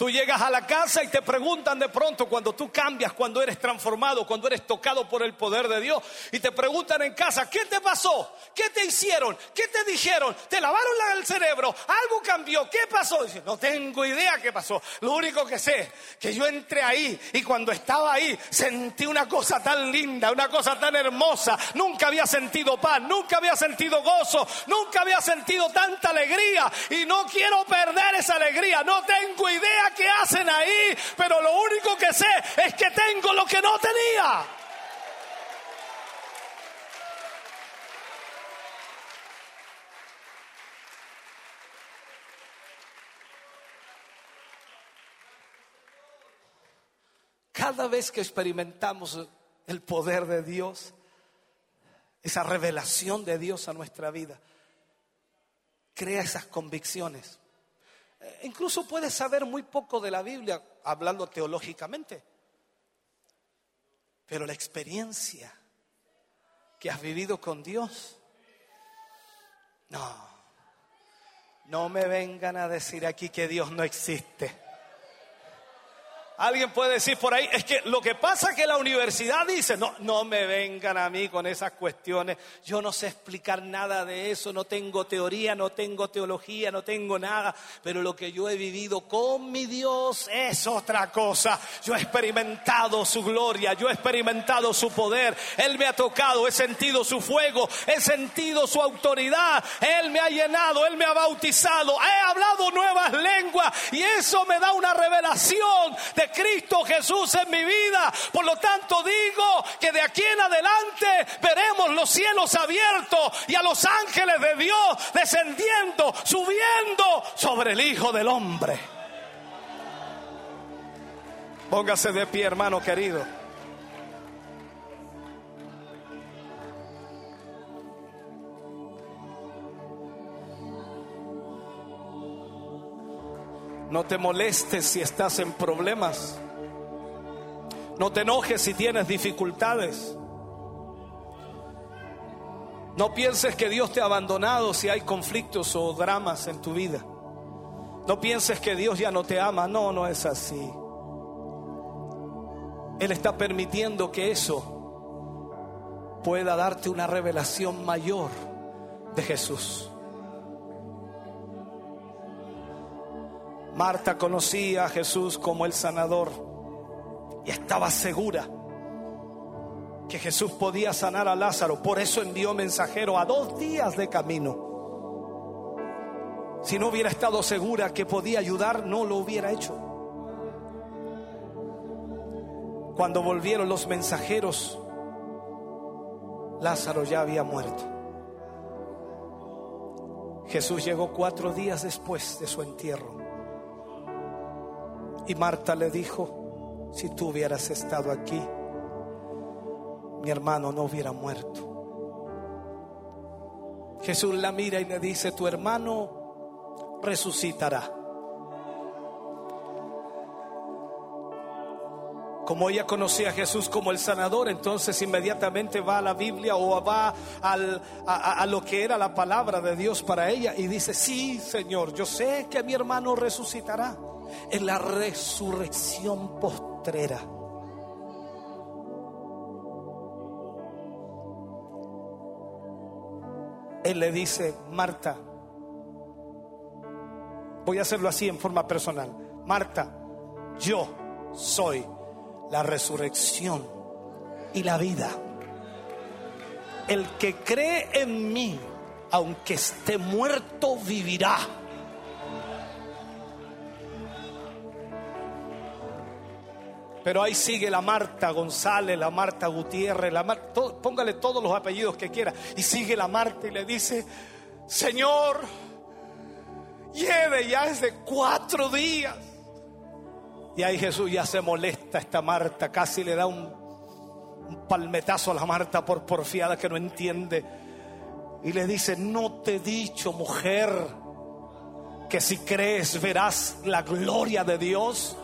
Tú llegas a la casa y te preguntan de pronto cuando tú cambias, cuando eres transformado, cuando eres tocado por el poder de Dios y te preguntan en casa, ¿qué te pasó? ¿Qué te hicieron? ¿Qué te dijeron? ¿Te lavaron la- el cerebro? ¿Algo cambió? ¿Qué pasó? Dice, no tengo idea qué pasó. Lo único que sé, que yo entré ahí y cuando estaba ahí sentí una cosa tan linda, una cosa tan hermosa. Nunca había sentido paz, nunca había sentido gozo, nunca había sentido tanta alegría y no quiero perder esa alegría. No tengo idea qué hacen ahí, pero lo único que sé es que tengo lo que no tenía. Cada vez que experimentamos el poder de Dios, esa revelación de Dios a nuestra vida, crea esas convicciones. Eh, Incluso puedes saber muy poco de la Biblia hablando teológicamente, pero la experiencia que has vivido con Dios, no, no me vengan a decir aquí que Dios no existe. Alguien puede decir por ahí, es que lo que pasa es que la universidad dice, no, no me vengan a mí con esas cuestiones, yo no sé explicar nada de eso, no tengo teoría, no tengo teología, no tengo nada, pero lo que yo he vivido con mi Dios es otra cosa. Yo he experimentado su gloria, yo he experimentado su poder, Él me ha tocado, he sentido su fuego, he sentido su autoridad, Él me ha llenado, Él me ha bautizado, he hablado nuevas lenguas. Y eso me da una revelación de Cristo Jesús en mi vida. Por lo tanto digo que de aquí en adelante veremos los cielos abiertos y a los ángeles de Dios descendiendo, subiendo sobre el Hijo del Hombre. Póngase de pie, hermano querido. No te molestes si estás en problemas. No te enojes si tienes dificultades. No pienses que Dios te ha abandonado si hay conflictos o dramas en tu vida. No pienses que Dios ya no te ama. No, no es así. Él está permitiendo que eso pueda darte una revelación mayor de Jesús. Marta conocía a Jesús como el sanador y estaba segura que Jesús podía sanar a Lázaro. Por eso envió mensajero a dos días de camino. Si no hubiera estado segura que podía ayudar, no lo hubiera hecho. Cuando volvieron los mensajeros, Lázaro ya había muerto. Jesús llegó cuatro días después de su entierro. Y Marta le dijo, si tú hubieras estado aquí, mi hermano no hubiera muerto. Jesús la mira y le dice, tu hermano resucitará. Como ella conocía a Jesús como el sanador, entonces inmediatamente va a la Biblia o va a lo que era la palabra de Dios para ella y dice, sí, Señor, yo sé que mi hermano resucitará en la resurrección postrera. Él le dice, Marta, voy a hacerlo así en forma personal, Marta, yo soy la resurrección y la vida. El que cree en mí, aunque esté muerto, vivirá. Pero ahí sigue la Marta González, la Marta Gutiérrez, la Mar- to- póngale todos los apellidos que quiera. Y sigue la Marta y le dice, Señor, lleve ya es de cuatro días. Y ahí Jesús ya se molesta a esta Marta, casi le da un, un palmetazo a la Marta por porfiada que no entiende. Y le dice, no te he dicho, mujer, que si crees verás la gloria de Dios.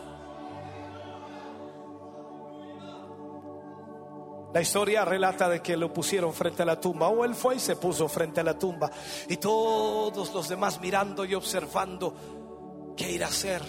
La historia relata de que lo pusieron frente a la tumba, o él fue y se puso frente a la tumba, y todos los demás mirando y observando qué ir a hacer.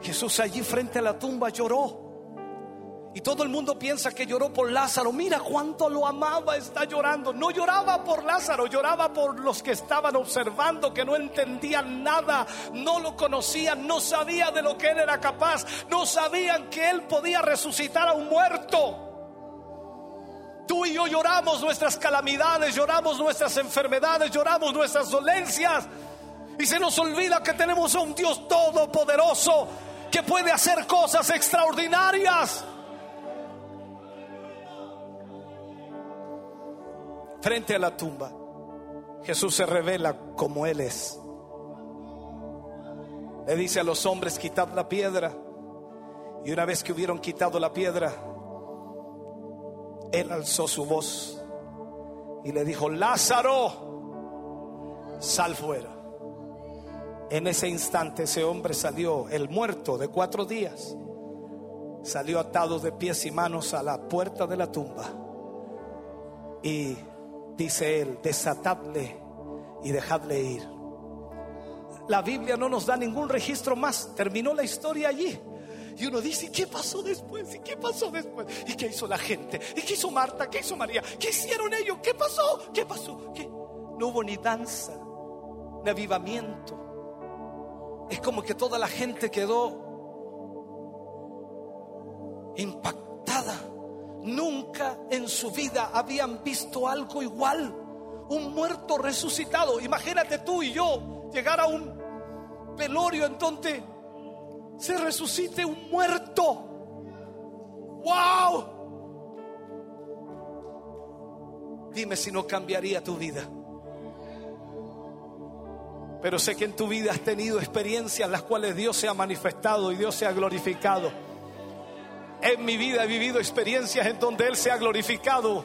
Jesús allí frente a la tumba lloró. Y todo el mundo piensa que lloró por Lázaro. Mira cuánto lo amaba, está llorando. No lloraba por Lázaro, lloraba por los que estaban observando, que no entendían nada, no lo conocían, no sabían de lo que él era capaz, no sabían que él podía resucitar a un muerto. Tú y yo lloramos nuestras calamidades, lloramos nuestras enfermedades, lloramos nuestras dolencias. Y se nos olvida que tenemos a un Dios todopoderoso que puede hacer cosas extraordinarias. Frente a la tumba, Jesús se revela como Él es. Le dice a los hombres, quitad la piedra. Y una vez que hubieron quitado la piedra, Él alzó su voz y le dijo, Lázaro, sal fuera. En ese instante ese hombre salió, el muerto de cuatro días, salió atado de pies y manos a la puerta de la tumba. Y dice él, desatadle y dejadle ir. La Biblia no nos da ningún registro más, terminó la historia allí. Y uno dice, ¿qué pasó después? ¿Y qué pasó después? ¿Y qué hizo la gente? ¿Y qué hizo Marta? ¿Qué hizo María? ¿Qué hicieron ellos? ¿Qué pasó? ¿Qué pasó? No hubo ni danza, ni avivamiento. Es como que toda la gente quedó impactada. Nunca en su vida habían visto algo igual. Un muerto resucitado. Imagínate tú y yo llegar a un velorio en donde se resucite un muerto. ¡Wow! Dime si no cambiaría tu vida. Pero sé que en tu vida has tenido experiencias en las cuales Dios se ha manifestado y Dios se ha glorificado. En mi vida he vivido experiencias en donde Él se ha glorificado,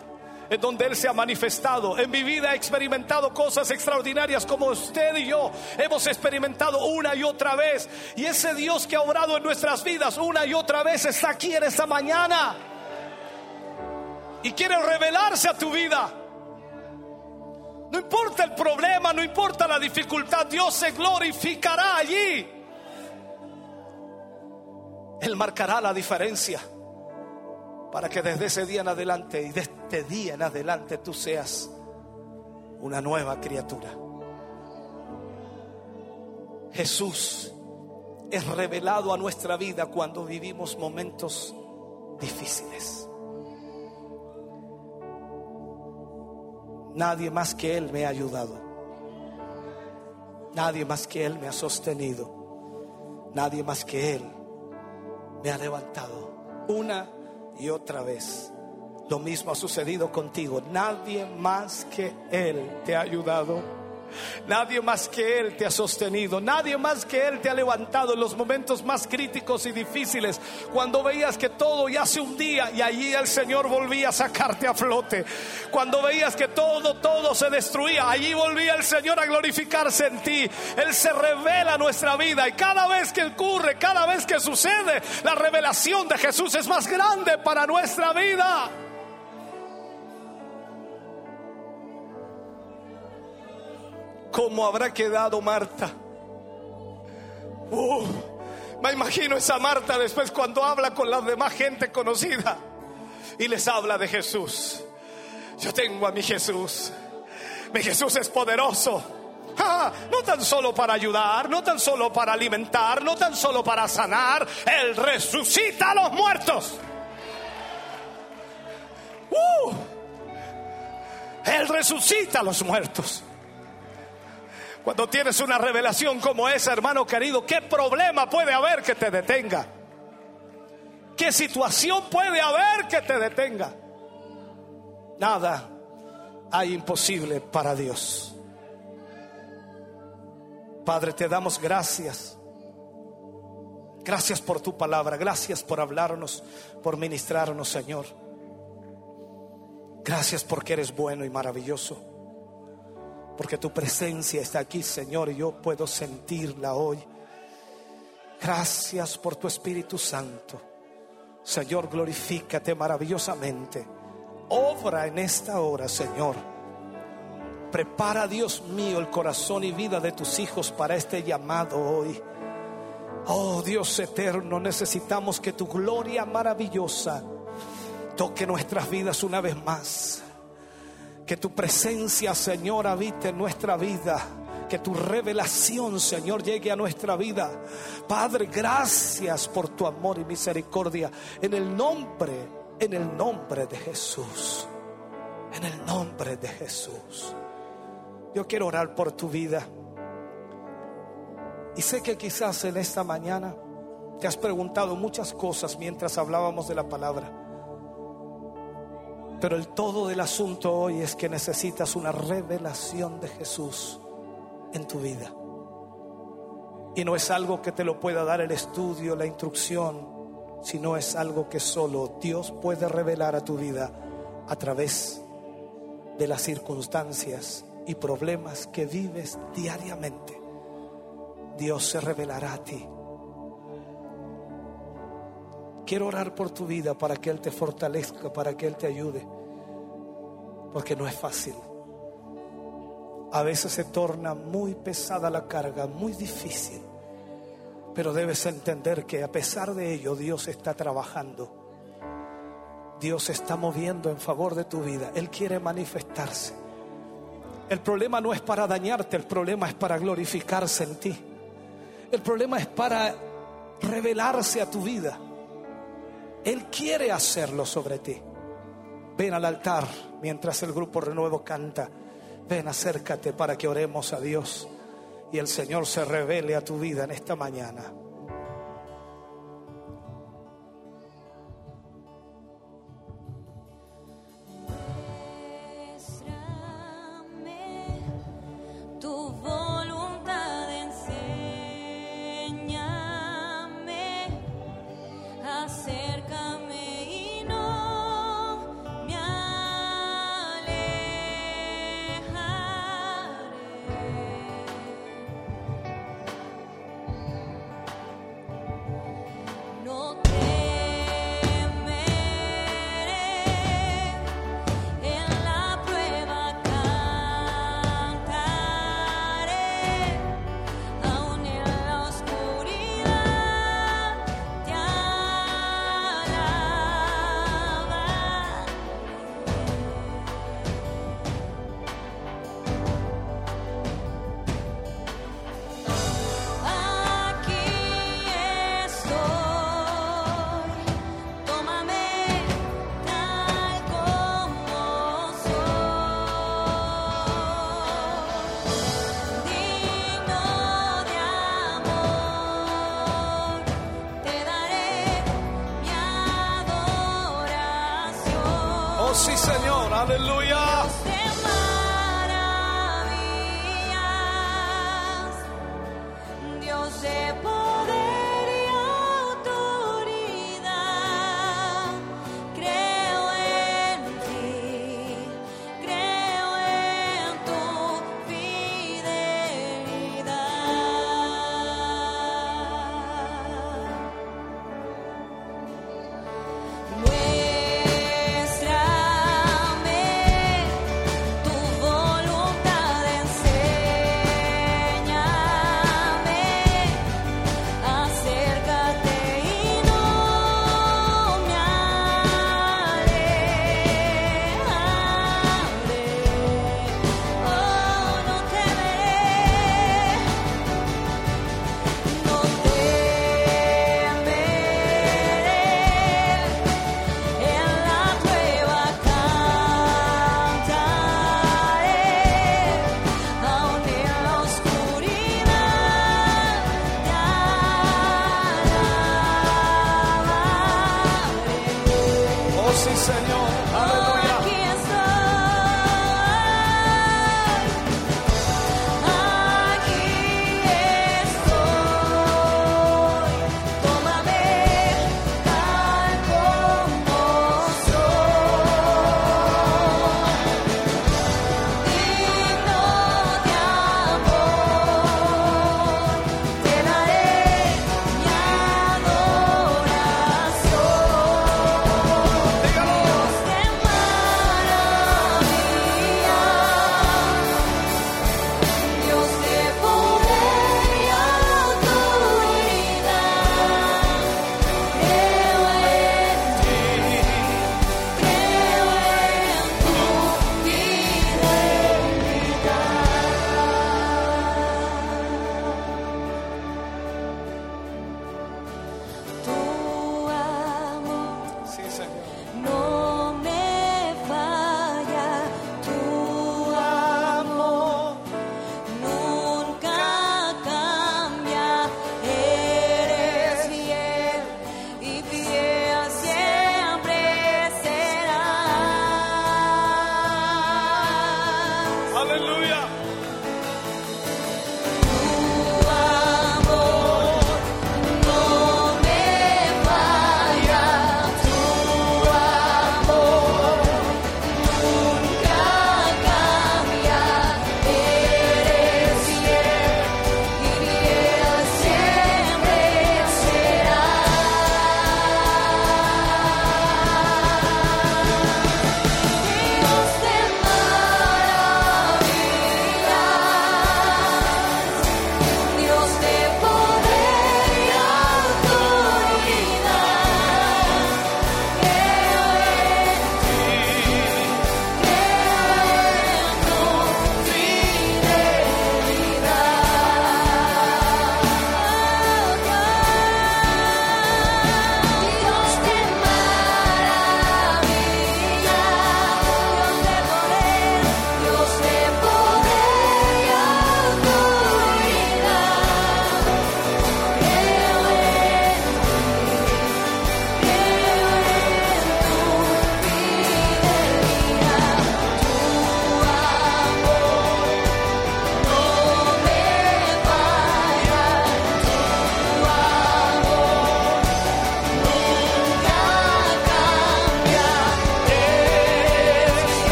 en donde Él se ha manifestado. En mi vida he experimentado cosas extraordinarias como usted y yo hemos experimentado una y otra vez. Y ese Dios que ha obrado en nuestras vidas una y otra vez está aquí en esta mañana. Y quiere revelarse a tu vida. No importa el problema, no importa la dificultad, Dios se glorificará allí. Él marcará la diferencia para que desde ese día en adelante y de este día en adelante tú seas una nueva criatura. Jesús es revelado a nuestra vida cuando vivimos momentos difíciles. Nadie más que Él me ha ayudado. Nadie más que Él me ha sostenido. Nadie más que Él me ha levantado una y otra vez. Lo mismo ha sucedido contigo. Nadie más que Él te ha ayudado. Nadie más que Él te ha sostenido. Nadie más que Él te ha levantado en los momentos más críticos y difíciles. Cuando veías que todo ya se hundía y allí el Señor volvía a sacarte a flote. Cuando veías que todo, todo se destruía, allí volvía el Señor a glorificarse en ti. Él se revela nuestra vida y cada vez que ocurre, cada vez que sucede, la revelación de Jesús es más grande para nuestra vida. ¿Cómo habrá quedado Marta? Uh, me imagino esa Marta después cuando habla con la demás gente conocida y les habla de Jesús. Yo tengo a mi Jesús. Mi Jesús es poderoso. Ah, no tan solo para ayudar, no tan solo para alimentar, no tan solo para sanar. Él resucita a los muertos. Uh, él resucita a los muertos. Cuando tienes una revelación como esa, hermano querido, ¿qué problema puede haber que te detenga? ¿Qué situación puede haber que te detenga? Nada hay imposible para Dios. Padre, te damos gracias. Gracias por tu palabra, gracias por hablarnos, por ministrarnos, Señor. Gracias porque eres bueno y maravilloso porque tu presencia está aquí, Señor, y yo puedo sentirla hoy. Gracias por tu Espíritu Santo. Señor, glorifícate maravillosamente Obra en esta hora, Señor. Prepara, Dios mío, el corazón y vida de tus hijos para este llamado hoy. Oh Dios eterno, necesitamos que tu gloria maravillosa toque nuestras vidas una vez más. Que tu presencia, Señor, habite en nuestra vida. Que tu revelación, Señor, llegue a nuestra vida. Padre, gracias por tu amor y misericordia. En el nombre, en el nombre de Jesús. En el nombre de Jesús. Yo quiero orar por tu vida. Y sé que quizás en esta mañana te has preguntado muchas cosas mientras hablábamos de la palabra. Pero el todo del asunto hoy es que necesitas una revelación de Jesús en tu vida. Y no es algo que te lo pueda dar el estudio, la instrucción, sino es algo que solo Dios puede revelar a tu vida a través de las circunstancias y problemas que vives diariamente. Dios se revelará a ti. Quiero orar por tu vida para que Él te fortalezca, para que Él te ayude, porque no es fácil. A veces se torna muy pesada la carga, muy difícil, pero debes entender que a pesar de ello Dios está trabajando. Dios está moviendo en favor de tu vida. Él quiere manifestarse. El problema no es para dañarte, el problema es para glorificarse en ti. El problema es para revelarse a tu vida. Él quiere hacerlo sobre ti. Ven al altar mientras el grupo Renuevo canta. Ven, acércate para que oremos a Dios y el Señor se revele a tu vida en esta mañana.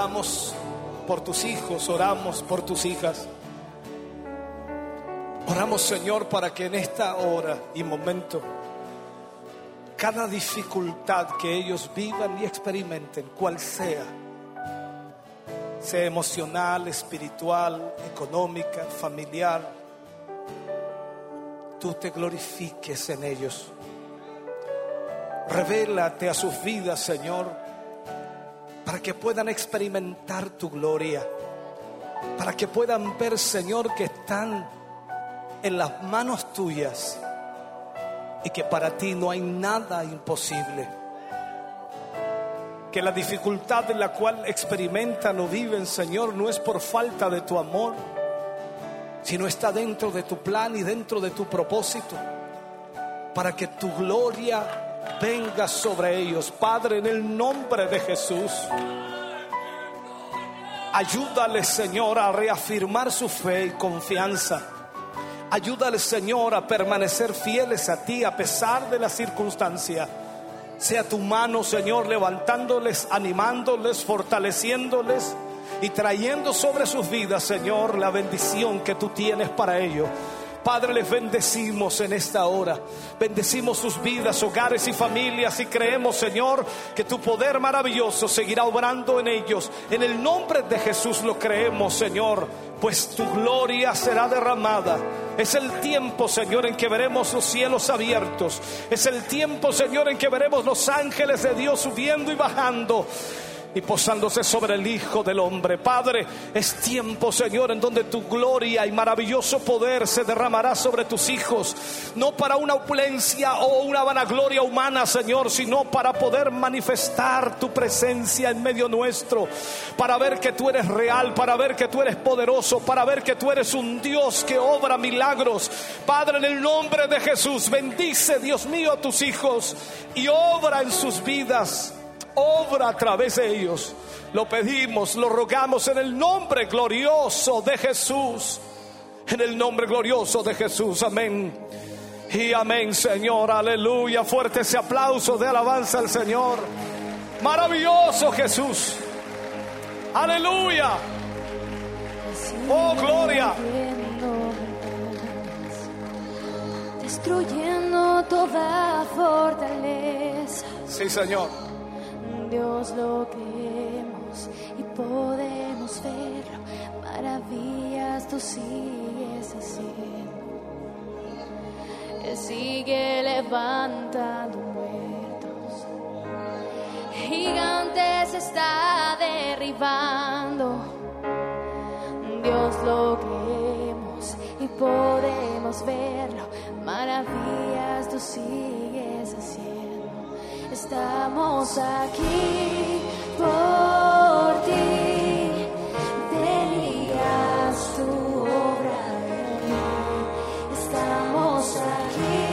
Oramos por tus hijos, oramos por tus hijas. Oramos, Señor, para que en esta hora y momento, cada dificultad que ellos vivan y experimenten, cual sea, sea emocional, espiritual, económica, familiar, tú te glorifiques en ellos. Revélate a sus vidas, Señor, para que puedan experimentar tu gloria, para que puedan ver, Señor, que están en las manos tuyas y que para ti no hay nada imposible. Que la dificultad en la cual experimentan o viven, Señor, no es por falta de tu amor, sino está dentro de tu plan y dentro de tu propósito, para que tu gloria venga sobre ellos. Padre, en el nombre de Jesús. Ayúdale, Señor, a reafirmar su fe y confianza. Ayúdale, Señor, a permanecer fieles a ti a pesar de la circunstancia. Sea tu mano, Señor, levantándoles, animándoles, fortaleciéndoles y trayendo sobre sus vidas, Señor, la bendición que tú tienes para ellos. Padre, les bendecimos en esta hora. Bendecimos sus vidas, hogares y familias y creemos, Señor, que tu poder maravilloso seguirá obrando en ellos. En el nombre de Jesús lo creemos, Señor, pues tu gloria será derramada. Es el tiempo, Señor, en que veremos los cielos abiertos. Es el tiempo, Señor, en que veremos los ángeles de Dios subiendo y bajando y posándose sobre el Hijo del Hombre. Padre, es tiempo, Señor, en donde tu gloria y maravilloso poder se derramará sobre tus hijos, no para una opulencia o una vanagloria humana, Señor, sino para poder manifestar tu presencia en medio nuestro, para ver que tú eres real, para ver que tú eres poderoso, para ver que tú eres un Dios que obra milagros. Padre, en el nombre de Jesús, bendice, Dios mío, a tus hijos y obra en sus vidas obra a través de ellos. Lo pedimos, lo rogamos en el nombre glorioso de Jesús. En el nombre glorioso de Jesús. Amén. Y amén, Señor. Aleluya. Fuerte ese aplauso de alabanza al Señor. Maravilloso Jesús. Aleluya. Oh, gloria. Destruyendo toda fortaleza. Sí, Señor. Dios lo creemos y podemos verlo. Maravillas tú sigues haciendo. Él sigue levantando muertos. Gigantes está derribando. Dios lo creemos y podemos verlo. Maravillas tú sigues haciendo. Estamos aquí por ti. Venías tu obra. Estamos aquí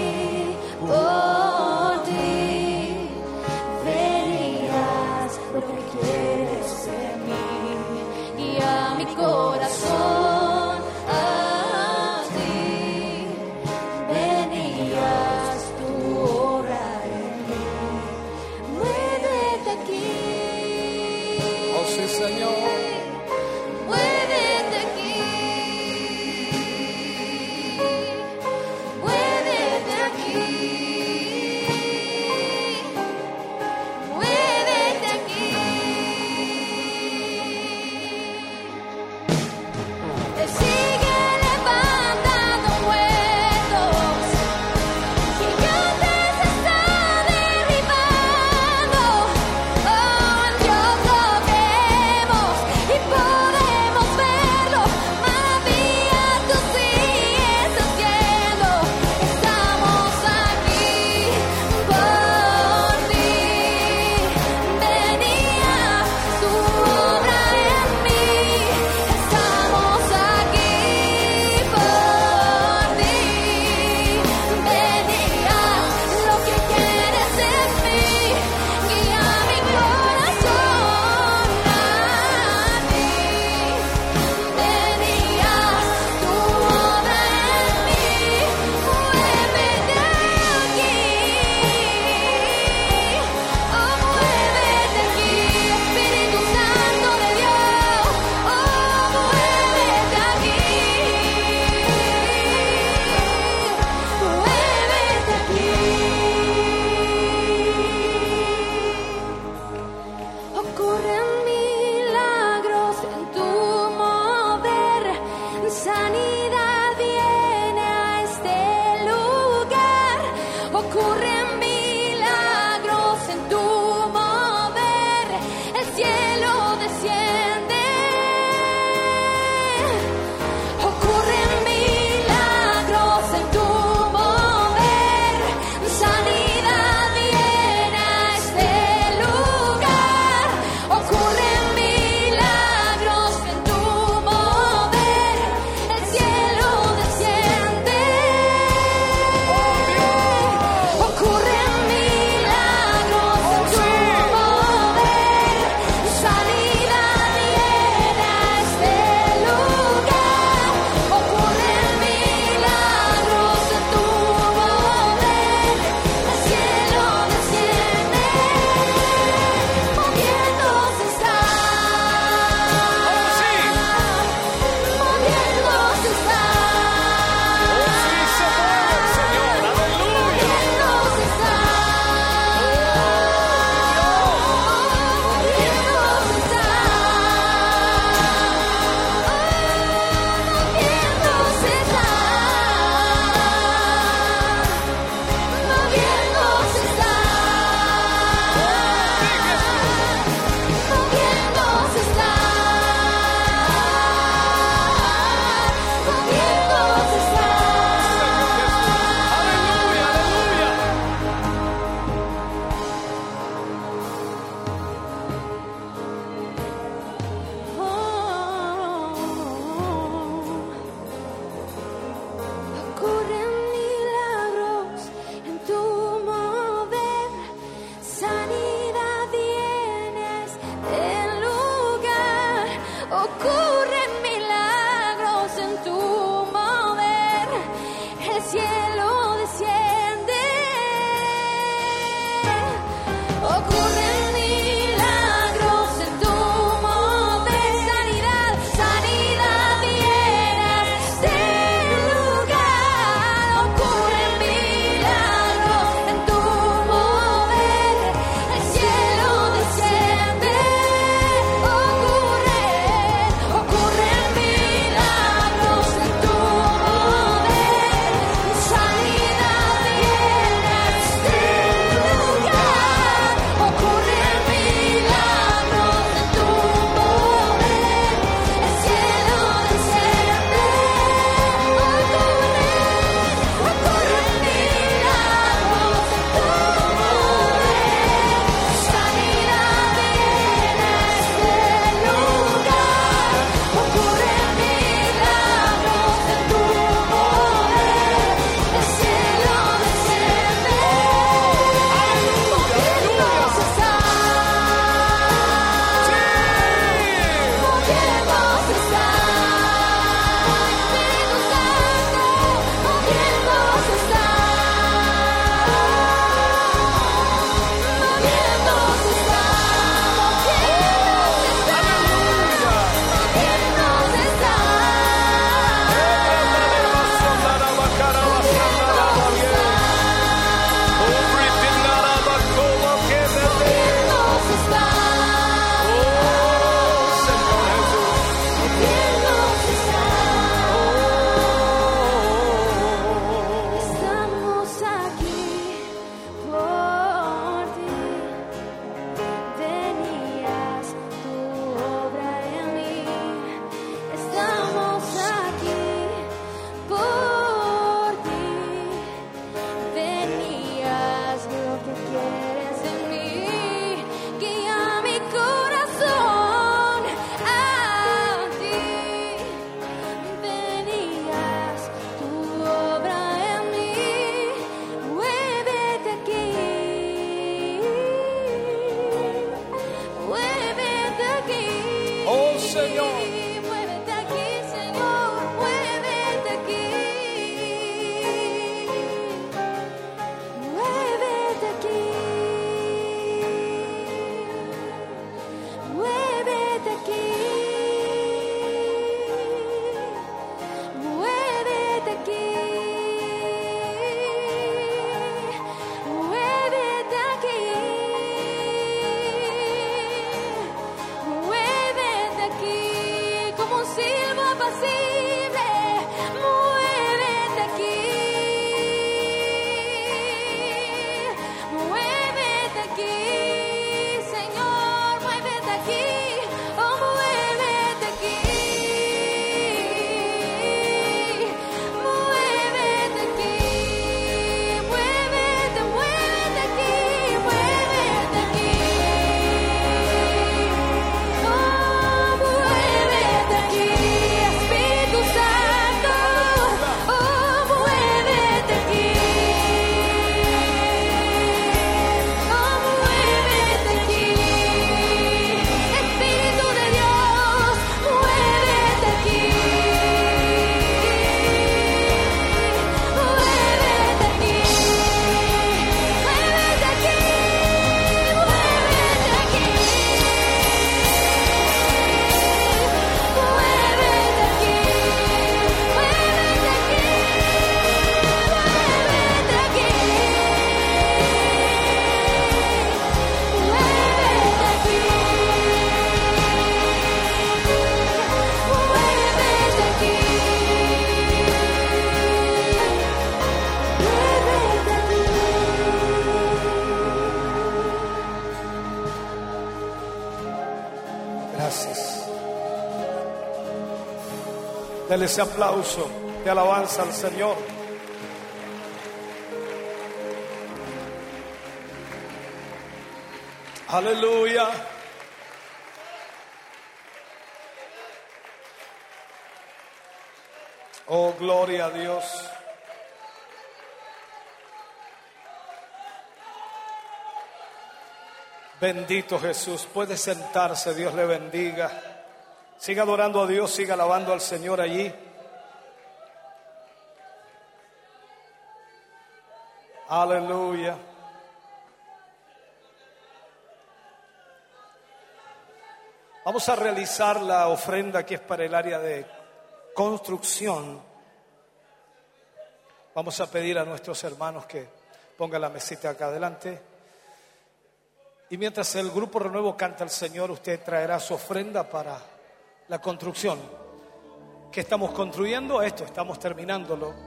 Dele ese aplauso de alabanza al Señor. Aleluya. Oh, gloria a Dios. Bendito Jesús. Puede sentarse, Dios le bendiga. Siga adorando a Dios, siga alabando al Señor allí. Aleluya. Vamos a realizar la ofrenda que es para el área de construcción. Vamos a pedir a nuestros hermanos que pongan la mesita acá adelante. Y mientras el grupo Renuevo canta al Señor, usted traerá su ofrenda para la construcción. ¿Qué estamos construyendo? Esto, estamos terminándolo.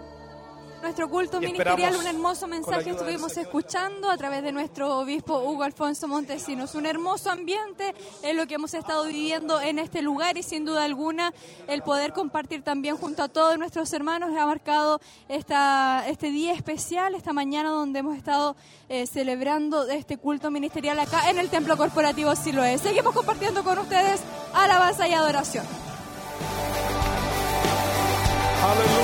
Nuestro culto Y ministerial, un hermoso mensaje estuvimos escuchando a través de nuestro obispo Hugo Alfonso Montesinos. Un hermoso ambiente es lo que hemos estado viviendo en este lugar y sin duda alguna el poder compartir también junto a todos nuestros hermanos ha marcado esta, este día especial, esta mañana donde hemos estado eh, celebrando este culto ministerial acá en el Templo Corporativo Siloé. Seguimos compartiendo con ustedes alabanza y adoración. Aleluya.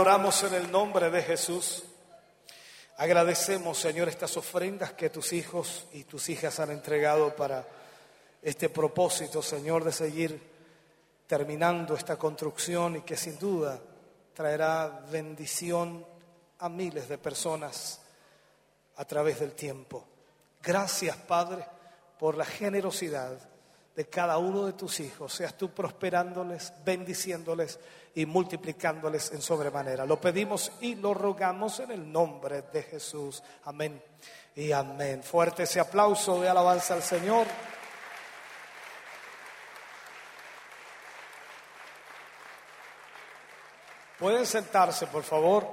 Oramos en el nombre de Jesús. Agradecemos, Señor, estas ofrendas que tus hijos y tus hijas han entregado para este propósito, Señor, de seguir terminando esta construcción y que sin duda traerá bendición a miles de personas a través del tiempo. Gracias, Padre, por la generosidad de cada uno de tus hijos. Seas tú prosperándoles, bendiciéndoles y multiplicándoles en sobremanera. Lo pedimos y lo rogamos en el nombre de Jesús. Amén y amén. Fuerte ese aplauso de alabanza al Señor. Pueden sentarse, por favor.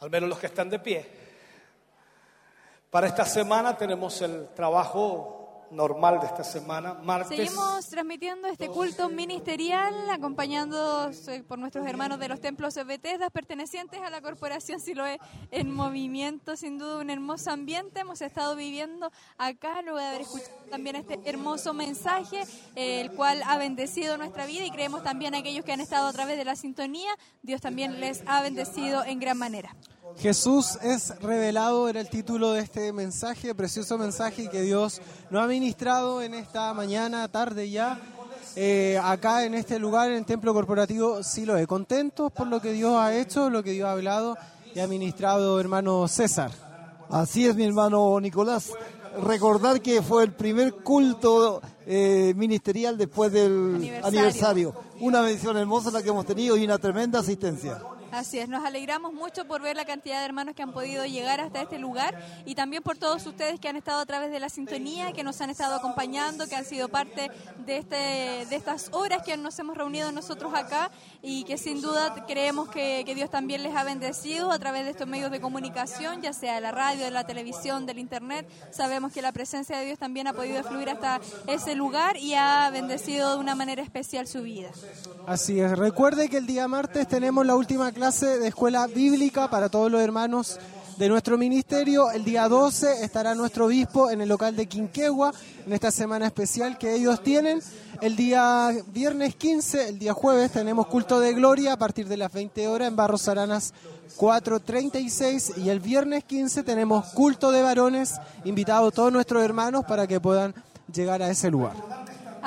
Al menos los que están de pie. Para esta semana tenemos el trabajo normal de esta semana, martes. Seguimos transmitiendo este culto ministerial, acompañados eh, por nuestros hermanos de los templos de Bethesda, pertenecientes a la corporación Siloé en movimiento. Sin duda, un hermoso ambiente. Hemos estado viviendo acá, luego de haber escuchado también este hermoso mensaje, eh, el cual ha bendecido nuestra vida y creemos también a aquellos que han estado a través de la sintonía. Dios también les ha bendecido en gran manera. Jesús es revelado era el título de este mensaje, precioso mensaje que Dios nos ha ministrado en esta mañana, tarde ya, eh, acá en este lugar, en el templo corporativo Siloé. Contentos por lo que Dios ha hecho, lo que Dios ha hablado y ha ministrado hermano César. Así es, mi hermano Nicolás. Recordar que fue el primer culto eh, ministerial después del Aniversario. aniversario. Una bendición hermosa la que hemos tenido y una tremenda asistencia. Así es, nos alegramos mucho por ver la cantidad de hermanos que han podido llegar hasta este lugar y también por todos ustedes que han estado a través de la sintonía, que nos han estado acompañando, que han sido parte de, este, de estas horas que nos hemos reunido nosotros acá y que sin duda creemos que, que Dios también les ha bendecido a través de estos medios de comunicación, ya sea de la radio, de la televisión, del internet. Sabemos que la presencia de Dios también ha podido fluir hasta ese lugar y ha bendecido de una manera especial su vida. Así es. Recuerde que el día martes tenemos la última clase de escuela bíblica para todos los hermanos de nuestro ministerio. El día 12 estará nuestro obispo en el local de Quinquegua en esta semana especial que ellos tienen. El día viernes 15, el día jueves, tenemos culto de gloria a partir de las 20 horas en Barros Aranas 436 y el viernes 15 tenemos culto de varones, invitados todos nuestros hermanos para que puedan llegar a ese lugar.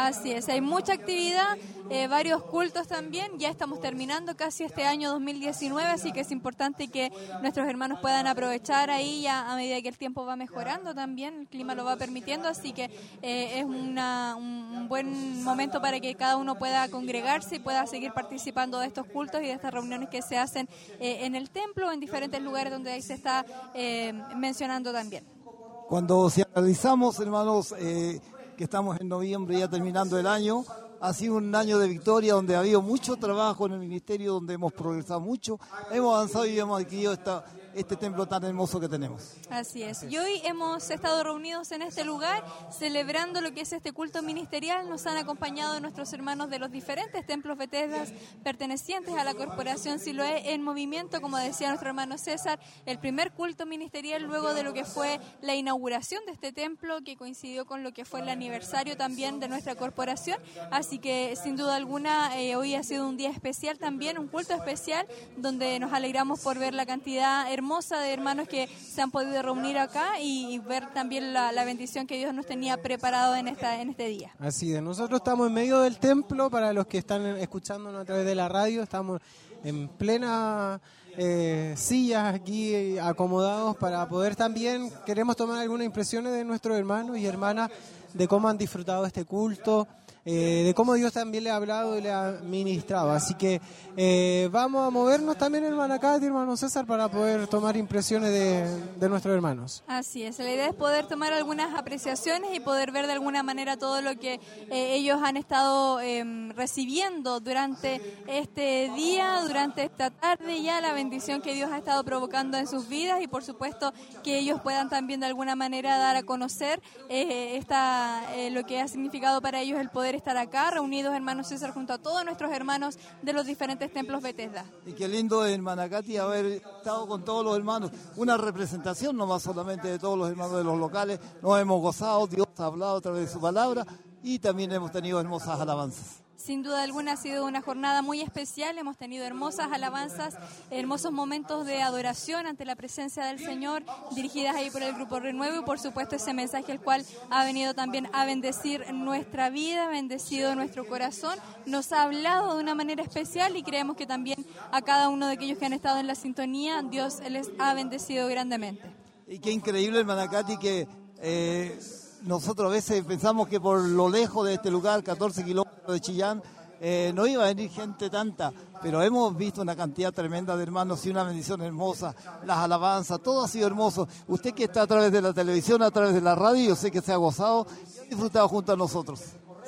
Así es, hay mucha actividad, eh, varios cultos también. Ya estamos terminando casi este año 2019, así que es importante que nuestros hermanos puedan aprovechar ahí ya a medida que el tiempo va mejorando también, el clima lo va permitiendo, así que eh, es una- un buen momento para que cada uno pueda congregarse y pueda seguir participando de estos cultos y de estas reuniones que se hacen eh, en el templo en diferentes lugares donde ahí se está mencionando también. Cuando si analizamos, hermanos, estamos en noviembre ya terminando el año, ha sido un año de victoria donde ha habido mucho trabajo en el ministerio, donde hemos progresado mucho, hemos avanzado y hemos adquirido esta, este templo tan hermoso que tenemos. Así es. Y hoy hemos estado reunidos en este lugar celebrando lo que es este culto ministerial. Nos han acompañado nuestros hermanos de los diferentes templos Bethesdas pertenecientes a la corporación Siloé en movimiento, como decía nuestro hermano César, el primer culto ministerial luego de lo que fue la inauguración de este templo que coincidió con lo que fue el aniversario también de nuestra corporación. Así que sin duda alguna eh, hoy ha sido un día especial también, un culto especial donde nos alegramos por ver la cantidad hermosa de hermanos que se han podido reunir acá y, ver también la, la bendición que Dios nos tenía preparado en, esta, en este día. Así es, nosotros estamos en medio del templo, para los que están escuchándonos a través de la radio, estamos en plena eh, sillas aquí eh, acomodados para poder también, queremos tomar algunas impresiones de nuestros hermanos y hermanas de cómo han disfrutado este culto, eh, de cómo Dios también le ha hablado y le ha ministrado. Así que eh, vamos a movernos también, hermana Katy, hermano César, para poder tomar impresiones de, de nuestros hermanos. Así es, la idea es poder tomar algunas apreciaciones y poder ver de alguna manera todo lo que eh, ellos han estado em, recibiendo durante este día, durante esta tarde ya, la bendición que Dios ha estado provocando en sus vidas y por supuesto que ellos puedan también de alguna manera dar a conocer eh, esta, eh, lo que ha significado para ellos el poder estar acá, reunidos hermanos César junto a todos nuestros hermanos de los diferentes templos Bethesda. Y qué lindo en Manacati haber estado con todos los hermanos. Una representación nomás solamente de todos los hermanos de los locales. Nos hemos gozado, Dios ha hablado a través de su palabra y también hemos tenido hermosas alabanzas. Sin duda alguna ha sido una jornada muy especial. Hemos tenido hermosas alabanzas, hermosos momentos de adoración ante la presencia del Señor, dirigidas ahí por el Grupo Renuevo y por supuesto ese mensaje el cual ha venido también a bendecir nuestra vida, bendecido nuestro corazón, nos ha hablado de una manera especial y creemos que también a cada uno de aquellos que han estado en la sintonía, Dios les ha bendecido grandemente. Y qué increíble, hermana Katy, que eh, nosotros a veces pensamos que por lo lejos de este lugar, 14 kilómetros de Chillán, eh, no iba a venir gente tanta, pero hemos visto una cantidad tremenda de hermanos y una bendición hermosa, las alabanzas, todo ha sido hermoso. Usted que está a través de la televisión, a través de la radio, yo sé que se ha gozado y ha disfrutado junto a nosotros.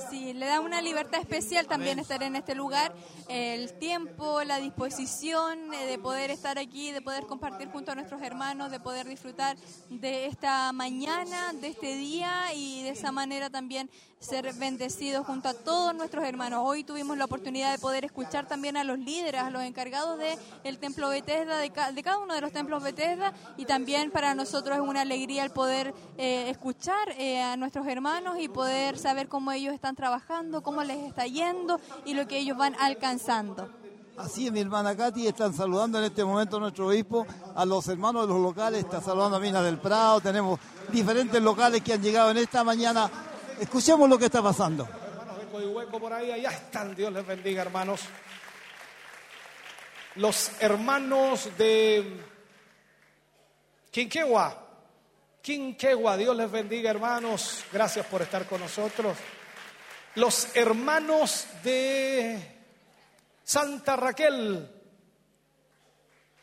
Sí, le da una libertad especial también estar en este lugar, el tiempo, la disposición eh, de poder estar aquí, de poder compartir junto a nuestros hermanos, de poder disfrutar de esta mañana, de este día y de esa manera también ser bendecidos junto a todos nuestros hermanos. Hoy tuvimos la oportunidad de poder escuchar también a los líderes, a los encargados del el templo Bethesda, de, ca- de cada uno de los templos Bethesda y también para nosotros es una alegría el poder eh, escuchar eh, a nuestros hermanos y poder saber cómo ellos están trabajando, cómo les está yendo y lo que ellos van alcanzando. Así es, mi hermana Katy, están saludando en este momento nuestro obispo, a los hermanos de los locales, está saludando a Minas del Prado, tenemos diferentes locales que han llegado en esta mañana. Escuchemos lo que está pasando. Hermanos de Coihueco por ahí, allá están, Dios les bendiga, hermanos. Los hermanos de Quinquegua, Quinquegua, Dios les bendiga, hermanos. Gracias por estar con nosotros. Los hermanos de Santa Raquel,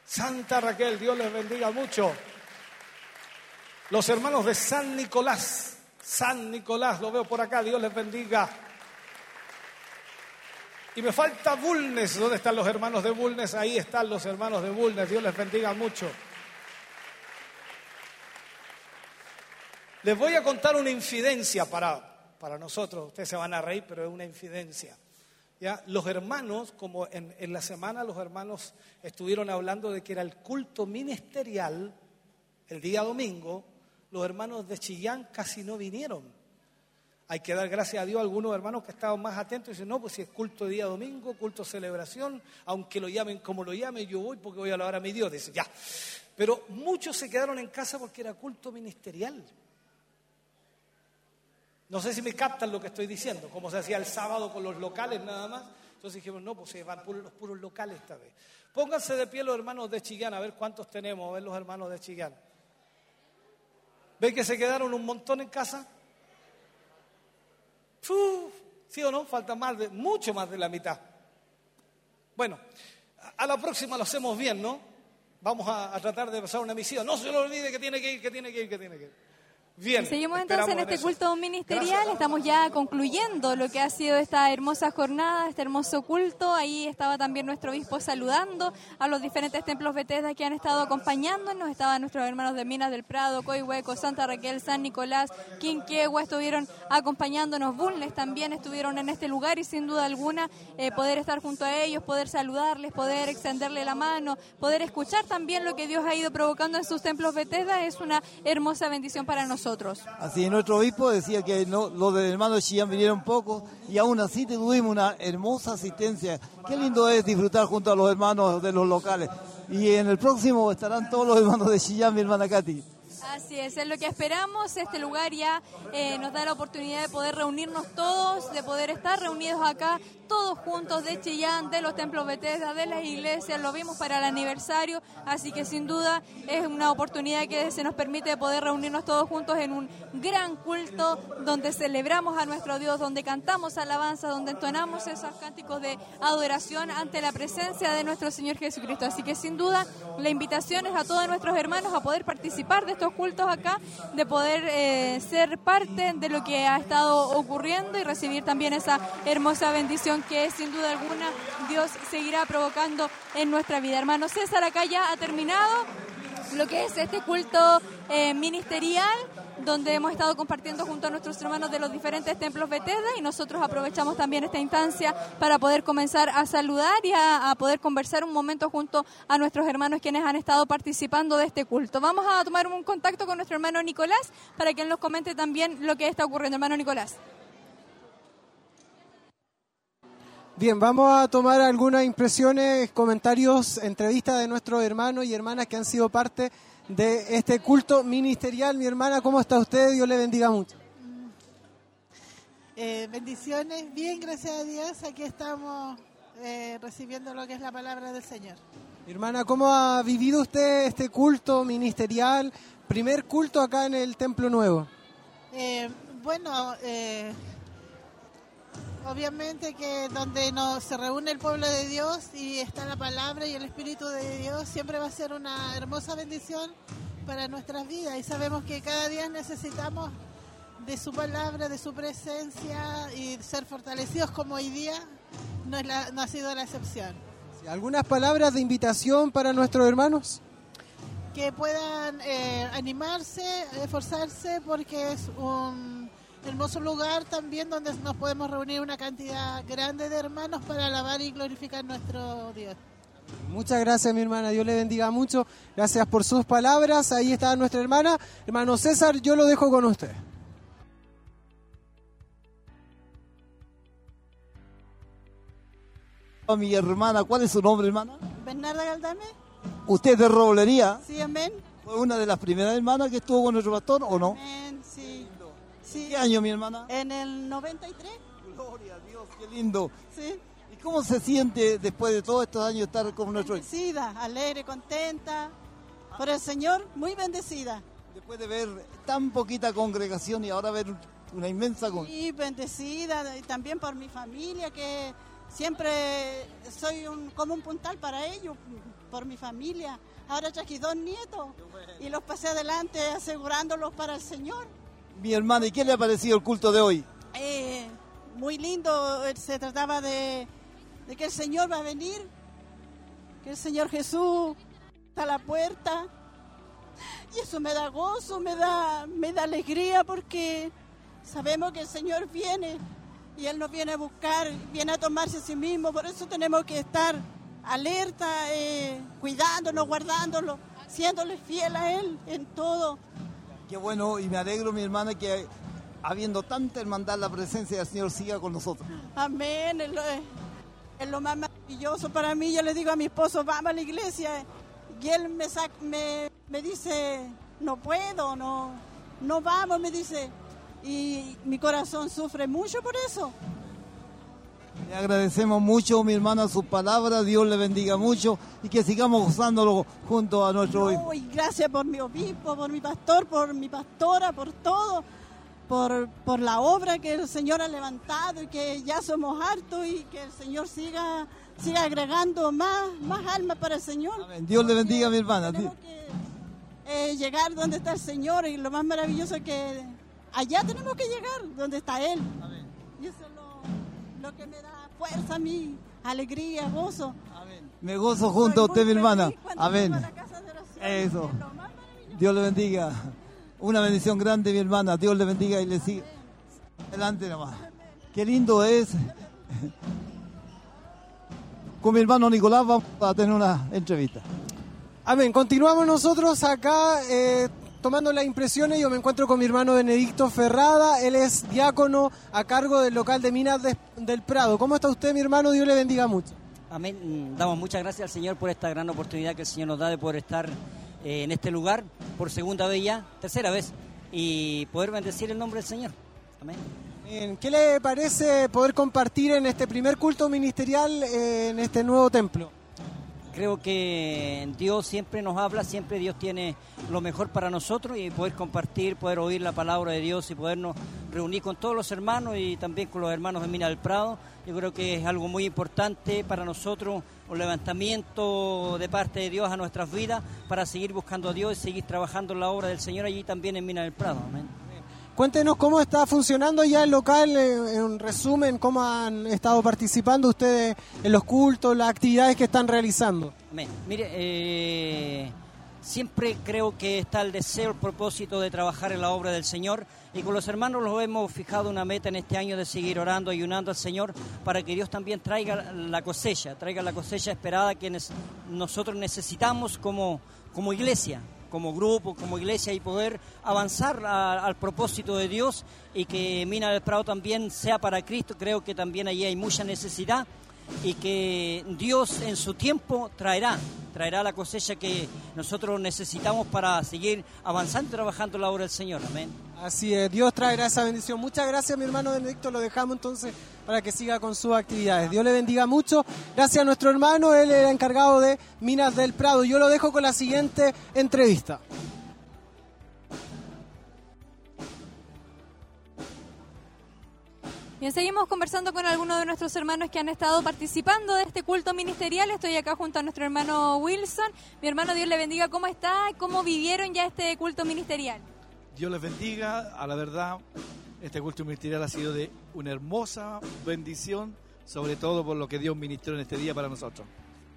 Santa Raquel, Dios les bendiga mucho. Los hermanos de San Nicolás, San Nicolás, lo veo por acá, Dios les bendiga. Y me falta Bulnes, ¿dónde están los hermanos de Bulnes? Ahí están los hermanos de Bulnes, Dios les bendiga mucho. Les voy a contar una infidencia para, para nosotros, ustedes se van a reír, pero es una infidencia. ¿Ya? Los hermanos, como en, en la semana los hermanos estuvieron hablando de que era el culto ministerial, el día domingo, los hermanos de Chillán casi no vinieron. Hay que dar gracias a Dios a algunos hermanos que estaban más atentos y dicen, no, pues si es culto día domingo, culto celebración, aunque lo llamen como lo llamen, yo voy porque voy a alabar a mi Dios. Dice, ya. Pero muchos se quedaron en casa porque era culto ministerial. No sé si me captan lo que estoy diciendo, como se hacía el sábado con los locales nada más. Entonces dijimos, no, pues se van puros, los puros locales esta vez. Pónganse de pie los hermanos de Chillán, a ver cuántos tenemos, a ver los hermanos de Chillán. ¿Ven que se quedaron un montón en casa? ¿Sí o no? Falta más de, mucho más de la mitad. Bueno, a la próxima lo hacemos bien, ¿no? Vamos a, a tratar de pasar una misión. No se lo olvide que tiene que ir, que tiene que ir, que tiene que ir. Bien. Seguimos entonces en este culto ministerial, estamos ya concluyendo lo que ha sido esta hermosa jornada, este hermoso culto. Ahí estaba también nuestro obispo saludando a los diferentes templos Bethesda que han estado acompañándonos. Estaban nuestros hermanos de Minas del Prado, Coihueco, Santa Raquel, San Nicolás, Quinquegua, estuvieron acompañándonos. Bulnes también estuvieron en este lugar y sin duda alguna eh, poder estar junto a ellos, poder saludarles, poder extenderle la mano, poder escuchar también lo que Dios ha ido provocando en sus templos Bethesda es una hermosa bendición para nosotros. Así, nuestro obispo decía que no, los del hermano Chillán vinieron pocos y aún así tuvimos una hermosa asistencia. Qué lindo es disfrutar junto a los hermanos de los locales. Y en el próximo estarán todos los hermanos de Chillán, mi hermana Katy. Así es, es lo que esperamos. Este lugar ya eh, nos da la oportunidad de poder reunirnos todos, de poder estar reunidos acá, todos juntos de Chillán, de los templos Bethesda, de las iglesias. Lo vimos para el aniversario, así que sin duda es una oportunidad que se nos permite poder reunirnos todos juntos en un gran culto donde celebramos a nuestro Dios, donde cantamos alabanza, donde entonamos esos cánticos de adoración ante la presencia de nuestro Señor Jesucristo. Así que sin duda la invitación es a todos nuestros hermanos a poder participar de estos cultos acá, de poder eh, ser parte de lo que ha estado ocurriendo y recibir también esa hermosa bendición que sin duda alguna Dios seguirá provocando en nuestra vida. Hermano César, acá ya ha terminado lo que es este culto eh, ministerial donde hemos estado compartiendo junto a nuestros hermanos de los diferentes templos Bethesda y nosotros aprovechamos también esta instancia para poder comenzar a saludar y a, a poder conversar un momento junto a nuestros hermanos quienes han estado participando de este culto. Vamos a tomar un contacto con nuestro hermano Nicolás para que él nos comente también lo que está ocurriendo. Hermano Nicolás. Bien, vamos a tomar algunas impresiones, comentarios, entrevistas de nuestros hermanos y hermanas que han sido parte de este culto ministerial. Mi hermana, ¿cómo está usted? Dios le bendiga mucho. Eh, bendiciones, bien, gracias a Dios. Aquí estamos eh, recibiendo lo que es la palabra del Señor. Mi hermana, ¿cómo ha vivido usted este culto ministerial? Primer culto acá en el Templo Nuevo. Eh, bueno, obviamente que donde nos, se reúne el pueblo de Dios y está la palabra y el Espíritu de Dios, siempre va a ser una hermosa bendición para nuestras vidas. Y sabemos que cada día necesitamos de su palabra, de su presencia y ser fortalecidos como hoy día no, es la- no ha sido la excepción. ¿Algunas palabras de invitación para nuestros hermanos? que puedan eh, animarse, esforzarse, porque es un hermoso lugar también donde nos podemos reunir una cantidad grande de hermanos para alabar y glorificar nuestro Dios. Muchas gracias, mi hermana. Dios le bendiga mucho. Gracias por sus palabras. Ahí está nuestra hermana. Hermano César, yo lo dejo con usted. A mi hermana, ¿cuál es su nombre, hermana? Bernarda Galdame, ¿Usted es de Roblería? sí, amén. ¿Fue una de las primeras hermanas que estuvo con nuestro pastor o no? Amén, sí. Sí. ¿Qué año, mi hermana? En el 93, Gloria a Dios, qué lindo. sí. ¿Y cómo se siente después de todos estos años estar con nuestro Bendecida, alegre, contenta. Por el Señor, muy bendecida. Después de ver tan poquita congregación y ahora ver una inmensa con Y bendecida y también por mi familia, que siempre soy un, como un puntal para ellos, por mi familia. Ahora aquí dos nietos y los pasé adelante asegurándolos para el Señor. Mi hermana. ¿Y qué le ha parecido el culto de hoy? Eh, muy lindo, eh, se trataba de, que el Señor va a venir, que el Señor Jesús está a la puerta. Y eso me da gozo, me da, me da alegría porque sabemos que el Señor viene y Él nos viene a buscar, viene a tomarse a sí mismo. Por eso tenemos que estar alerta, eh, cuidándonos, guardándonos, siéndole fiel a Él en todo. Qué bueno y me alegro, mi hermana, que habiendo tanta hermandad, la presencia del Señor siga con nosotros. Amén. Es lo, más maravilloso para mí. Yo le digo a mi esposo, vamos a la iglesia. Y él me, sac- me, me dice, no puedo, no, no vamos, me dice. Y mi corazón sufre mucho por eso. Le agradecemos mucho, mi hermana, sus palabras. Dios le bendiga mucho y que sigamos gozándolo junto a nuestro. No, y gracias por mi obispo, por mi pastor, por mi pastora, por todo. Por, por la obra que el Señor ha levantado y que ya somos hartos y que el Señor siga, siga agregando más, más almas para el Señor. Dios le bendiga, mi hermana. eh, llegar donde está el Señor y lo más maravilloso es que allá tenemos que llegar donde está Él. Lo, que me da fuerza a mí, alegría, gozo. Me gozo junto a usted, mi hermana. Amén. Eso. Dios le bendiga. Una bendición grande, mi hermana. Dios le bendiga y le siga. Adelante nomás. Qué lindo es. Con mi hermano Nicolás vamos a tener una entrevista. Amén. Continuamos nosotros acá eh, tomando las impresiones. Yo me encuentro con mi hermano Benedicto Ferrada. Él es diácono a cargo del local de Minas de- del Prado. ¿Cómo está usted, mi hermano? Dios le bendiga mucho. Amén. Mm, Damos muchas gracias al Señor por esta gran oportunidad que el Señor nos da de poder estar eh, en este lugar por segunda vez ya, tercera vez, y poder bendecir el nombre del Señor. Amén. Bien, ¿Qué le parece poder compartir en este primer culto ministerial eh, en este nuevo templo? Creo que Dios siempre nos habla, siempre Dios tiene lo mejor para nosotros y poder compartir, poder oír la palabra de Dios y podernos reunir con todos los hermanos y también con los hermanos de Mina del Prado. Yo creo que es algo muy importante para nosotros, un levantamiento de parte de Dios a nuestras vidas para seguir buscando a Dios y seguir trabajando en la obra del Señor allí también en Mina del Prado. Amén. Cuéntenos cómo está funcionando ya el local, eh, en resumen, cómo han estado participando ustedes en los cultos, las actividades que están realizando. Mire, eh, siempre creo que está el deseo, el propósito de trabajar en la obra del Señor y con los hermanos los hemos fijado una meta en este año de seguir orando, ayunando al Señor para que Dios también traiga la cosecha, traiga la cosecha esperada que nosotros necesitamos como, como iglesia como grupo, como iglesia y poder avanzar a- al propósito de Dios y que Mina del Prado también sea para Cristo. Creo que también allí hay mucha necesidad y que Dios en su tiempo traerá, traerá la cosecha que nosotros necesitamos para seguir avanzando y trabajando la obra del Señor. Amén. Así es, Dios traerá esa bendición. Muchas gracias, mi hermano Benedicto. Lo dejamos entonces para que siga con sus actividades. Dios le bendiga mucho. Gracias a nuestro hermano, él era encargado de Minas del Prado. Yo lo dejo con la siguiente entrevista. Bien, seguimos conversando con algunos de nuestros hermanos que han estado participando de este culto ministerial. Estoy acá junto a nuestro hermano Wilson. Mi hermano, Dios le bendiga. ¿Cómo está? ¿Cómo vivieron ya este culto ministerial? Dios les bendiga. A la verdad, este culto ministerial ha sido de una hermosa bendición, sobre todo por lo que Dios ministró en este día para nosotros.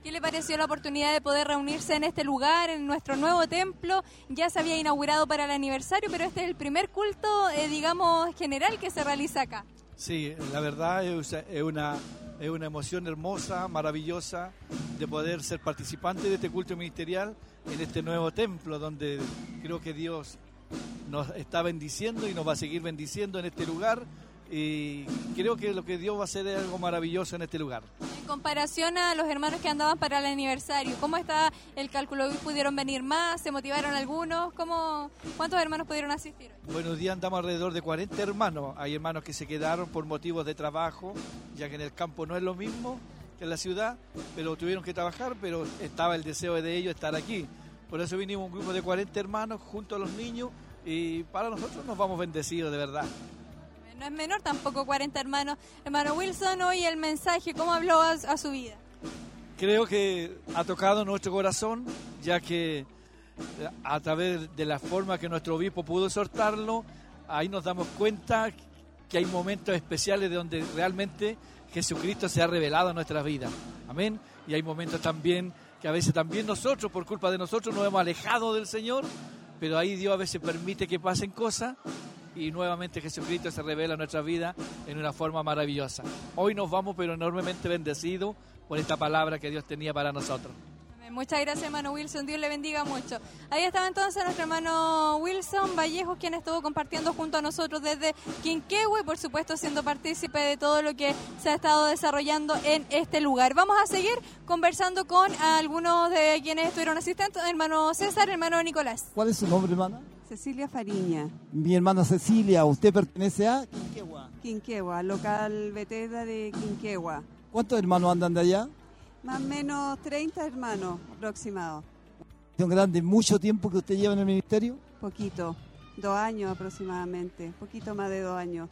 ¿Qué le pareció la oportunidad de poder reunirse en este lugar, en nuestro nuevo templo? Ya se había inaugurado para el aniversario, pero este es el primer culto, eh, digamos, general que se realiza acá. Sí, la verdad es una, es una emoción hermosa, maravillosa de poder ser participante de este culto ministerial en este nuevo templo donde creo que Dios nos está bendiciendo y nos va a seguir bendiciendo en este lugar y creo que lo que Dios va a hacer es algo maravilloso en este lugar. En comparación a los hermanos que andaban para el aniversario, ¿cómo está el cálculo? ¿Pudieron venir más? ¿Se motivaron algunos? ¿Cómo, ¿Cuántos hermanos pudieron asistir? Buenos días, andamos alrededor de 40 hermanos. Hay hermanos que se quedaron por motivos de trabajo, ya que en el campo no es lo mismo que en la ciudad, pero tuvieron que trabajar, pero estaba el deseo de ellos estar aquí. Por eso vinimos un grupo de 40 hermanos junto a los niños y para nosotros nos vamos bendecidos de verdad. Es menor tampoco 40 hermanos. Hermano Wilson, hoy el mensaje, ¿cómo habló a, su vida? Creo que ha tocado nuestro corazón, ya que eh, a través de la forma que nuestro obispo pudo soltarlo, ahí nos damos cuenta que hay momentos especiales de donde realmente Jesucristo se ha revelado en nuestras vidas. Amén. Y hay momentos también que a veces también nosotros, por culpa de nosotros, nos hemos alejado del Señor, pero ahí Dios a veces permite que pasen cosas y nuevamente Jesucristo se revela en nuestra vida en una forma maravillosa. Hoy nos vamos, pero enormemente bendecidos por esta palabra que Dios tenía para nosotros. Muchas gracias, hermano Wilson. Dios le bendiga mucho. Ahí estaba entonces nuestro hermano Wilson Vallejos, quien estuvo compartiendo junto a nosotros desde Quinquehue y, por supuesto, siendo partícipe de todo lo que se ha estado desarrollando en este lugar. Vamos a seguir conversando con algunos de quienes estuvieron asistentes, hermano César, hermano Nicolás. ¿Cuál es su nombre, hermana? Cecilia Fariña, Mi hermana Cecilia, ¿usted pertenece a Quinquegua? Quinquegua, local Betesda de Quinquegua. ¿Cuántos hermanos andan de allá? Más o menos 30 hermanos aproximados. ¿Es un grande mucho tiempo que usted lleva en el ministerio? Poquito, dos años aproximadamente, poquito más de dos años.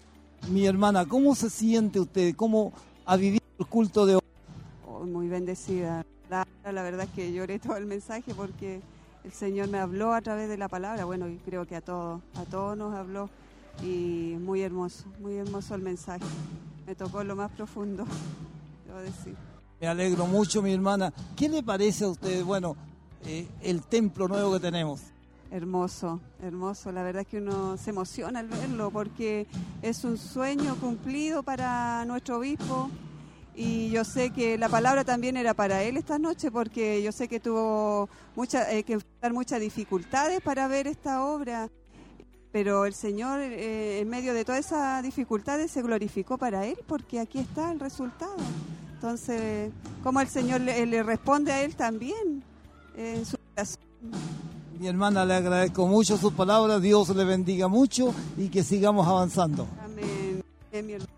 Mi hermana, ¿cómo se siente usted? ¿Cómo ha vivido el culto de hoy? Oh, muy bendecida. La, la verdad es que lloré todo el mensaje porque el Señor me habló a través de la palabra. Bueno, y creo que a todos, a todos nos habló. Y muy hermoso, muy hermoso el mensaje. Me tocó lo más profundo, debo decir. Me alegro mucho, mi hermana. ¿Qué le parece a usted, bueno, eh, el templo nuevo que tenemos? Hermoso, hermoso. La verdad es que uno se emociona al verlo porque es un sueño cumplido para nuestro obispo y yo sé que la palabra también era para él esta noche porque yo sé que tuvo mucha, eh, que enfrentar muchas dificultades para ver esta obra, pero el Señor eh, en medio de todas esas dificultades se glorificó para él porque aquí está el resultado. Entonces, como el Señor le, le responde a él también eh, en su corazón. Mi hermana, le agradezco mucho sus palabras. Dios le bendiga mucho y que sigamos avanzando. Amén. Amén, mi hermano.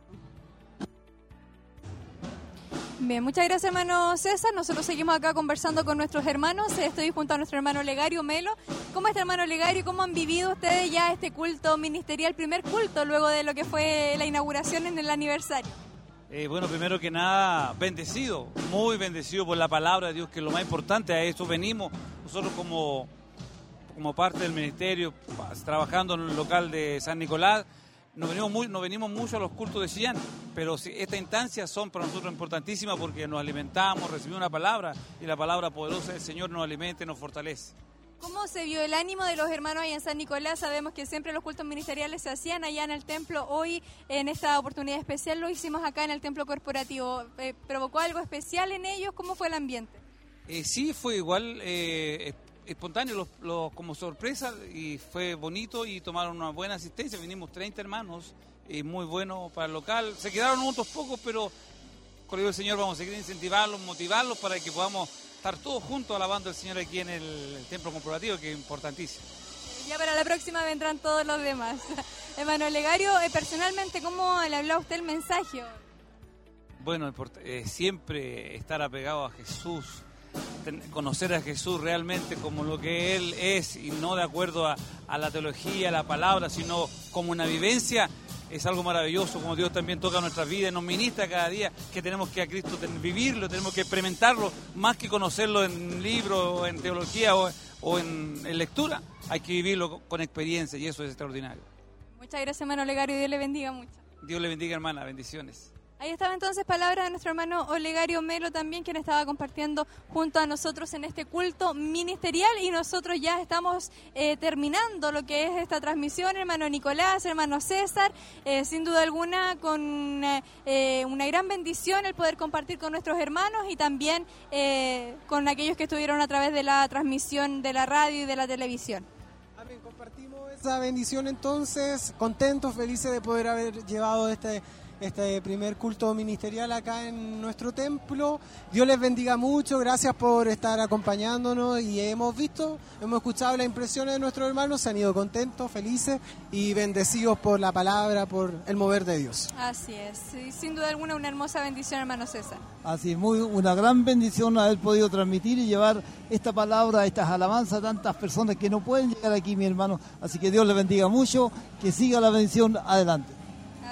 Bien, muchas gracias, hermano César. Nosotros seguimos acá conversando con nuestros hermanos. Estoy junto a nuestro hermano Legario Melo. ¿Cómo está, hermano Legario? ¿Cómo han vivido ustedes ya este culto ministerial, primer culto, luego de lo que fue la inauguración en el aniversario? Eh, bueno, primero que nada, bendecido, muy bendecido por la palabra de Dios, que es lo más importante, a eso venimos. Nosotros como, como parte del ministerio, trabajando en el local de San Nicolás, nos venimos, venimos mucho a los cultos de Chillán, pero estas instancias son para nosotros importantísimas porque nos alimentamos, recibimos una palabra y la palabra poderosa del Señor nos alimenta y nos fortalece. ¿Cómo se vio el ánimo de los hermanos allá en San Nicolás? Sabemos que siempre los cultos ministeriales se hacían allá en el templo. Hoy, en esta oportunidad especial, lo hicimos acá en el templo corporativo. Eh, ¿Provocó algo especial en ellos? ¿Cómo fue el ambiente? Eh, sí, fue igual eh, es- espontáneo los- como sorpresa y fue bonito y tomaron una buena asistencia. Vinimos 30 hermanos y muy bueno para el local. Se quedaron otros pocos, pero ayuda del Señor vamos a seguir incentivarlos, motivarlos para que podamos estar todos juntos alabando al Señor aquí en el, el templo comprobativo, que es importantísimo. Ya para la próxima vendrán todos los demás. Hermano Legario, eh, personalmente, ¿cómo le habló a usted el mensaje? Bueno, eh, siempre estar apegado a Jesús, conocer a Jesús realmente como lo que Él es y no de acuerdo a, a la teología, a la palabra, sino como una vivencia, es algo maravilloso, como Dios también toca nuestras vidas, nos ministra cada día que tenemos que a Cristo vivirlo, tenemos que experimentarlo, más que conocerlo en libros, o en teología o, o en, en lectura, hay que vivirlo con- con experiencia y eso es extraordinario. Muchas gracias, hermano Legario, y Dios le bendiga mucho. Dios le bendiga, hermana, bendiciones. Ahí estaba entonces palabras de nuestro hermano Olegario Melo también, quien estaba compartiendo junto a nosotros en este culto ministerial y nosotros ya estamos eh, terminando lo que es esta transmisión, hermano Nicolás, hermano César, eh, sin duda alguna con eh, una gran bendición el poder compartir con nuestros hermanos y también con aquellos que estuvieron a través de la transmisión de la radio y de la televisión. Amén. Compartimos esa bendición entonces, contentos, felices de poder haber llevado este, este primer culto ministerial acá en nuestro templo. Dios les bendiga mucho, gracias por estar acompañándonos y hemos visto, hemos escuchado las impresiones de nuestros hermanos, se han ido contentos, felices y bendecidos por la palabra, por el mover de Dios. Así es, y sin duda alguna una hermosa bendición, hermano César. Así es, muy una gran bendición haber podido transmitir y llevar esta palabra, estas alabanzas a tantas personas que no pueden llegar aquí, mi hermano. Así que Dios les bendiga mucho, que siga la bendición adelante.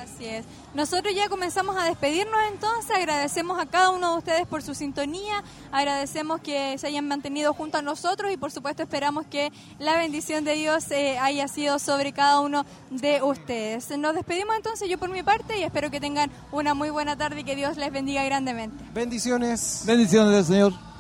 Así es. Nosotros ya comenzamos a despedirnos entonces, agradecemos a cada uno de ustedes por su sintonía, agradecemos que se hayan mantenido junto a nosotros y por supuesto esperamos que la bendición de Dios eh, haya sido sobre cada uno de ustedes. Nos despedimos entonces yo por mi parte y espero que tengan una muy buena tarde y que Dios les bendiga grandemente. Bendiciones. Bendiciones del Señor.